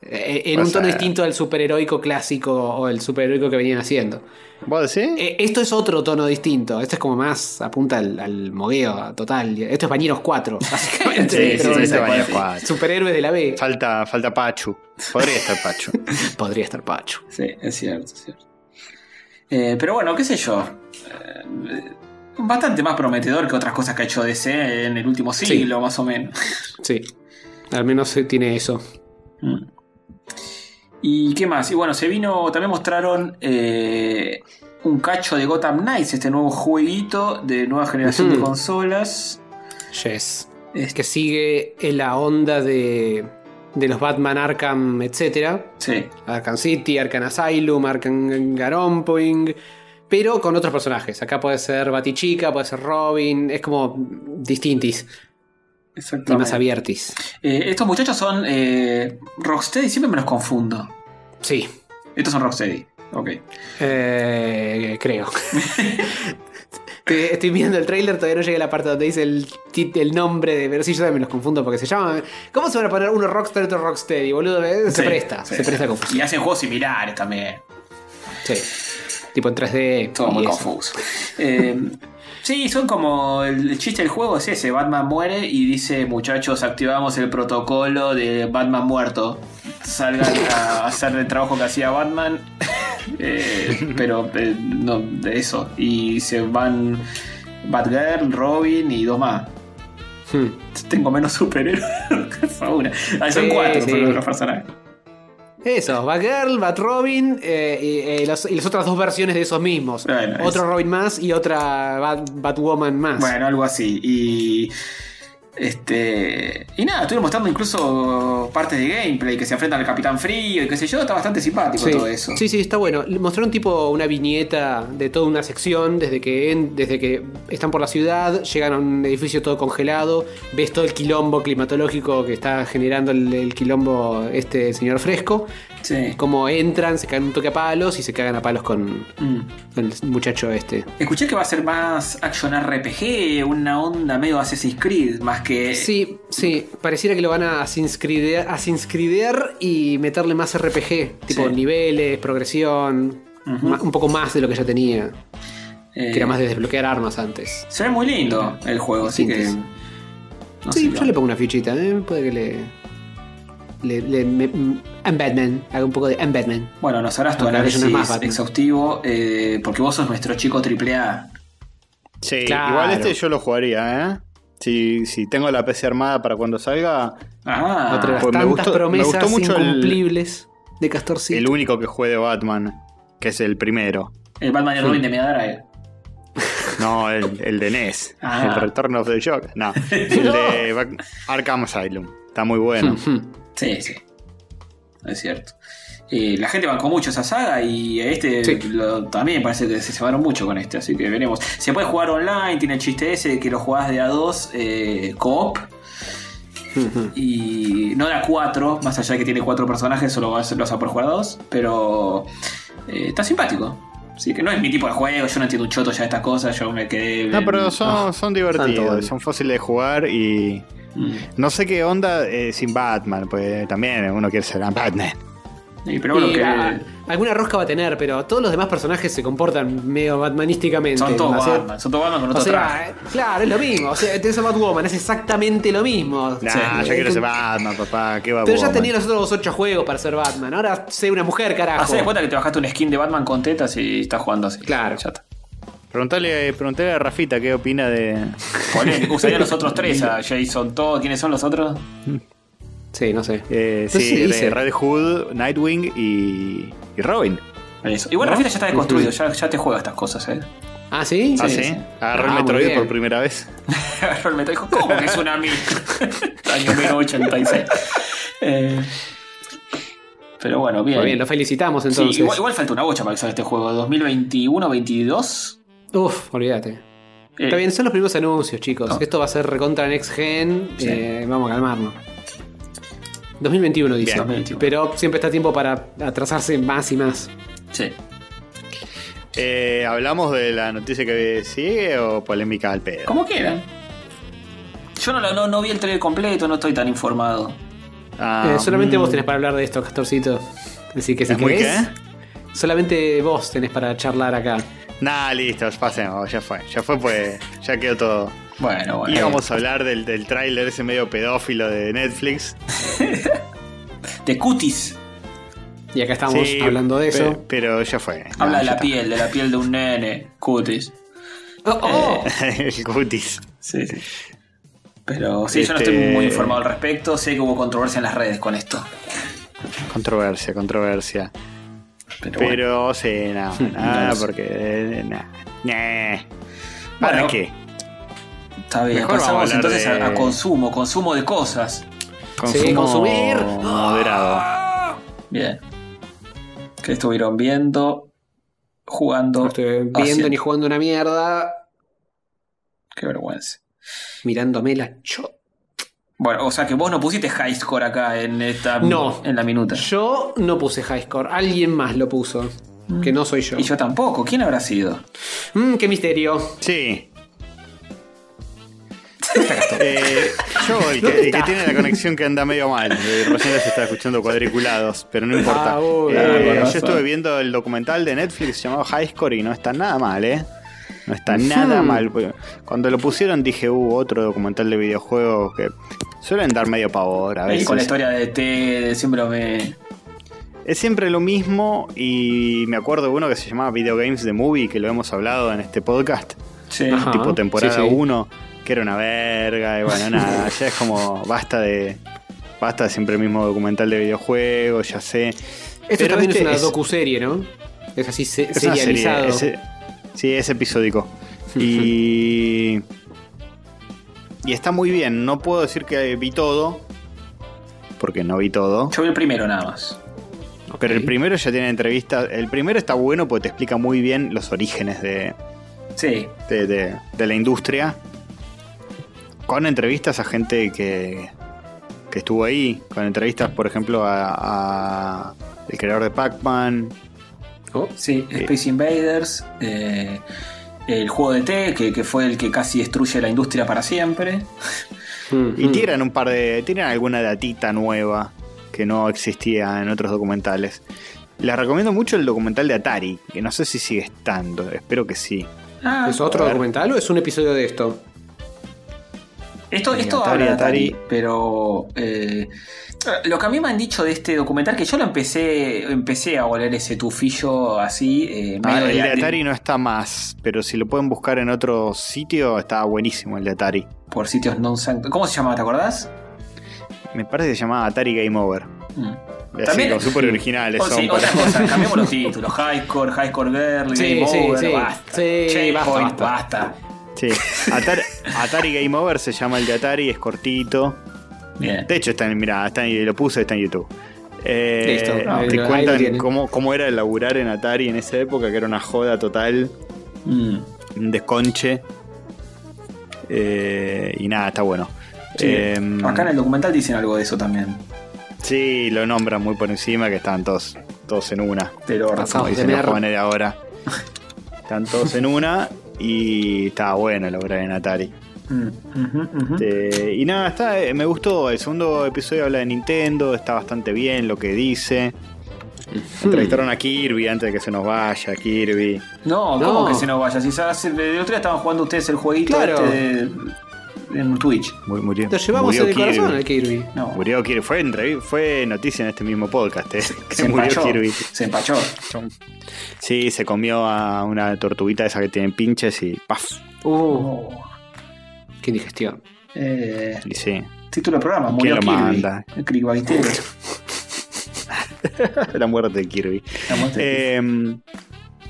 Eh, en O un tono sea- distinto al superheroico clásico o el superheroico que venían haciendo. ¿Vos decís? Eh, esto es otro tono distinto. Esto es como más apunta al, al mogueo total. Esto es Bañeros 4, básicamente. Sí, sí, sí, te bañas sí. cuatro. Superhéroes de la B. Falta, falta Pachu. Podría estar Pachu. Podría estar Pacho. Sí, es cierto, es cierto. Eh, pero bueno, qué sé yo. Eh, bastante más prometedor que otras cosas que ha hecho DC en el último siglo, más o menos. Sí. Al menos tiene eso. Mm. ¿Y qué más? Y bueno, se vino, también mostraron eh, un cacho de Gotham Knights, este nuevo jueguito de nueva generación de consolas. Yes. Este, que sigue en la onda de, de los Batman Arkham, etc. sí, Arkham City, Arkham Asylum, Arkham Garompoing, pero con otros personajes. Acá puede ser Batichica, puede ser Robin, es como distintis más abiertis. Eh, estos muchachos son eh, Rocksteady, siempre me los confundo. Sí, Estos son Rocksteady. Ok. eh, creo. Estoy- viendo el trailer, todavía no llegué a la parte donde dice el, nombre de. Pero sí, yo también me los confundo porque se llama. ¿Cómo se van a poner uno Rockstar y otro Rocksteady, boludo? Eh, Se Sí, presta, sí. se presta a confusión. Y hacen juegos similares también. Sí. Tipo en 3D. Todo muy eso. confuso. Eh, sí, son como. El, el chiste del juego es ese: Batman muere y dice, muchachos, activamos el protocolo de Batman muerto. Salgan a hacer el trabajo que hacía Batman. Eh, pero eh, no, de eso. Y se van Batgirl, Robin y dos más. Hmm. Tengo menos superhéroes. Fauna. Ah, son Sí, cuatro sí. los personajes. Eso, Batgirl, Batrobin eh, y, eh, las, y las otras dos versiones de esos mismos. Bueno, Otro es- Robin más y otra Bat- Batwoman más. Bueno, algo así. Y. Este. Y nada, estuve mostrando incluso partes de gameplay que se enfrentan al Capitán Frío y qué sé yo. Está bastante simpático Sí. todo eso. sí, sí, está bueno. Mostraron tipo una viñeta de toda una sección desde que, en- desde que están por la ciudad, llegan a un edificio todo congelado, ves todo el quilombo climatológico que está generando el, el quilombo este señor fresco, Sí. cómo entran, se caen un toque a palos y se cagan a palos con, Mm. con el muchacho este. Escuché que va a ser más action RPG, una onda medio Assassin's Creed, más que. Sí, sí, pareciera que lo van a asinscridear y meterle más RPG, tipo Sí. niveles, progresión, un poco más de lo que ya tenía, eh, que era más de desbloquear armas antes. Se ve muy lindo el juego, así que. No sí, yo le pongo una fichita, ¿eh? puede que le... le, le me- I'm Batman, haga un poco de I'm Batman. Bueno, nos harás tu Aunque análisis no es más exhaustivo, eh, porque vos sos nuestro chico AAA. Sí, Claro. igual este yo lo jugaría, ¿eh? Si, si tengo la PC armada para cuando salga, Ah, Otra de las pues me tantas gustó- me promesas gustó mucho el- incumplibles de Castorcito. el único que juegue de Batman, que es el primero. el Batman y Robin de Mega Drive. No, el, el de NES. Ah. El Return of the Joker. No, el de Arkham Asylum. Está muy bueno. Sí, sí. Es cierto. Eh, la gente bancó mucho esa saga y este Sí. lo- también parece que se llevaron mucho con este, así que veremos. Se puede jugar online, tiene el chiste ese de que lo jugás de a dos, eh, co-op, y no de a cuatro, más allá de que tiene cuatro personajes, solo vas, lo vas a poder jugar a dos, pero eh, está simpático. Así que no es mi tipo de juego, yo no entiendo un choto ya de estas cosas, yo me quedé... No, pero son, Ah, son divertidos, bueno. son fáciles de jugar y Mm, no sé qué onda eh, sin Batman, pues también uno quiere ser Batman. Pero bueno, Y, que ah, alguna rosca va a tener, pero todos los demás personajes se comportan medio batmanísticamente. son todos O sea, Batman, son todos Batman con O otro sea, traje. eh, claro, es lo mismo. O sea, tenés a Batwoman, es exactamente lo mismo. Nah, Sí. yo quiero ser Batman, papá. ¿Qué va Pero ya tenía los otros ocho juegos para ser Batman. Ahora sé una mujer, carajo. Hacés de cuenta que te bajaste un skin de Batman con tetas y estás jugando así. Claro. Ya está. Preguntale, preguntale a Rafita qué opina de. Polémico. Usaría los otros tres, a Jason Todd. ¿Quiénes son los otros? Sí, no sé. Eh, Entonces sí, sí, dice. de Red Hood, Nightwing y, y Robin. Eso. Igual ¿No? Rafita ya está deconstruido, ya, ya te juega estas cosas, eh. Ah, ¿sí? Ah, Sí, sí. Agarró Ah, el muy Metroid por primera vez. Agarró el dijo, ¿cómo que es una mí? Año 1986. Eh, pero bueno, bien. Muy bien, lo felicitamos Sí, entonces. igual, igual falta una bocha para que salga este juego. 2021-22. Uf, olvídate. Eh, Está bien, son los primeros anuncios, chicos. No. Esto va a ser recontra Next Gen. Sí. eh, vamos a calmarnos. 2021 dice. Bien, 2021. Pero siempre está tiempo para atrasarse más y más. Sí. Eh, ¿Hablamos de la noticia que sigue o polémica al pedo? Como quieran. Yo no, no, no vi el trailer completo, no estoy tan informado. Ah, Eh, solamente mm, vos tenés para hablar de esto, Castorcito. Así que si ¿Es muy querés, qué? solamente vos tenés para charlar acá. Nah, listo, pasemos, ya fue. Ya fue, pues ya quedó todo. Bueno, bueno. Íbamos a hablar del, del tráiler ese medio pedófilo de Netflix. De cutis. Y acá estamos Sí, hablando de eso. Pero ya fue. Habla de la está. piel, de la piel de un nene. Cutis. Oh, oh. el cutis. Sí, sí. Pero sí, yo no Este- estoy muy informado al respecto. Sé que hubo controversia en las redes con esto. Controversia, controversia. Pero, bueno. Pero sí, no, nada, porque. eh, nah, nah. ¿Para Bueno. qué? Está bien. mejor Pasamos vamos a hablar entonces de- a, a consumo, consumo de cosas. Sí, consumir. moderado. Bien. ¿Qué estuvieron viendo? Jugando. No estoy viendo haciendo. ni jugando una mierda. Qué vergüenza. Mirándome la cho. Bueno, o sea que vos no pusiste high score acá en esta No. en la minuta. Yo no puse high score. Alguien más lo puso. Que no soy yo. Y yo tampoco. ¿Quién habrá sido? Mm, qué misterio. Sí. Eh, yo, el que, el que tiene la conexión que anda medio mal. Eh, recién se está escuchando cuadriculados, pero no importa. Ah, uy, Eh, yo estuve viendo el documental de Netflix llamado High Score y no está nada mal, ¿eh? No está nada mal. Cuando lo pusieron dije, uh, otro documental de videojuegos que suelen dar medio pavor a Ahí veces. con la historia de T, de siempre me. Es siempre lo mismo y me acuerdo de uno que se llamaba Video Games The Movie, que lo hemos hablado en este podcast, Sí. Tipo temporada sí, sí. 1, que era una verga y bueno, nada, ya es como basta de basta de siempre el mismo documental de videojuegos, ya sé. Esto Pero también este es una es- docuserie, ¿no? Es así se- Es serie, serializado. es- sí, es episódico. Y y está muy bien, no puedo decir que vi todo porque no vi todo. Yo vi el primero nada más. Pero el primero ya tiene entrevistas. El primero está bueno porque te explica muy bien los orígenes de, Sí. de, de- de la industria. Con entrevistas a gente que, que estuvo ahí. Con entrevistas, por ejemplo, a, a el creador de Pac-Man. Oh, Sí, Space Invaders. eh, el juego de T, que, que fue el que casi destruye la industria para siempre. mm, Y mm. tiran un par de. Tiran alguna datita nueva que no existía en otros documentales. Les recomiendo mucho el documental de Atari, que no sé si sigue estando, espero que sí. Ah, ¿Es otro documental o es un episodio de esto? Esto, esto Atari, habla de Atari, Atari. pero eh, lo que a mí me han dicho de este documental, que yo lo empecé, empecé a oler ese tufillo así, eh, Ah, el de de- Atari no está más, pero si lo pueden buscar en otro sitio, está buenísimo el de Atari. por sitios non sanctos. ¿Cómo se llamaba? ¿Te acordás? Me parece que se llamaba Atari Game Over. Mm. Así, como súper originales Oh, son. sí, para- otra cosa, cambiamos los títulos. High Score, High Score Girl, Sí, Game sí, Over, sí. basta. Checkpoint, basta, basta. Sí. Atari, Atari Game Over se llama el de Atari, es cortito. Bien. De hecho, está en, mira, está en- lo puse, está en YouTube. Eh, Listo, te lo- lo cuentan cómo, cómo era laburar en Atari en esa época, que era una joda total, Mm. un desconche. Eh, y nada, está bueno. Sí. Eh, Acá en el documental dicen algo de eso también. Sí, lo nombran muy por encima, que están todos, todos en una. Orden. Pasado. Como de dicen los jóvenes de ahora. Están todos en una y está bueno lograr en Atari. Mm. Este, y nada, está, eh, me gustó. El segundo episodio habla de Nintendo, está bastante bien lo que dice. Entrevistaron a Kirby antes de que se nos vaya, Kirby. No, No. ¿cómo que se nos vaya? Si hace- el otro día estaban jugando ustedes el jueguito Claro. este de- en Twitch. Mu- Murió, Lo llevamos murió en el Kirby. corazón al Kirby. No. Murió Kirby. Fue, fue noticia en este mismo podcast, eh, que Se murió empachó. Kirby. Se empachó. Sí, se comió a una tortuguita esa que tiene pinches y ¡paf! Uh, Oh. qué indigestión. Eh, Y sí, título del programa, murió lo Kirby. manda? El clickbaitero. la muerte de Kirby. La muerte de Eh,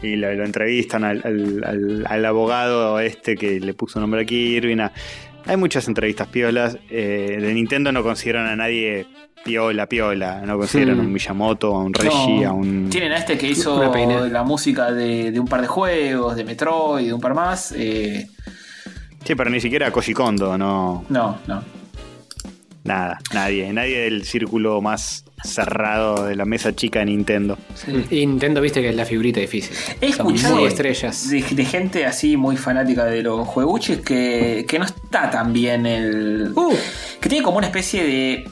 y lo, lo entrevistan al, al- al- al abogado este que le puso nombre a Kirby. nada. Hay muchas entrevistas piolas. Eh, de Nintendo no consideran a nadie piola, piola. No consideran Hmm. a un Miyamoto, a un Reggie, No, a un. Tienen a este que hizo la música de, de un par de juegos, de Metroid, de un par más. eh, Sí, pero ni siquiera a Koji Kondo, no. no, no. Nada, nadie. Nadie del círculo más cerrado de la mesa chica de Nintendo. Y Nintendo, viste que es la figurita difícil. He Son escuchado estrellas. de- de gente así muy fanática de los jueguches que, que no está tan bien el. Uh, que tiene como una especie de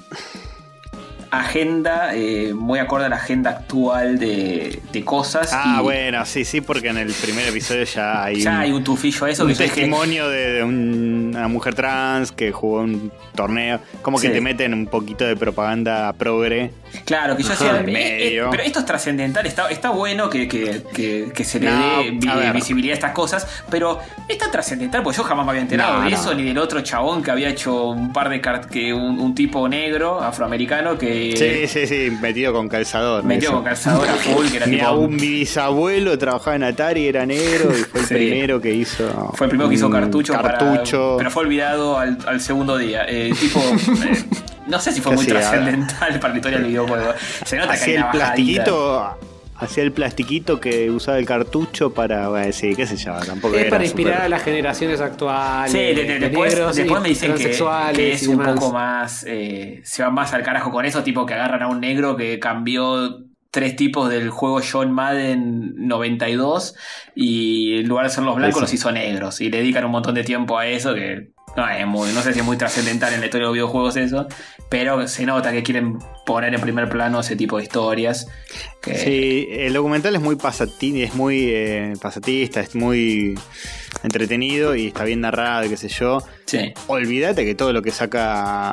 agenda eh, muy acorde a la agenda actual de, de cosas. Ah, y bueno, sí, sí, porque en el primer episodio ya hay Ya un, hay un tufillo a eso un que dije, testimonio de, de un- una mujer trans que jugó un torneo. Como que Sí. te meten un poquito de propaganda progre. Claro, que yo eh, eh, medio. pero esto es trascendental, está, está bueno que, que- que- que se le No, dé vi- visibilidad a estas cosas, pero es tan trascendental porque yo jamás me había enterado No, de no. eso, ni del otro chabón que había hecho un par de cartas, que un, un tipo negro, afroamericano, que sí, sí, sí, metido con calzador. metió eso. con calzador a full, que era Mi, tipo... mi bisabuelo trabajaba en Atari, era negro y fue el Sí. primero que hizo. Fue el primero que hizo un cartucho, para- cartucho. pero fue olvidado al, al segundo día. Eh, tipo, no sé si fue ¿Qué muy trascendental para la historia del videojuego. Se nota que hay Hacía el una plastiquito. Hacía el plastiquito que usaba el cartucho para. Bueno, sí, qué sé yo, tampoco es era para inspirar a las generaciones actuales. Sí, de- de- de después, negros después me dicen que, es un demás. poco más. eh, se van más al carajo con eso, tipo que agarran a un negro que cambió tres tipos del juego John Madden 92 y en lugar de ser los blancos Eso. los hizo negros y le dedican un montón de tiempo a eso que no, es muy- no sé si es muy trascendental en la historia de los videojuegos eso, pero se nota que quieren poner en primer plano ese tipo de historias. Que, Sí, el documental es muy pasati- es muy eh, pasatista, es muy entretenido y está bien narrado, y qué sé yo. sí. Olvídate que todo lo que saca.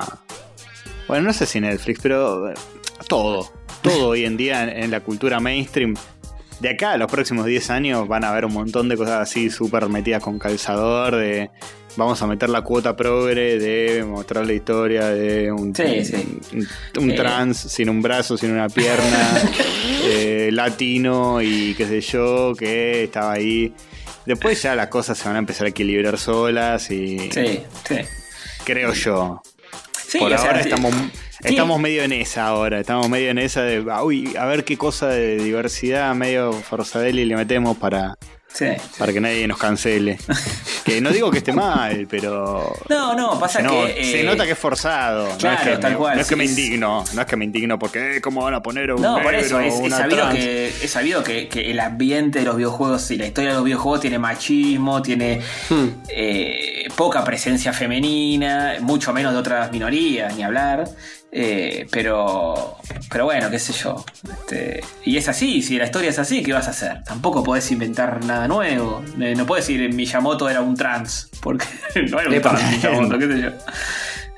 Bueno, no sé si Netflix, pero eh, todo. Todo hoy en día en, en la cultura mainstream. De acá a los próximos 10 años van a haber un montón de cosas así súper metidas con calzador. De vamos a meter la cuota progre, de mostrar la historia de un, Sí, sí. un, un Eh. trans sin un brazo, sin una pierna, eh, latino y qué sé yo, que estaba ahí. Después ya las cosas se van a empezar a equilibrar solas y Sí, sí. creo yo. Sí, Por sea, ahora estamos, estamos medio en esa ahora, estamos medio en esa de, ah, uy, a ver qué cosa de diversidad medio forzadeli le metemos para, Sí. para que nadie nos cancele. que no digo que esté mal, pero... No, no, pasa no- que. se eh, nota que es forzado. no claro, es que, tal me, cual, no es que sí, me es- indigno, no es que me indigno porque, eh, ¿cómo van a poner un No, por eso, es, sabido, que, es sabido que, que el ambiente de los videojuegos y la historia de los videojuegos tiene machismo, tiene Hmm. eh, poca presencia femenina, mucho menos de otras minorías, ni hablar. Eh, pero, pero bueno, qué sé yo. Este, y es así, si la historia es así, ¿qué vas a hacer? Tampoco podés inventar nada nuevo. Eh, No puedes decir Miyamoto era un trans, porque no era un trans Miyamoto, qué sé yo.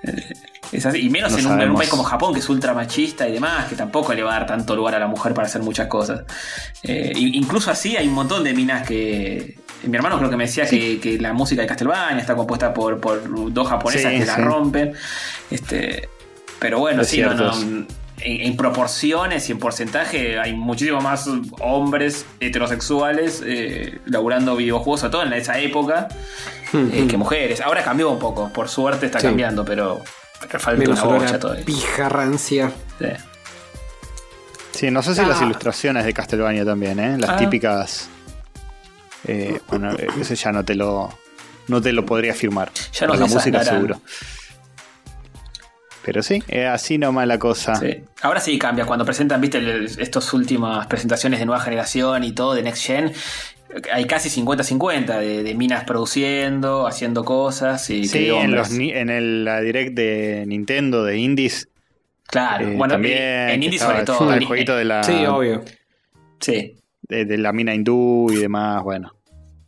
Eh, Es así, y menos No en, un, en un país como Japón, que es ultra machista y demás, que tampoco le va a dar tanto lugar a la mujer para hacer muchas cosas. Incluso así hay un montón de minas que. Mi hermano creo que me decía que, que la música de Castlevania está compuesta por, por dos japonesas Sí, que la sí. rompen. Este, pero bueno, Es sí, no, en, en proporciones y en porcentaje hay muchísimo más hombres heterosexuales eh, laburando videojuegos, sobre todo en esa época, eh, que mujeres. Ahora cambió un poco, por suerte está Sí. cambiando, pero, pero falta Menos una bocha todavía. pija rancia. Sí. Sí, no sé si Ah. las ilustraciones de Castlevania también, ¿eh? Las Ah. típicas... eh, bueno, eh, ese ya no te lo... No te lo podría afirmar. Ya no la música seguro. Pero sí, es así nomás la cosa. Sí. Ahora sí cambia. Cuando presentan, viste, estas últimas presentaciones de nueva generación y todo, de Next Gen, hay casi 50-50 de, de minas produciendo, haciendo cosas y Sí, en, los, el, la direct de Nintendo, de Indies, Claro, Eh, bueno, también en indie estaba- sobre todo. el en- jueguito de la, Sí, obvio. Sí. de, de la mina hindú y demás, bueno.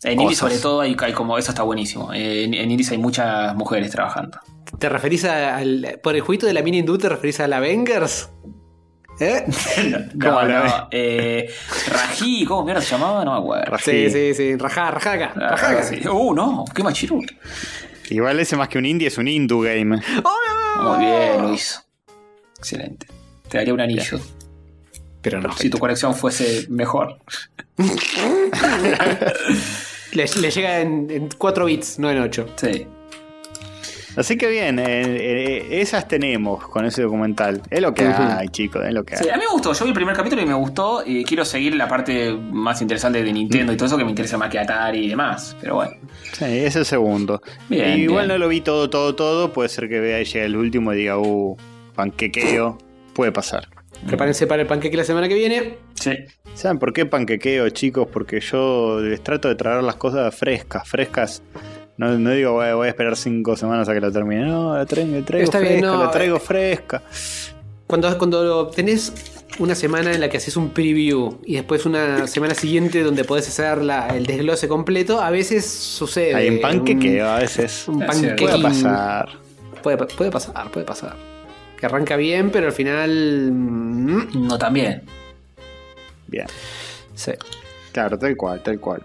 En indie Cosas. sobre todo hay, hay como eso está buenísimo. Eh, En, en indies hay muchas mujeres trabajando. ¿Te referís a- al. Por el jueguito de la mini hindú, ¿te referís a la Avengers? ¿Eh? No, ¿Cómo la no, eh, Raji, ¿cómo mierda se llamaba? No me acuerdo. Rají. Sí, sí, sí. Rajá, rajá acá. Ah, Rajá acá. sí. Uh, no, qué machirulo. Igual ese más que un indie es un indie game. Muy bien, hizo. Excelente. Te daría un anillo. Pero no. Si tu conexión fuese mejor. Le, le llega en, en 4 bits, no en 8. Sí. Así que bien, eh, eh, esas tenemos con ese documental. Es lo que Ujú. hay, chicos, es lo que hay. Sí, a mí me gustó. Yo vi el primer capítulo y me gustó. Y quiero seguir la parte más interesante de Nintendo y todo eso que me interesa más que Atari y demás. Pero bueno. Sí, es el segundo. Bien, Igual bien. no lo vi todo, todo, todo. Puede ser que vea y llegue el último y diga, uh, panquequeo. Puede pasar. Prepárense para el panqueque la semana que viene. Sí. ¿Saben por qué panquequeo, chicos? Porque yo les trato de traer las cosas frescas, frescas. No, no digo voy, voy a esperar cinco semanas a que la termine. No, la traigo, la traigo Está fresca, bien, no, la traigo eh. fresca. Cuando, cuando tenés una semana en la que haces un preview y después una semana siguiente donde podés hacer la- el desglose completo, a veces sucede. Hay un- panquequeo a veces. Un. Puede pasar. Puede, puede pasar, puede pasar. Que arranca bien, pero al final. mm, No también. Bien. sí. Claro, tal cual, tal cual.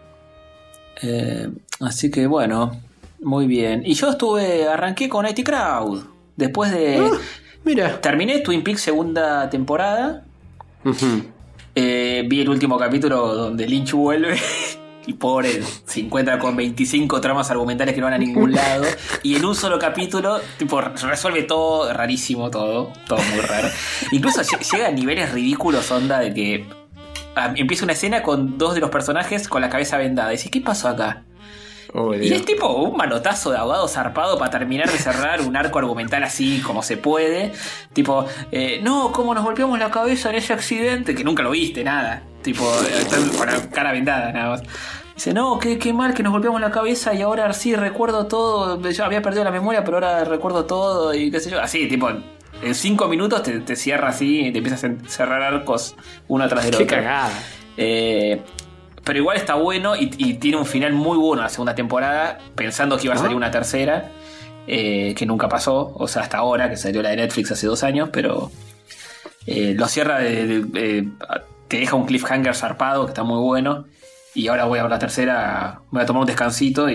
Eh, así que bueno, muy bien. Y yo estuve, arranqué con IT Crowd. Después de. Ah, mira. Terminé Twin Peaks segunda temporada. Eh, vi el último capítulo donde Lynch vuelve. Y pobre, se encuentra con 25 tramas argumentales que no van a ningún lado. Y en un solo capítulo, tipo, resuelve todo, rarísimo todo. Todo muy raro. Incluso lle- llega a niveles ridículos, onda, de que ah, empieza una escena con dos de los personajes con la cabeza vendada. Y dices, ¿qué pasó acá? Oh, Y es tipo un manotazo de abogado zarpado para terminar de cerrar un arco argumental así como se puede. Tipo, eh, no, ¿cómo nos golpeamos la cabeza en ese accidente? Que nunca lo viste, nada. Tipo, con la cara vendada, nada más. Dice, no, qué, qué mal que nos golpeamos la cabeza y ahora sí recuerdo todo. Yo había perdido la memoria, pero ahora recuerdo todo y qué sé yo. Así, tipo, en cinco minutos te, te cierra así y te empiezas a cerrar arcos uno atrás del Qué otro. cagada. Eh, pero igual está bueno y, y tiene un final muy bueno la segunda temporada, pensando que iba a salir una tercera, eh, que nunca pasó, o sea, hasta ahora, que salió la de Netflix hace dos años, pero eh, lo cierra, de, de- te deja un cliffhanger zarpado, que está muy bueno. Y ahora voy a ver la tercera, voy a tomar un descansito y,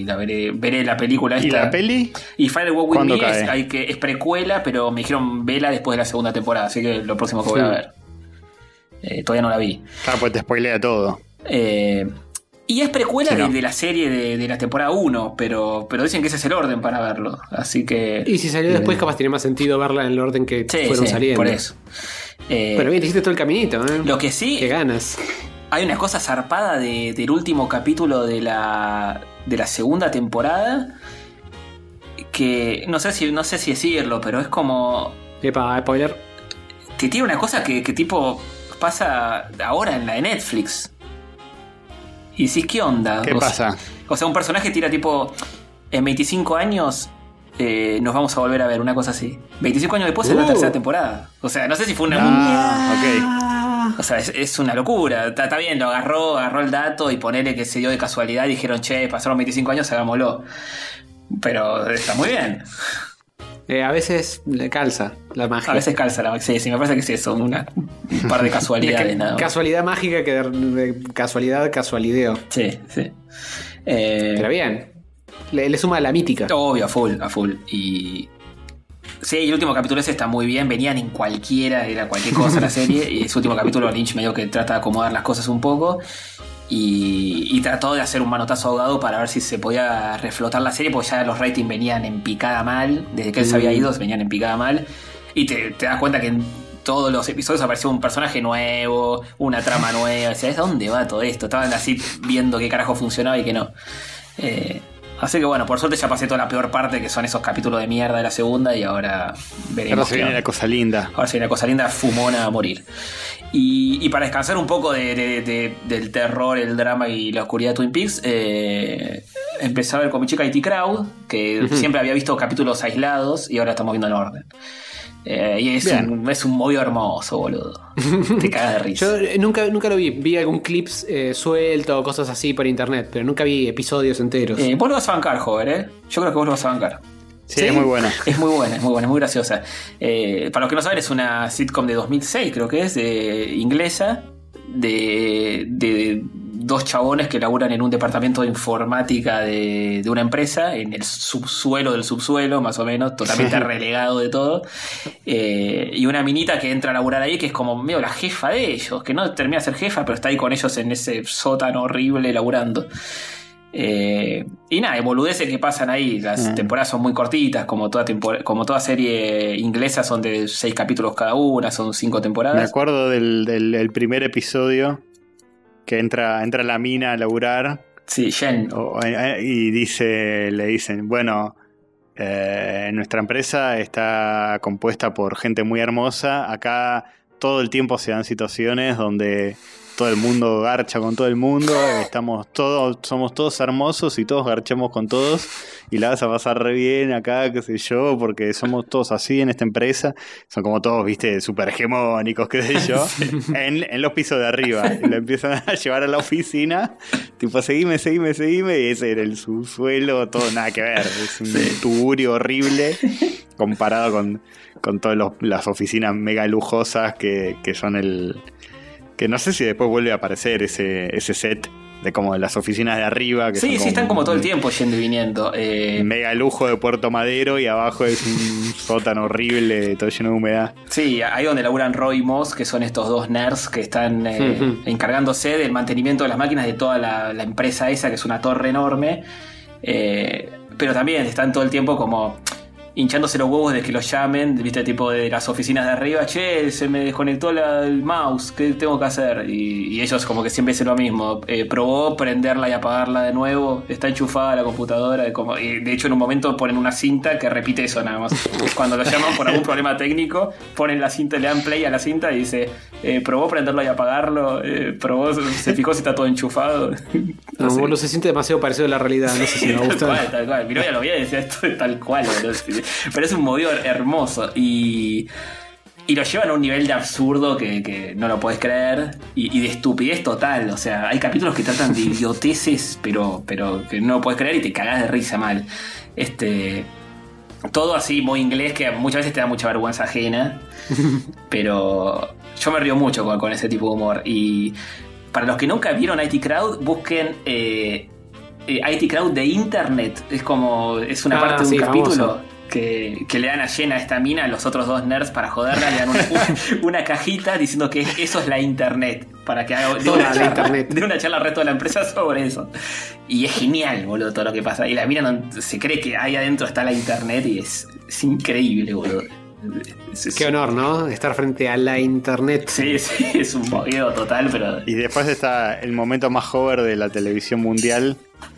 y la veré, veré la película ¿Y esta. la peli? Y Fire Walk With ¿Cuándo Me es, hay que, es precuela, pero me dijeron vela después de la segunda temporada, así que lo próximo que voy a ver. Eh, todavía no la vi. Ah, pues te spoilea todo. Eh, y es precuela Sí, de, no. de la serie de, de la temporada 1, pero, pero dicen que ese es el orden para verlo. Así que. Y si salió después, capaz tiene más sentido verla en el orden que Sí, fueron sí, saliendo. por eso. Eh, Bueno, bien, te hiciste todo el caminito, ¿eh? lo que sí, Qué ganas. hay una cosa zarpada de- del último capítulo de la, de la segunda temporada. Que no sé si, no sé si decirlo, pero es como. Epa, spoiler. Que tiene una cosa que, que tipo pasa ahora en la de Netflix. Y decís, ¿qué onda? ¿Qué O sea- pasa? O sea, un personaje tira tipo. En 25 años. eh, nos vamos a volver a ver, una cosa así. 25 años después es la Uh. tercera temporada. O sea, no sé si fue una. Ah, ok. O sea, es, es una locura. Está, está bien, lo agarró, agarró el dato y ponele que se dio de casualidad y dijeron, che, pasaron 25 años, hagámoslo. Pero está muy bien. Eh, a veces le calza la magia. A veces calza la Sí, sí, me parece que sí, son una, un par de casualidades nada más. Casualidad mágica que de, de casualidad, casualideo. Sí, sí. Eh, Pero bien. Le, le suma la mítica. Obvio, a full, a full. Y. Sí, y el último capítulo ese está muy bien. Venían en cualquiera, era cualquier cosa la serie. Y ese último capítulo Lynch medio que trata de acomodar las cosas un poco. Y, y trató de hacer un manotazo ahogado para ver si se podía reflotar la serie, porque ya los ratings venían en picada mal. Desde que él se había ido, venían en picada mal. Y te, te das cuenta que en todos los episodios apareció un personaje nuevo, una trama nueva. Decías, ¿dónde va todo esto? Estaban así viendo qué carajo funcionaba y qué no. Eh, así que bueno, por suerte ya pasé toda la peor parte, que son esos capítulos de mierda de la segunda, y ahora veremos. Ahora se viene la cosa linda. Ahora se viene la cosa linda, fumona a morir. Y, y para descansar un poco de- de- de- del terror, el drama y la oscuridad de Twin Peaks, eh, empecé a ver con mi chica IT Crowd, que siempre había visto capítulos aislados y ahora estamos viendo en orden. Eh, y es Bien. un, es un movido hermoso, boludo. Te cagas de risa. Yo eh, nunca, nunca lo vi. Vi algún clips eh, suelto o cosas así por internet, pero nunca vi episodios enteros. Eh, vos lo vas a bancar, joven, ¿eh? Yo creo que vos lo vas a bancar. Sí, ¿Sí? es muy buena. Es muy buena, es muy buena, es muy graciosa. Eh, para los que no saben, es una sitcom de 2006, creo que es, de, inglesa, de, de dos chabones que laburan en un departamento de informática de, de una empresa, en el subsuelo del subsuelo, más o menos, totalmente relegado de todo. Eh, y una minita que entra a laburar ahí, que es como medio la jefa de ellos, que no termina de ser jefa, pero está ahí con ellos en ese sótano horrible laburando. Eh, y nada, boludeces que pasan ahí. Las Mm. temporadas son muy cortitas, como toda, como toda serie inglesa, son de seis capítulos cada una, son cinco Me temporadas. acuerdo del, del- del primer episodio que entra, entra la mina a laburar Sí, Jen. o- eh, y dice, le dicen, bueno, eh, nuestra empresa está compuesta por gente muy hermosa. Acá todo el tiempo se dan situaciones donde todo el mundo garcha con todo el mundo. Estamos todos, somos todos hermosos y todos garchamos con todos. Y la vas a pasar re bien acá, qué sé yo, porque somos todos así en esta empresa. Son como todos, viste, súper hegemónicos, qué sé yo. en, en los pisos de arriba. Y lo empiezan a llevar a la oficina. Tipo, seguime, seguime, seguime. Y ese era el subsuelo, todo nada que ver. Es un tugurio horrible comparado con, con todas las oficinas mega lujosas que, que son el. Que no sé si después vuelve a aparecer ese, ese set de como las oficinas de arriba. Que Sí, sí, están como todo el tiempo yendo y viniendo. Eh, Mega lujo de Puerto Madero y abajo es un sótano horrible, todo lleno de humedad. Sí, ahí donde laburan Roy y Moss, que son estos dos nerds que están eh, encargándose del mantenimiento de las máquinas de toda la, la empresa esa, que es una torre enorme. Eh, pero también están todo el tiempo como hinchándose los huevos de que los llamen, viste, tipo de las oficinas de arriba, che, se me desconectó la- el mouse, ¿qué tengo que hacer? Y, y ellos como que siempre dicen lo mismo, eh, probó prenderla y apagarla de nuevo, está enchufada la computadora, como, y de hecho en un momento ponen una cinta que repite eso nada más. Cuando lo llaman por algún problema técnico, ponen la cinta, le dan play a la cinta y dice, eh, probó prenderlo y apagarlo, eh, probó, se fijó si está todo enchufado. no, sé. boludo, se siente demasiado parecido a la realidad. No sé si me va a Tal cual, tal cual. Mi novia lo veía y decía esto es tal cual. boludo. Pero es un movido hermoso. Y, y lo llevan a un nivel de absurdo que, que no lo puedes creer. Y, y de estupidez total. O sea, hay capítulos que tratan de idioteces, pero, pero que no lo puedes creer y te cagás de risa mal. Este. Todo así muy inglés que muchas veces te da mucha vergüenza ajena. pero yo me río mucho con, con ese tipo de humor. Y para los que nunca vieron IT Crowd, busquen eh, eh, IT Crowd de Internet. Es como. Es una Ah, parte de un sí, capítulo. famoso. Que, que le dan a llena esta mina a los otros dos nerds para joderla, le dan una, una- una cajita diciendo que eso es la internet. Para que haga de una, la charla, internet. de una charla al resto de la empresa sobre eso. Y es genial, boludo, todo lo que pasa. Y la mina no- se cree que ahí adentro está la internet y es, es increíble, boludo. Es- Qué honor, ¿no? Estar frente a la internet. Sí, sí, es un movido total, pero. Y después está el momento más hover de la televisión mundial,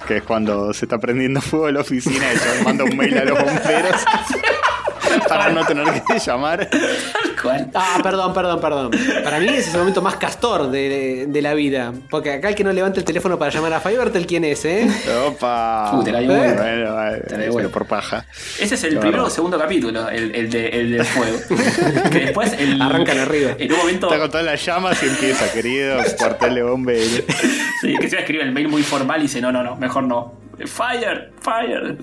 que es cuando se está prendiendo fuego la oficina y se manda un mail a los bomberos para no tener que llamar. Ah, perdón, perdón, perdón. Para mí ese es el momento más castor de, de la vida. Porque acá el que no levanta el teléfono para llamar a Fivertel, ¿quién es, eh? Opa. Uh, te la bueno, bueno, Te la buena. por paja. Ese es el Qué primero o segundo capítulo, el, el, de, el del fuego. que después el, Arrancan arriba. En un momento. Está con todas las llamas y empieza, querido, cuartel de. Sí, que se escribe el mail muy formal y dice, no, no, no, mejor no. Fire, fire.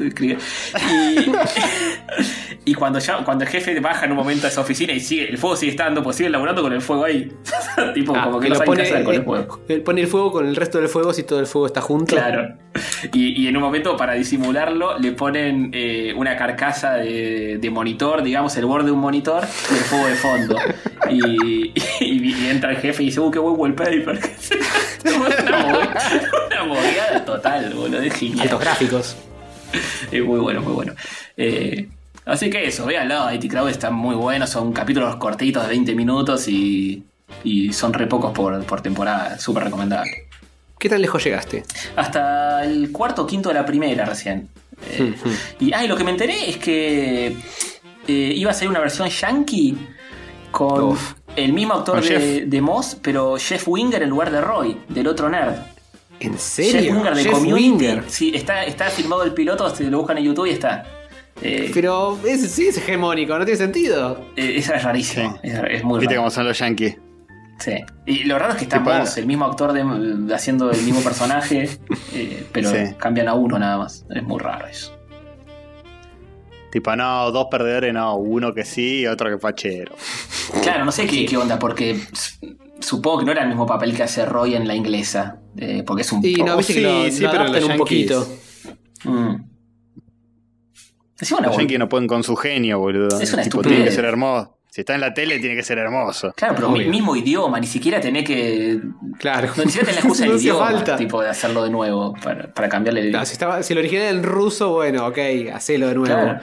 Y, y cuando ya, cuando el jefe baja en un momento a esa oficina y sigue, el fuego sigue estando, pues sigue laburando con el fuego ahí. tipo, Ah, como que lo saben pone, qué hacer con el eh, fuego. él pone el fuego con el resto del fuego si todo el fuego está junto. Claro. Y, y en un momento, para disimularlo, le ponen eh, una carcasa de, de monitor, digamos, el borde de un monitor y el fuego de fondo. Y, y- y entra el jefe y dice, uh, qué buen wallpaper. una, total, boludo. Es genial. Altos gráficos. Es muy bueno, muy bueno. Eh, así que eso, véanlo. IT Crowd está muy bueno. Son capítulos cortitos de 20 minutos y, y son re pocos por, por temporada. Súper recomendable. ¿Qué tan lejos llegaste? Hasta el cuarto o quinto de la primera recién. Eh, y, ah, y lo que me enteré es que eh, iba a ser una versión yankee con Uf. el mismo actor de Moss, pero Jeff Winger en lugar de Roy, del otro nerd. ¿En Jeff serio? Winger de Jeff Community. Winger. Sí, está, está filmado el piloto, si lo buscan en YouTube y está. Eh, Pero ese sí es hegemónico, no tiene sentido. eh, eso es rarísimo. Sí. Es, es muy Viste raro. cómo son los yankees. Sí. Y lo raro es que está Tipo- Moss, el mismo actor de- haciendo el mismo personaje, eh, pero Sí. cambian a uno nada más. Es muy raro eso. Tipo, no, dos perdedores, no, uno que sí y otro que fachero. Claro, no sé qué, qué onda, porque supongo que no era el mismo papel que hace Roy en la inglesa. eh, porque es un. Y no, viste sí, que lo, sí, lo pero los un poquito. Mm. Encima una Los yankees no pueden con su genio, boludo. Es una tipo, estupidez. tiene que ser hermoso. Si está en la tele, tiene que ser hermoso. Claro, pero mi mismo idioma, ni siquiera tenés que. Claro. No, ni siquiera tenés la excusa del No hacía idioma, falta. tipo de hacerlo de nuevo para, para cambiarle el No, si, estaba, si el original era en ruso, bueno, ok, hacelo de nuevo. Claro.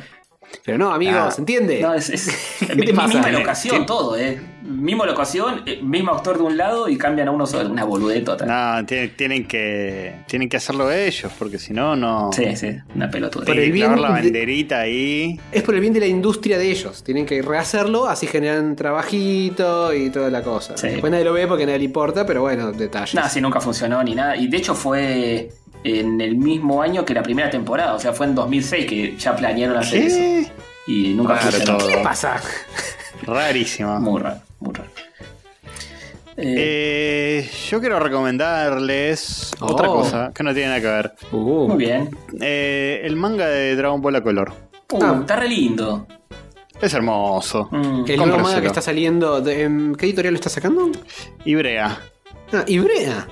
Pero no, amigos, Ah. ¿se entiende? No, es, es ¿Qué te pasa? misma locación, todo, ¿eh? Misma locación, eh, mismo actor de un lado y cambian a uno solo. Una boludez total. No, tienen, que tienen que hacerlo ellos, porque si no, no. Sí, sí, una pelotuda. Por el bien la de- banderita ahí. Es por el bien de la industria de ellos. Tienen que rehacerlo, así generan trabajito y toda la cosa. Sí. Después nadie lo ve porque nadie le importa, pero bueno, detalles. Nada, sí, nunca funcionó ni nada. Y de hecho fue en el mismo año que la primera temporada. O sea, fue en 2006 que ya planearon hacer eso. ¿Qué? Y nunca funcionó. todo. ¿Qué pasa? Rarísimo. Muy raro, muy raro. Eh, Eh, yo quiero recomendarles Oh. otra cosa que no tiene nada que ver. Uh. muy bien. Eh, el manga de Dragon Ball a color. Uh, Ah. Está re lindo. Es hermoso. Mm. El nuevo manga que está saliendo. de- ¿en ¿Qué editorial lo está sacando? Ibrea. Ah, Ibrea.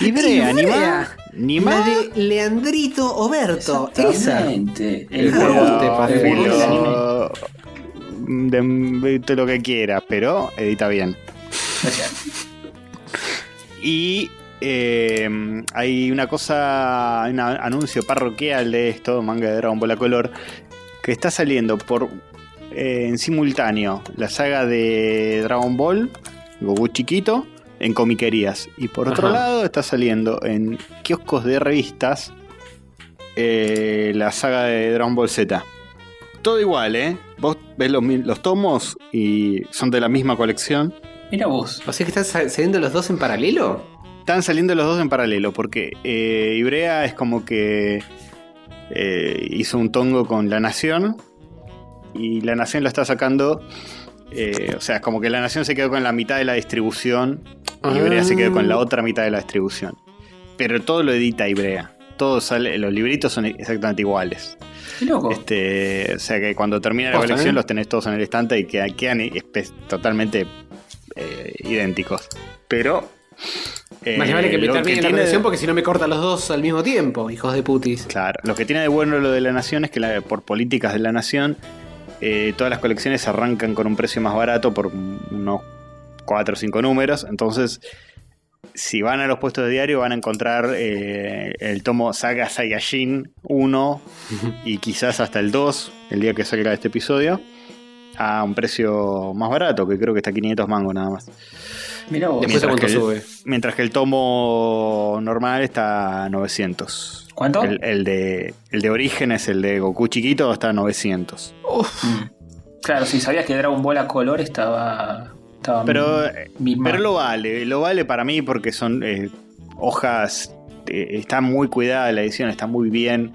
Ibrea, ni Ibrea. más. Ni La más. de Leandrito Oberto. Exactamente. El El juego juego de de, de lo que quiera, pero edita bien. Y eh, hay una cosa, un anuncio parroquial de esto, manga de Dragon Ball a color, que está saliendo por eh, en simultáneo la saga de Dragon Ball, Goku chiquito, en comiquerías. Y por otro Ajá. lado está saliendo en kioscos de revistas eh, la saga de Dragon Ball Z. Todo igual, ¿eh? Vos ves los, los tomos y son de la misma colección. Mira vos. O sea que están sa- saliendo los dos en paralelo. Están saliendo los dos en paralelo, porque eh, Ibrea es como que eh, hizo un tongo con La Nación y La Nación lo está sacando. Eh, o sea, es como que La Nación se quedó con la mitad de la distribución y Ibrea se quedó con la otra mitad de la distribución. Pero todo lo edita Ibrea. Todo sale, los libritos son exactamente iguales. Qué loco. Este, o sea que cuando termina la colección ¿eh? los tenés todos en el estante y quedan, quedan totalmente eh, idénticos. Pero. eh, Más vale que me termine la colección porque si no me cortan los dos al mismo tiempo, hijos de putis. Claro, lo que tiene de bueno lo de la nación es que la- por políticas de la nación, eh, todas las colecciones arrancan con un precio más barato por unos 4 o 5 números. Entonces, si van a los puestos de diario, van a encontrar eh, el tomo Saga Saiyajin 1 y quizás hasta el 2, el día que salga este episodio, a un precio más barato, que creo que está a 500 mangos nada más. Mira vos. Cuánto que el- sube. Mientras que el tomo normal está a 900. ¿Cuánto? El, el de, el de origen es el de Goku chiquito, está a 900. Mm. Claro, si sabías que Dragon Ball a color estaba. estaba Pero, eh, pero lo vale, lo vale para mí porque son eh, hojas, eh, está muy cuidada la edición, está muy bien.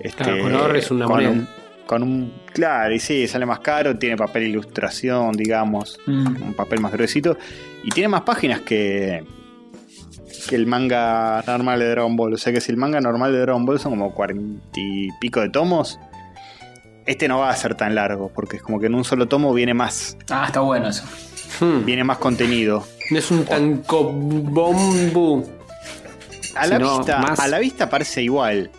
Este, Claro, color es una con moneda. un, con un- claro, y sí, sale más caro, tiene papel ilustración, digamos, Mm. un papel más gruesito, y tiene más páginas que, que el manga normal de Dragon Ball. O sea que si el manga normal de Dragon Ball son como cuarenta y pico de tomos, este no va a ser tan largo, porque es como que en un solo tomo viene más, Ah, está bueno eso. Hmm. viene más contenido. No es un tanco bombu. A la, vista, más- a la vista parece igual,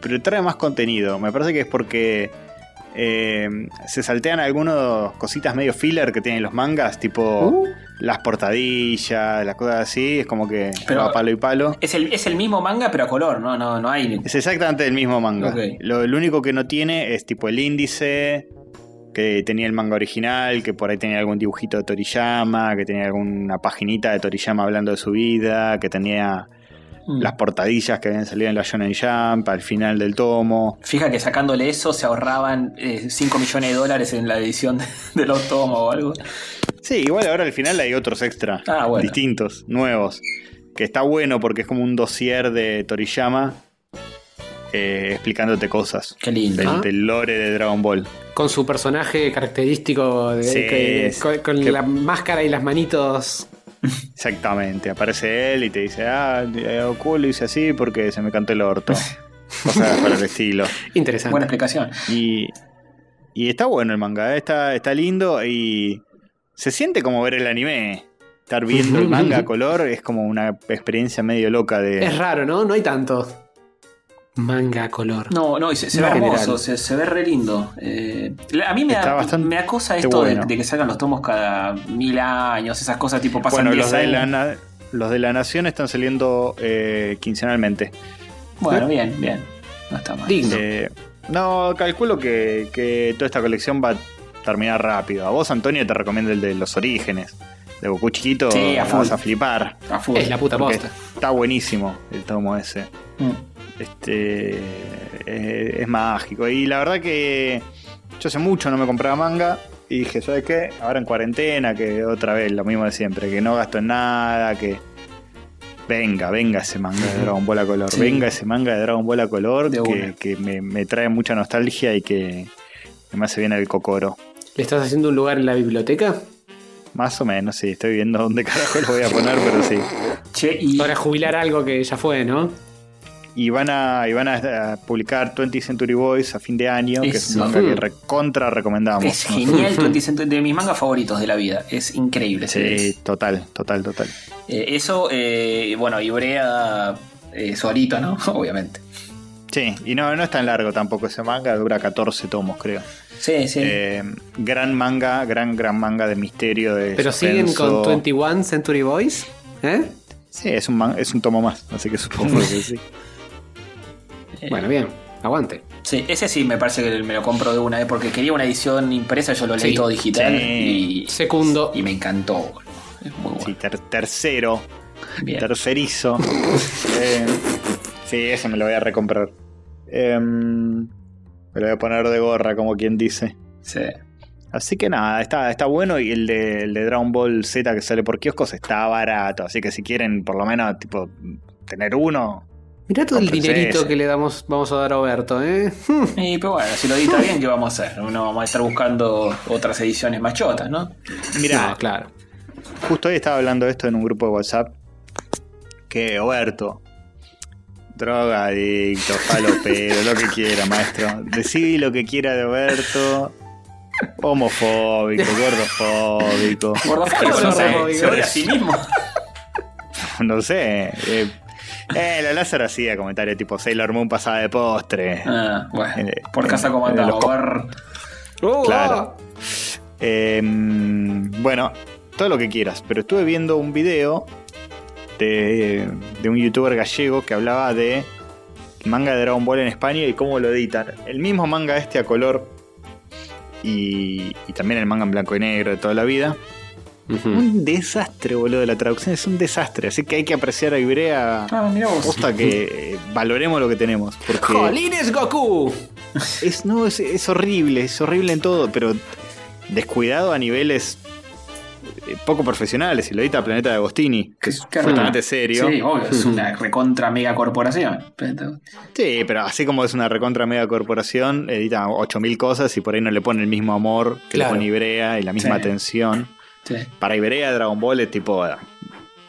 pero trae más contenido. Me parece que es porque eh, se saltean algunas cositas medio filler que tienen los mangas, tipo Uh. las portadillas, las cosas así. Es como que Pero- va palo y palo. Es el, es el mismo manga, pero a color, ¿no? No, no hay. Es exactamente el mismo manga. Lo, lo único que no tiene es tipo el índice que tenía el manga original, que por ahí tenía algún dibujito de Toriyama, que tenía alguna paginita de Toriyama hablando de su vida, que tenía Mm. las portadillas que habían salido en la Shonen Jump al final del tomo. Fija que sacándole eso se ahorraban 5 millones de dólares en la edición de, de los tomos o algo. Sí, igual ahora al final hay otros extra, Ah, bueno. distintos, nuevos, que está bueno porque es como un dossier de Toriyama. eh, explicándote cosas Qué lindo. del, Ah. del lore de Dragon Ball. Con su personaje característico, de- Sí, que- es- con, con que- la máscara y las manitos. Exactamente, aparece él y te dice, ah, eh, Goku lo hice así porque se me cantó el orto. Cosas para el estilo. Interesante. Buena explicación. Y, y está bueno el manga, ¿eh? está, está lindo y se siente como ver el anime. Estar viendo el manga a color es como una experiencia medio loca de... Es raro, ¿no? No hay tanto. Manga a color. No, no, y se, se ve hermoso, se, se ve re lindo. Eh, a mí me, acosa esto de- bueno. de, que salgan los tomos cada mil años, esas cosas tipo pasan bueno, 10 los de, la, los de la Nación están saliendo eh, quincenalmente. Bueno, bien, bien. No está mal. Digno. Eh, no, calculo que, que toda esta colección va a terminar rápido. A vos, Antonio, te recomiendo el de los orígenes. De Goku chiquito, Sí, a vas a flipar. A full. es la puta posta. está buenísimo el tomo ese. Mm. Este eh, es mágico. Y la verdad que yo hace mucho no me compraba manga. Y dije, ¿sabes qué? Ahora en cuarentena, que otra vez lo mismo de siempre, que no gasto en nada, que. Venga, venga ese manga de Dragon Ball a color. Sí. Venga ese manga de Dragon Ball a color De que, que me, me trae mucha nostalgia y que, que me hace bien el cocoro. ¿Le estás haciendo un lugar en la biblioteca? Más o menos, sí. Estoy viendo dónde carajo lo voy a poner, pero sí. Che, y. Para jubilar algo que ya fue, ¿no? Y van a, y van a, a publicar 20 Century Boys a fin de año, que es un manga que recontra recomendamos. Es genial, 20 Century, de mis mangas favoritos de la vida. Es increíble. ese- Sí, total, total, total. Eh, eso, eh, bueno, Ibrea eh, solito, ¿no? Obviamente. Sí, y no, no es tan largo tampoco ese manga, dura 14 tomos, creo. Sí, sí. Eh, gran manga, gran, gran manga de misterio. De Pero siguen con 21 Century Boys. ¿Eh? Sí, es un, man- es un tomo más, así que supongo que sí. Eh, Bueno, bien. Aguante. Sí, ese sí me parece que me lo compro de una vez porque quería una edición impresa, yo lo leí Sí. todo digital Sí. y, Segundo. y me encantó. boludo. Es muy bueno. Sí, ter- tercero, Bien. tercerizo. Eh, sí, ese me lo voy a recomprar. Em, me lo voy a poner de gorra, como quien dice. Sí. Así que nada, está, está bueno y el de, el de Dragon Ball Z que sale por kioscos está barato. Así que si quieren por lo menos tipo tener uno, Mirá todo el dinerito ese. que le damos, vamos a dar a Oberto, ¿eh? Y, pero bueno, si lo edita bien, ¿qué vamos a hacer? No vamos a estar buscando otras ediciones más chotas, ¿no? mira, No, claro. justo hoy estaba hablando de esto en un grupo de WhatsApp. Que Oberto, drogadicto, falopero, lo que quiera, maestro. Decí lo que quiera de Oberto. Homofóbico, gordofóbico. Gordofóbico, no sé, odia a sí mismo. No sé. Eh, eh, la láser hacía comentarios tipo Sailor Moon pasada de postre. Ah, bueno, Eh, por casa eh, comandado. los co- Bar- Oh, Claro. Eh, bueno, todo lo que quieras, pero estuve viendo un video de, de un youtuber gallego que hablaba de manga de Dragon Ball en España y cómo lo editan. El mismo manga este a color y, y también el manga en blanco y negro de toda la vida. Un desastre, boludo, la traducción es un desastre. Así que hay que apreciar a Ibrea. Ah, mira vos. Posta que eh, valoremos lo que tenemos. Porque ¡Jolines Goku! es, no, es, es horrible, es horrible en todo, pero descuidado a niveles eh, poco profesionales. Y lo edita Planeta de Agostini, que es bastante serio. Sí, obvio, es una recontra mega corporación. Sí, pero así como es una recontra media corporación, edita 8000 cosas y por ahí no le pone el mismo amor que Claro. le pone Ibrea y la misma Sí. atención. Sí. Para Ibrea, Dragon Ball es tipo ah,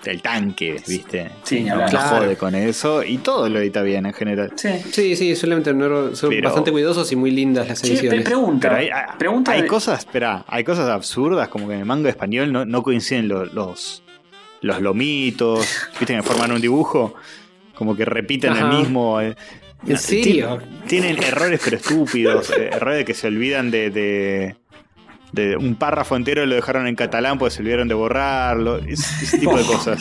el tanque, ¿viste? Sí, no, Claro. jode con eso y todo lo edita bien en general. Sí. Sí, sí, solamente no- son Pero- bastante cuidadosos y muy lindas las ediciones. pe- pregunta. Pero hay, hay- pregunta hay de- cosas, espera, hay cosas absurdas como que en el manga español no, no coinciden lo- los, los lomitos, viste que forman un dibujo, como que repiten Ajá. el mismo. eh. ¿En serio? tien- Tienen errores pero estúpidos, errores de que se olvidan de, de, de un párrafo entero lo dejaron en catalán porque se olvidaron de borrarlo, es- ese tipo de cosas.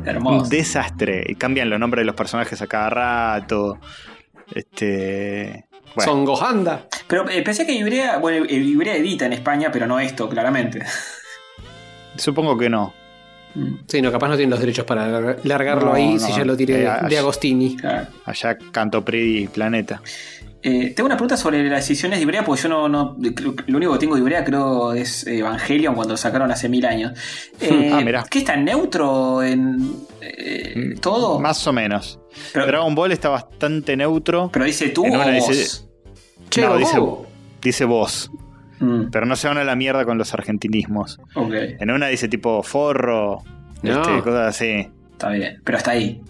Un Hermoso. desastre. Y cambian los nombres de los personajes a cada rato. Este. Bueno, Son Gohanda. Pero eh, pensé que Ibrea, bueno, Ibrea edita en España, pero no esto, claramente. supongo que no. Mm, Sí, no, capaz no tienen los derechos para lar- largarlo No, ahí no. si ya lo tiré Eh, de, de Agostini. claro. Allá Canto Predi Planeta. Eh, tengo una pregunta sobre las decisiones de Ibrea, porque yo no, no creo- lo único que tengo de Ibrea creo es Evangelion cuando lo sacaron hace mil años. Eh, Ah, mirá. ¿Qué está neutro en eh, todo? Más o menos. Pero- Dragon Ball está bastante neutro. Pero dice tú o vos. dice- Che, no, dice, dice vos. Mm, Pero no se van a la mierda con los argentinismos. En una dice tipo forro, No. este, cosas así. está bien. Pero hasta ahí.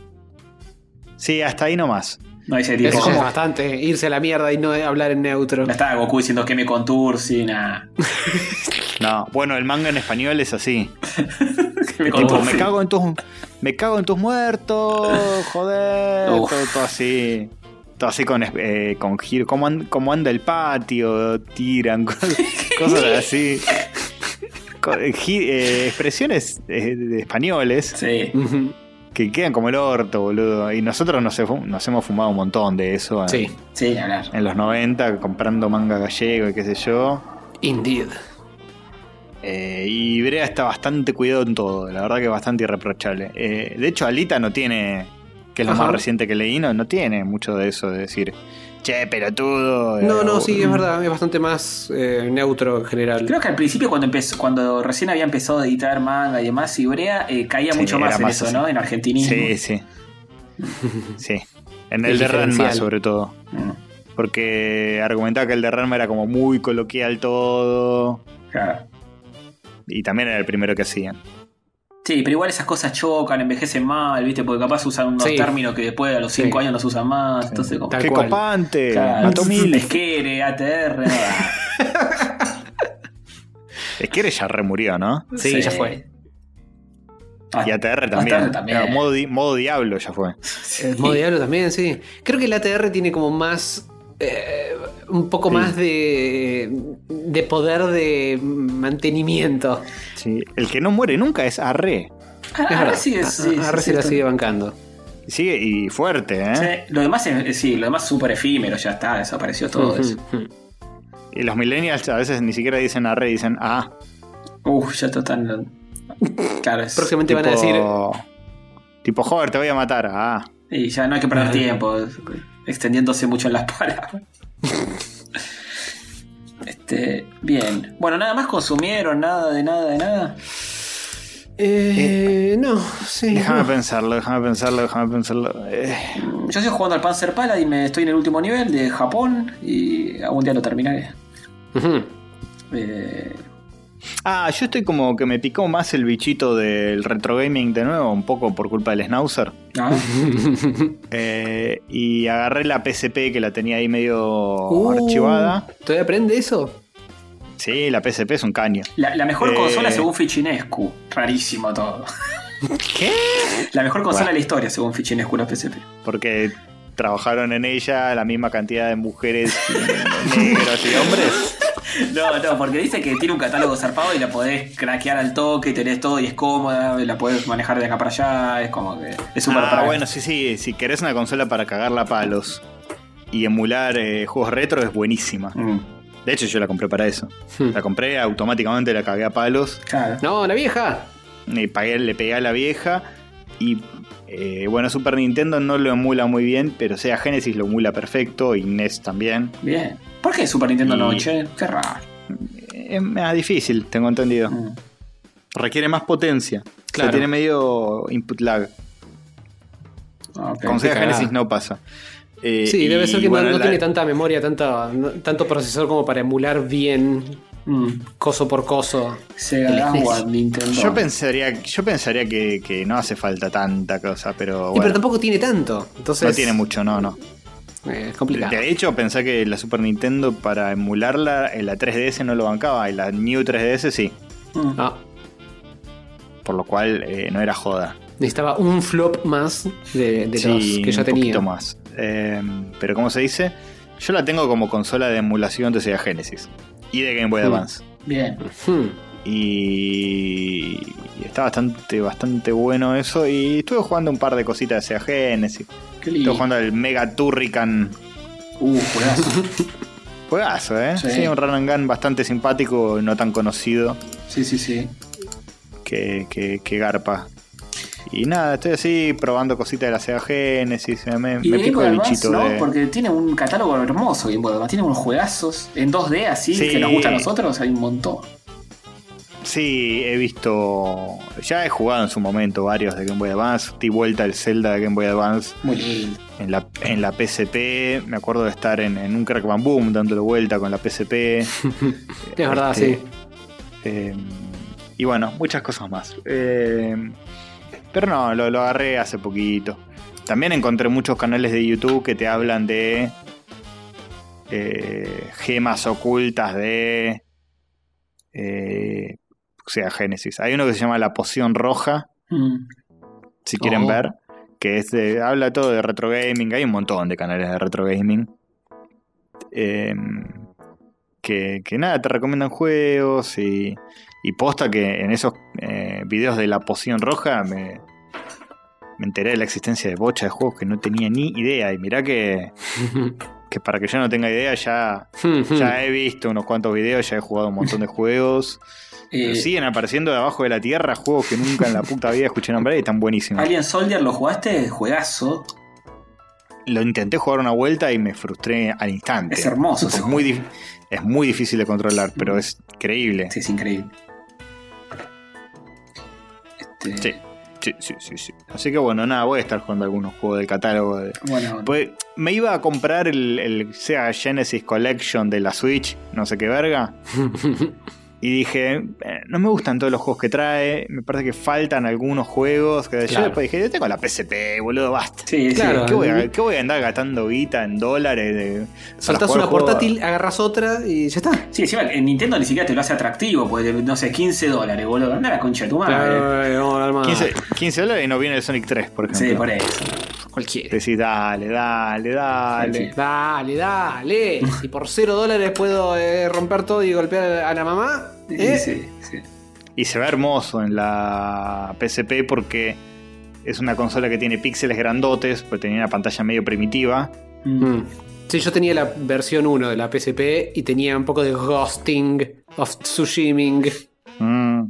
Sí, hasta ahí nomás. No dice tipo. Eso ya es No bastante, irse a la mierda y no hablar en neutro. está Goku diciendo que me contursi, nada. No, bueno, el manga en español es así. Me Tipo, me cago en tus me cago en tus muertos, joder, todo así. Todo así con, eh, con giro, cómo, cómo anda el patio, tiran, cosas, cosas así. Gi- eh, expresiones eh, de españoles Sí. Que quedan como el orto, boludo. Y nosotros nos, hemos fumado un montón de eso en, Sí, Sí, hablar. en los 90, comprando manga gallego y qué sé yo. indeed. Eh, y Brea está bastante cuidado en todo, la verdad que es bastante irreprochable. Eh, de hecho, Alita no tiene, que es lo Ajá. más reciente que leí, no, no tiene mucho de eso de decir, che, pelotudo. No, eh, no, o- sí, es verdad, es bastante más eh, neutro en general. Creo que al principio cuando empezó, cuando recién había empezado a editar manga y demás, Ibrea eh, caía Sí, mucho más en más eso, así. ¿no? En argentinismo. Sí, sí. sí. En el, El de Ranma, sobre todo. Mm, Porque argumentaba que el de Ranma era como muy coloquial todo. claro. Y también era el primero que hacían. Sí, pero igual esas cosas chocan, envejecen mal, ¿viste? Porque capaz usan unos Sí. términos que después a los 5 Sí. años no se usan más. Entonces, como. Tal ¡Qué cual. copante! Claro, Mató mil. Pesquere, ATR, nada. Es que ya remurió, ¿no? Sí, ya fue. Ah, Y ATR también. ATR también. Era modo, di- modo diablo ya fue. Modo diablo también, sí. Creo que el ATR tiene como más. Eh, un poco Sí. más de. de poder de mantenimiento. Sí. El que no muere nunca es Arre. Ah, Es verdad. sí, es- sí, A- Arre sí, se la sigue bancando. Y Sigue y fuerte, ¿eh? Sí, lo demás es, sí, lo demás súper efímero, ya está, desapareció todo eso. Y los millennials a veces ni siquiera dicen Arre, dicen Ah. Uf, ya está tan. Claro, es. Próximamente van a decir. Tipo, joder, te voy a matar. Ah. Y ya no hay que perder Ah. tiempo, extendiéndose mucho en las palabras. Este, bien. Bueno, nada más consumieron, nada de nada de nada. Eh, no, sí. Déjame no. pensarlo, déjame pensarlo, déjame pensarlo. Eh, Yo estoy jugando al Panzer Paladin, me estoy en el último nivel de Japón y algún día lo terminaré. Ujú. Eh, Ah, yo estoy como que me picó más el bichito del retro gaming de nuevo, un poco por culpa del Schnauzer. Eh, y agarré la PSP que la tenía ahí medio Uh, archivada. ¿Todavía aprende eso? Sí, la PSP es un caño. La, la mejor Eh. consola según Fichinescu. Rarísimo todo. ¿Qué? La mejor consola Bueno. de la historia según Fichinescu, la PSP. Porque trabajaron en ella la misma cantidad de mujeres, y negros y hombres. No, no, porque dice que tiene un catálogo zarpado y la podés craquear al toque, tenés todo y es cómoda, y la podés manejar de acá para allá, es como que es súper Ah, bueno, sí, sí. Si querés una consola para cagarla a palos y emular eh, juegos retro, es buenísima. Mm, De hecho, yo la compré para eso. Hmm. La compré, automáticamente la cagué a palos. claro. No, la vieja. Y pagué- le pegué a la vieja. Y eh, bueno, Super Nintendo no lo emula muy bien, pero sea Genesis lo emula perfecto y NES también. Bien. ¿Por qué Super Nintendo no, Y- che? Qué raro. Es más difícil, tengo entendido. Mm. Requiere más potencia. O sea, Claro. tiene medio input lag. Ok. Con Sega. Genesis no pasa. Eh, Sí, debe ser que no- bueno, no, la- tiene tanta memoria, tanta, no- tanto procesador como para emular bien Mm. coso por coso. Sega SNES. Nintendo. Yo pensaría, yo pensaría que, que no hace falta tanta cosa, pero Y bueno, pero tampoco tiene tanto. Entonces, no tiene mucho, no, no. Eh, es complicado. De hecho, pensé que la Super Nintendo para emularla, en la 3DS no lo bancaba, y la New 3DS sí. Mm. Ah, Por lo cual eh, no era joda. necesitaba un flop más de, de Sí, los que ya un tenía. poquito más. Eh, pero como se dice, yo la tengo como consola de emulación de Sega Genesis y de Game Boy Hmm. Advance. Bien. Hmm. Y, y está bastante, bastante bueno eso. Y estuve jugando un par de cositas de Sega Genesis. Estuve jugando al Mega Turrican. Uh, juegazo. Juegazo, ¿eh? Sí. Sí, un run and gun bastante simpático, no tan conocido sí, sí, sí. que, que, que Garpa. Y nada, estoy así probando cositas de la Sega Genesis. Me, Y me pico el bichito ¿no? de. Porque tiene un catálogo hermoso Game Boy Advance. Tiene unos juegazos en 2D así Sí. que nos gusta a nosotros. Hay un montón. Sí, he visto. Ya he jugado en su momento varios de Game Boy Advance. Di vuelta el Zelda de Game Boy Advance Muy en la, en la PSP. Me acuerdo de estar en, en un Crack Bam Boom dándole vuelta con la PSP. Es verdad, Este, sí. Eh, y bueno, muchas cosas más. Eh, pero no, lo, lo agarré hace poquito. También encontré muchos canales de YouTube que te hablan de eh, gemas ocultas de eh, sea, Génesis. Hay uno que se llama La Poción Roja, Mm. si quieren Oh. ver, que es de- habla todo de retro gaming. Hay un montón de canales de retro gaming. Eh, que, que nada, te recomiendan juegos y, y posta que en esos eh, videos de la poción roja me, me enteré de la existencia de bocha de juegos que no tenía ni idea. Y mirá que, que para que yo no tenga idea ya, ya he visto unos cuantos videos, ya he jugado un montón de juegos. Eh, Pero siguen apareciendo de abajo de la tierra juegos que nunca en la puta vida escuché nombrar y están buenísimos. Alien Soldier, ¿lo jugaste? Juegazo. Lo intenté jugar una vuelta y me frustré al instante. Es hermoso Es muy, es muy difícil de controlar, pero es increíble. Sí, es increíble. Este, Sí, sí, sí, sí, sí. Así que bueno, nada, voy a estar jugando algunos juegos del catálogo. De... Bueno, Pues, me iba a comprar el, el Sega Genesis Collection de la Switch, no sé qué verga. Y dije, eh, no me gustan todos los juegos que trae, me parece que faltan algunos juegos. Que yo Claro. después dije, yo tengo la PSP, boludo, basta. sí, Claro. sí. ¿Qué voy, a, qué voy a andar gastando guita en dólares? De, Saltás una portátil, agarras otra y ya está. Sí, encima en Nintendo ni siquiera te lo hace atractivo, pues no sé, 15 dólares, boludo. Anda la concha de tu madre. Ay, vamos a hablar más. 15, 15 dólares y no viene el Sonic 3, por ejemplo. Sí, por eso. Cualquiera. Decís, dale, dale, dale. Dale, dale. Y por cero dólares puedo eh, romper todo y golpear a la mamá. ¿Eh? Sí, sí. Y se ve hermoso en la PSP porque es una consola que tiene píxeles grandotes, pues tenía una pantalla medio primitiva. Mm. Sí, yo tenía la versión 1 de la PSP y tenía un poco de ghosting, of tsushiming. Mm.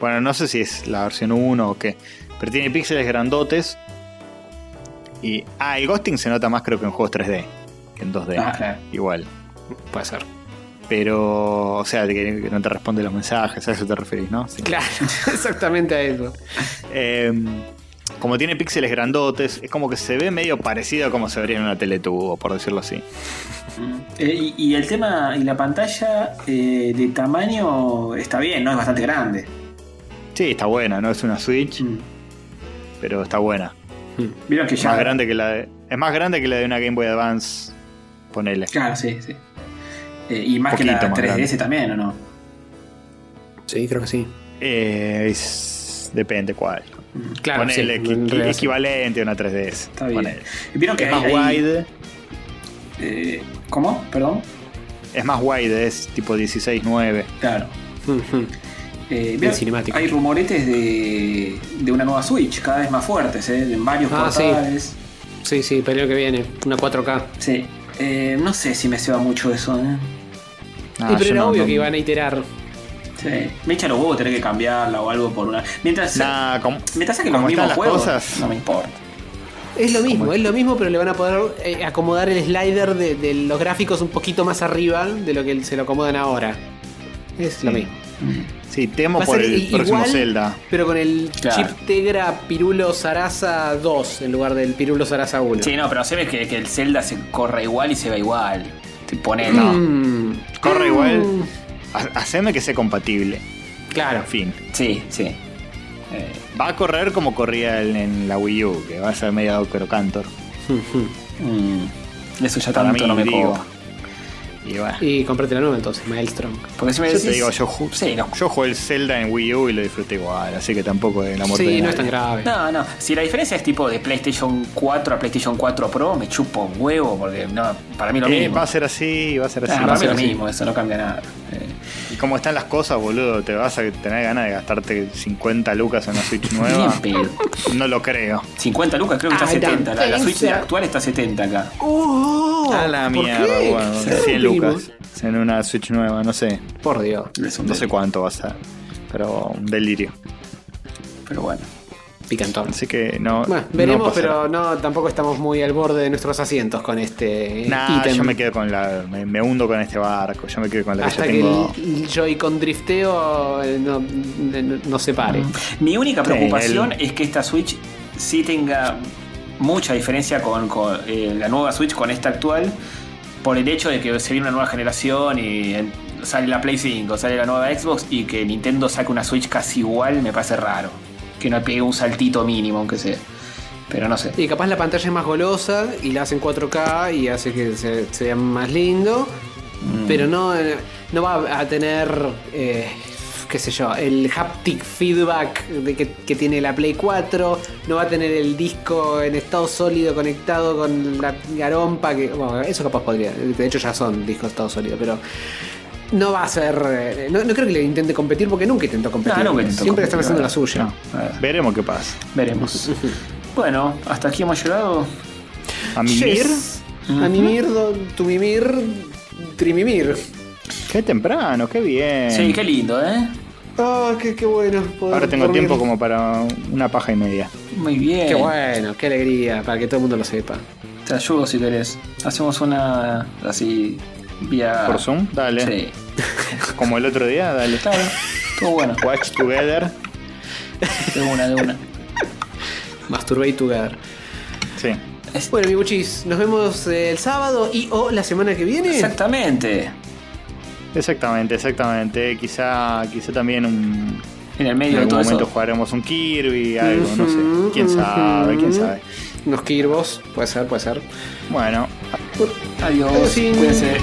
Bueno, no sé si es la versión 1 o qué, pero tiene píxeles grandotes. Y. Ah, el ghosting se nota más creo que en juegos 3D que en 2D. Ah, claro. Igual. Puede ser. Pero, o sea, que, que no te responde los mensajes, a eso te referís, ¿no? Sí. Claro, exactamente a eso. Eh, como tiene píxeles grandotes, es como que se ve medio parecido a como se vería en una teletubo, por decirlo así. Eh, y, y el tema, y la pantalla eh, de tamaño está bien, ¿no? Es bastante grande. Sí, está buena, no es una Switch, Mm. pero está buena. Vieron que Es ya. más grande que la de, es más grande que la de una Game Boy Advance, ponele. Claro, sí, sí. Eh, y más que la Poquito más 3DS grande. también, ¿o no? Sí, creo que sí. Eh, es- depende cuál. Claro, ponele sí, sí. equivalente a una 3DS. Está bien. ponele. Vieron que Es hay- más hay- wide. eh, ¿Cómo? Perdón. Es más wide, es tipo 16-9. Claro. Eh, Bien vieron- cinemático. Hay rumoretes de, de una nueva Switch, cada vez más fuertes, ¿eh? En varios Ah, sí. portales. Sí, sí, pero el que viene, una 4K. Sí. Eh, no sé si me ceba mucho eso, ¿eh? Ah, Sí, pero era no- obvio no- que iban a iterar. Sí. Me echa los huevos tener que cambiarla o algo por una. Mientras, Nah, como- mientras saquen los mismos juegos, cosas. no me importa. Es lo mismo, es lo mismo, pero le van a poder eh, acomodar el slider de, de los gráficos un poquito más arriba de lo que se lo acomodan ahora. Es lo Sí. mismo. Sí, temo Va por el i- próximo igual, Zelda. Pero con el Claro. chip Tegra Pirulo Sarasa 2 en lugar del Pirulo Sarasa 1. Sí, no, pero se ve que, que el Zelda se corre igual y se ve igual. Te pone. No. Mm. Corre igual. Mm. Ha- Haceme que sea compatible. Claro. En fin. Sí, sí. Eh, Va a correr como corría en, en la Wii U, que va a ser medio Doctor Cantor. mm, eso ya Para tanto mí, no me digo. copa. Y bueno. Y comprate la nueva entonces, Maelstrom. Porque si me Yo decís. te digo, yo, ju- Sí, no. yo jugué el Zelda en Wii U y lo disfruté igual, así que tampoco es la muerte de Sí, no nadie. es tan grave. No, no. Si la diferencia es tipo de PlayStation 4 a PlayStation 4 Pro, me chupo un huevo porque no, para mí lo Eh, mismo. va a ser así, va a ser así. Ah, va a para mí ser lo así. mismo, eso no cambia nada. Eh, como están las cosas, boludo, te vas a tener ganas de gastarte 50 lucas en una Switch nueva. no lo creo. 50 lucas, creo que está I don't 70. La, Switch actual está 70 acá. Oh, a la ¿por mierda, qué? bueno, ¿Qué 100 lucas en una Switch nueva, no sé. Por Dios. No sé cuánto va a ser. Pero un delirio. Pero bueno. Picantón. Así que no. Bueno, no veremos, pero no, tampoco estamos muy al borde de nuestros asientos con este Nah, ítem. yo me quedo con la. Me, me hundo con este barco. Yo me quedo con la Hasta que que ya tengo. el Joy-Con drifteo eh, no, no- no se pare. Mi única preocupación el- es que esta Switch sí tenga mucha diferencia con, con, eh, la nueva Switch con esta actual, por el hecho de que se viene una nueva generación y sale la Play 5, sale la nueva Xbox y que Nintendo saque una Switch casi igual me parece raro. Que no pegue un saltito mínimo, aunque sea. Pero no sé. Y capaz la pantalla es más golosa y la hacen 4K y hace que se, se vea más lindo. Mm. Pero no, eh, no va a tener, eh, qué sé yo, el haptic feedback de que, que tiene la Play 4. No va a tener el disco en estado sólido conectado con la garompa. Que, bueno, eso capaz podría. De hecho ya son discos de estado sólido, pero... No va a ser. eh, No, no creo que le intente competir porque nunca intentó competir. No, nunca Siempre están haciendo la suya. No, ver, Veremos qué pasa. veremos. bueno, hasta aquí hemos llegado. A mimir. Yes. A mimir, tu mimir, trimimir. Qué temprano, qué bien. Sí, qué lindo, ¿eh? Ah, qué, qué bueno. poder Ahora tengo dormir. tiempo como para una paja y media. Muy bien. Qué bueno, qué alegría, para que todo el mundo lo sepa. Te ayudo si querés. Hacemos una así vía. ¿Por Zoom? Dale. Sí. Como el otro día, dale. Claro. Todo bueno. Watch together. De una, de una. Masturbate together. Sí. Bueno, mi buchis, nos vemos el sábado y o la semana que viene. Exactamente. Exactamente, exactamente. Quizá, quizá también un, En el en medio de algún todo momento eso. jugaremos un Kirby, algo, no sé. Quién sabe, quién sabe. Unos Kirbos, puede ser, puede ser. Bueno, Adiós. Adiós. Cuídense.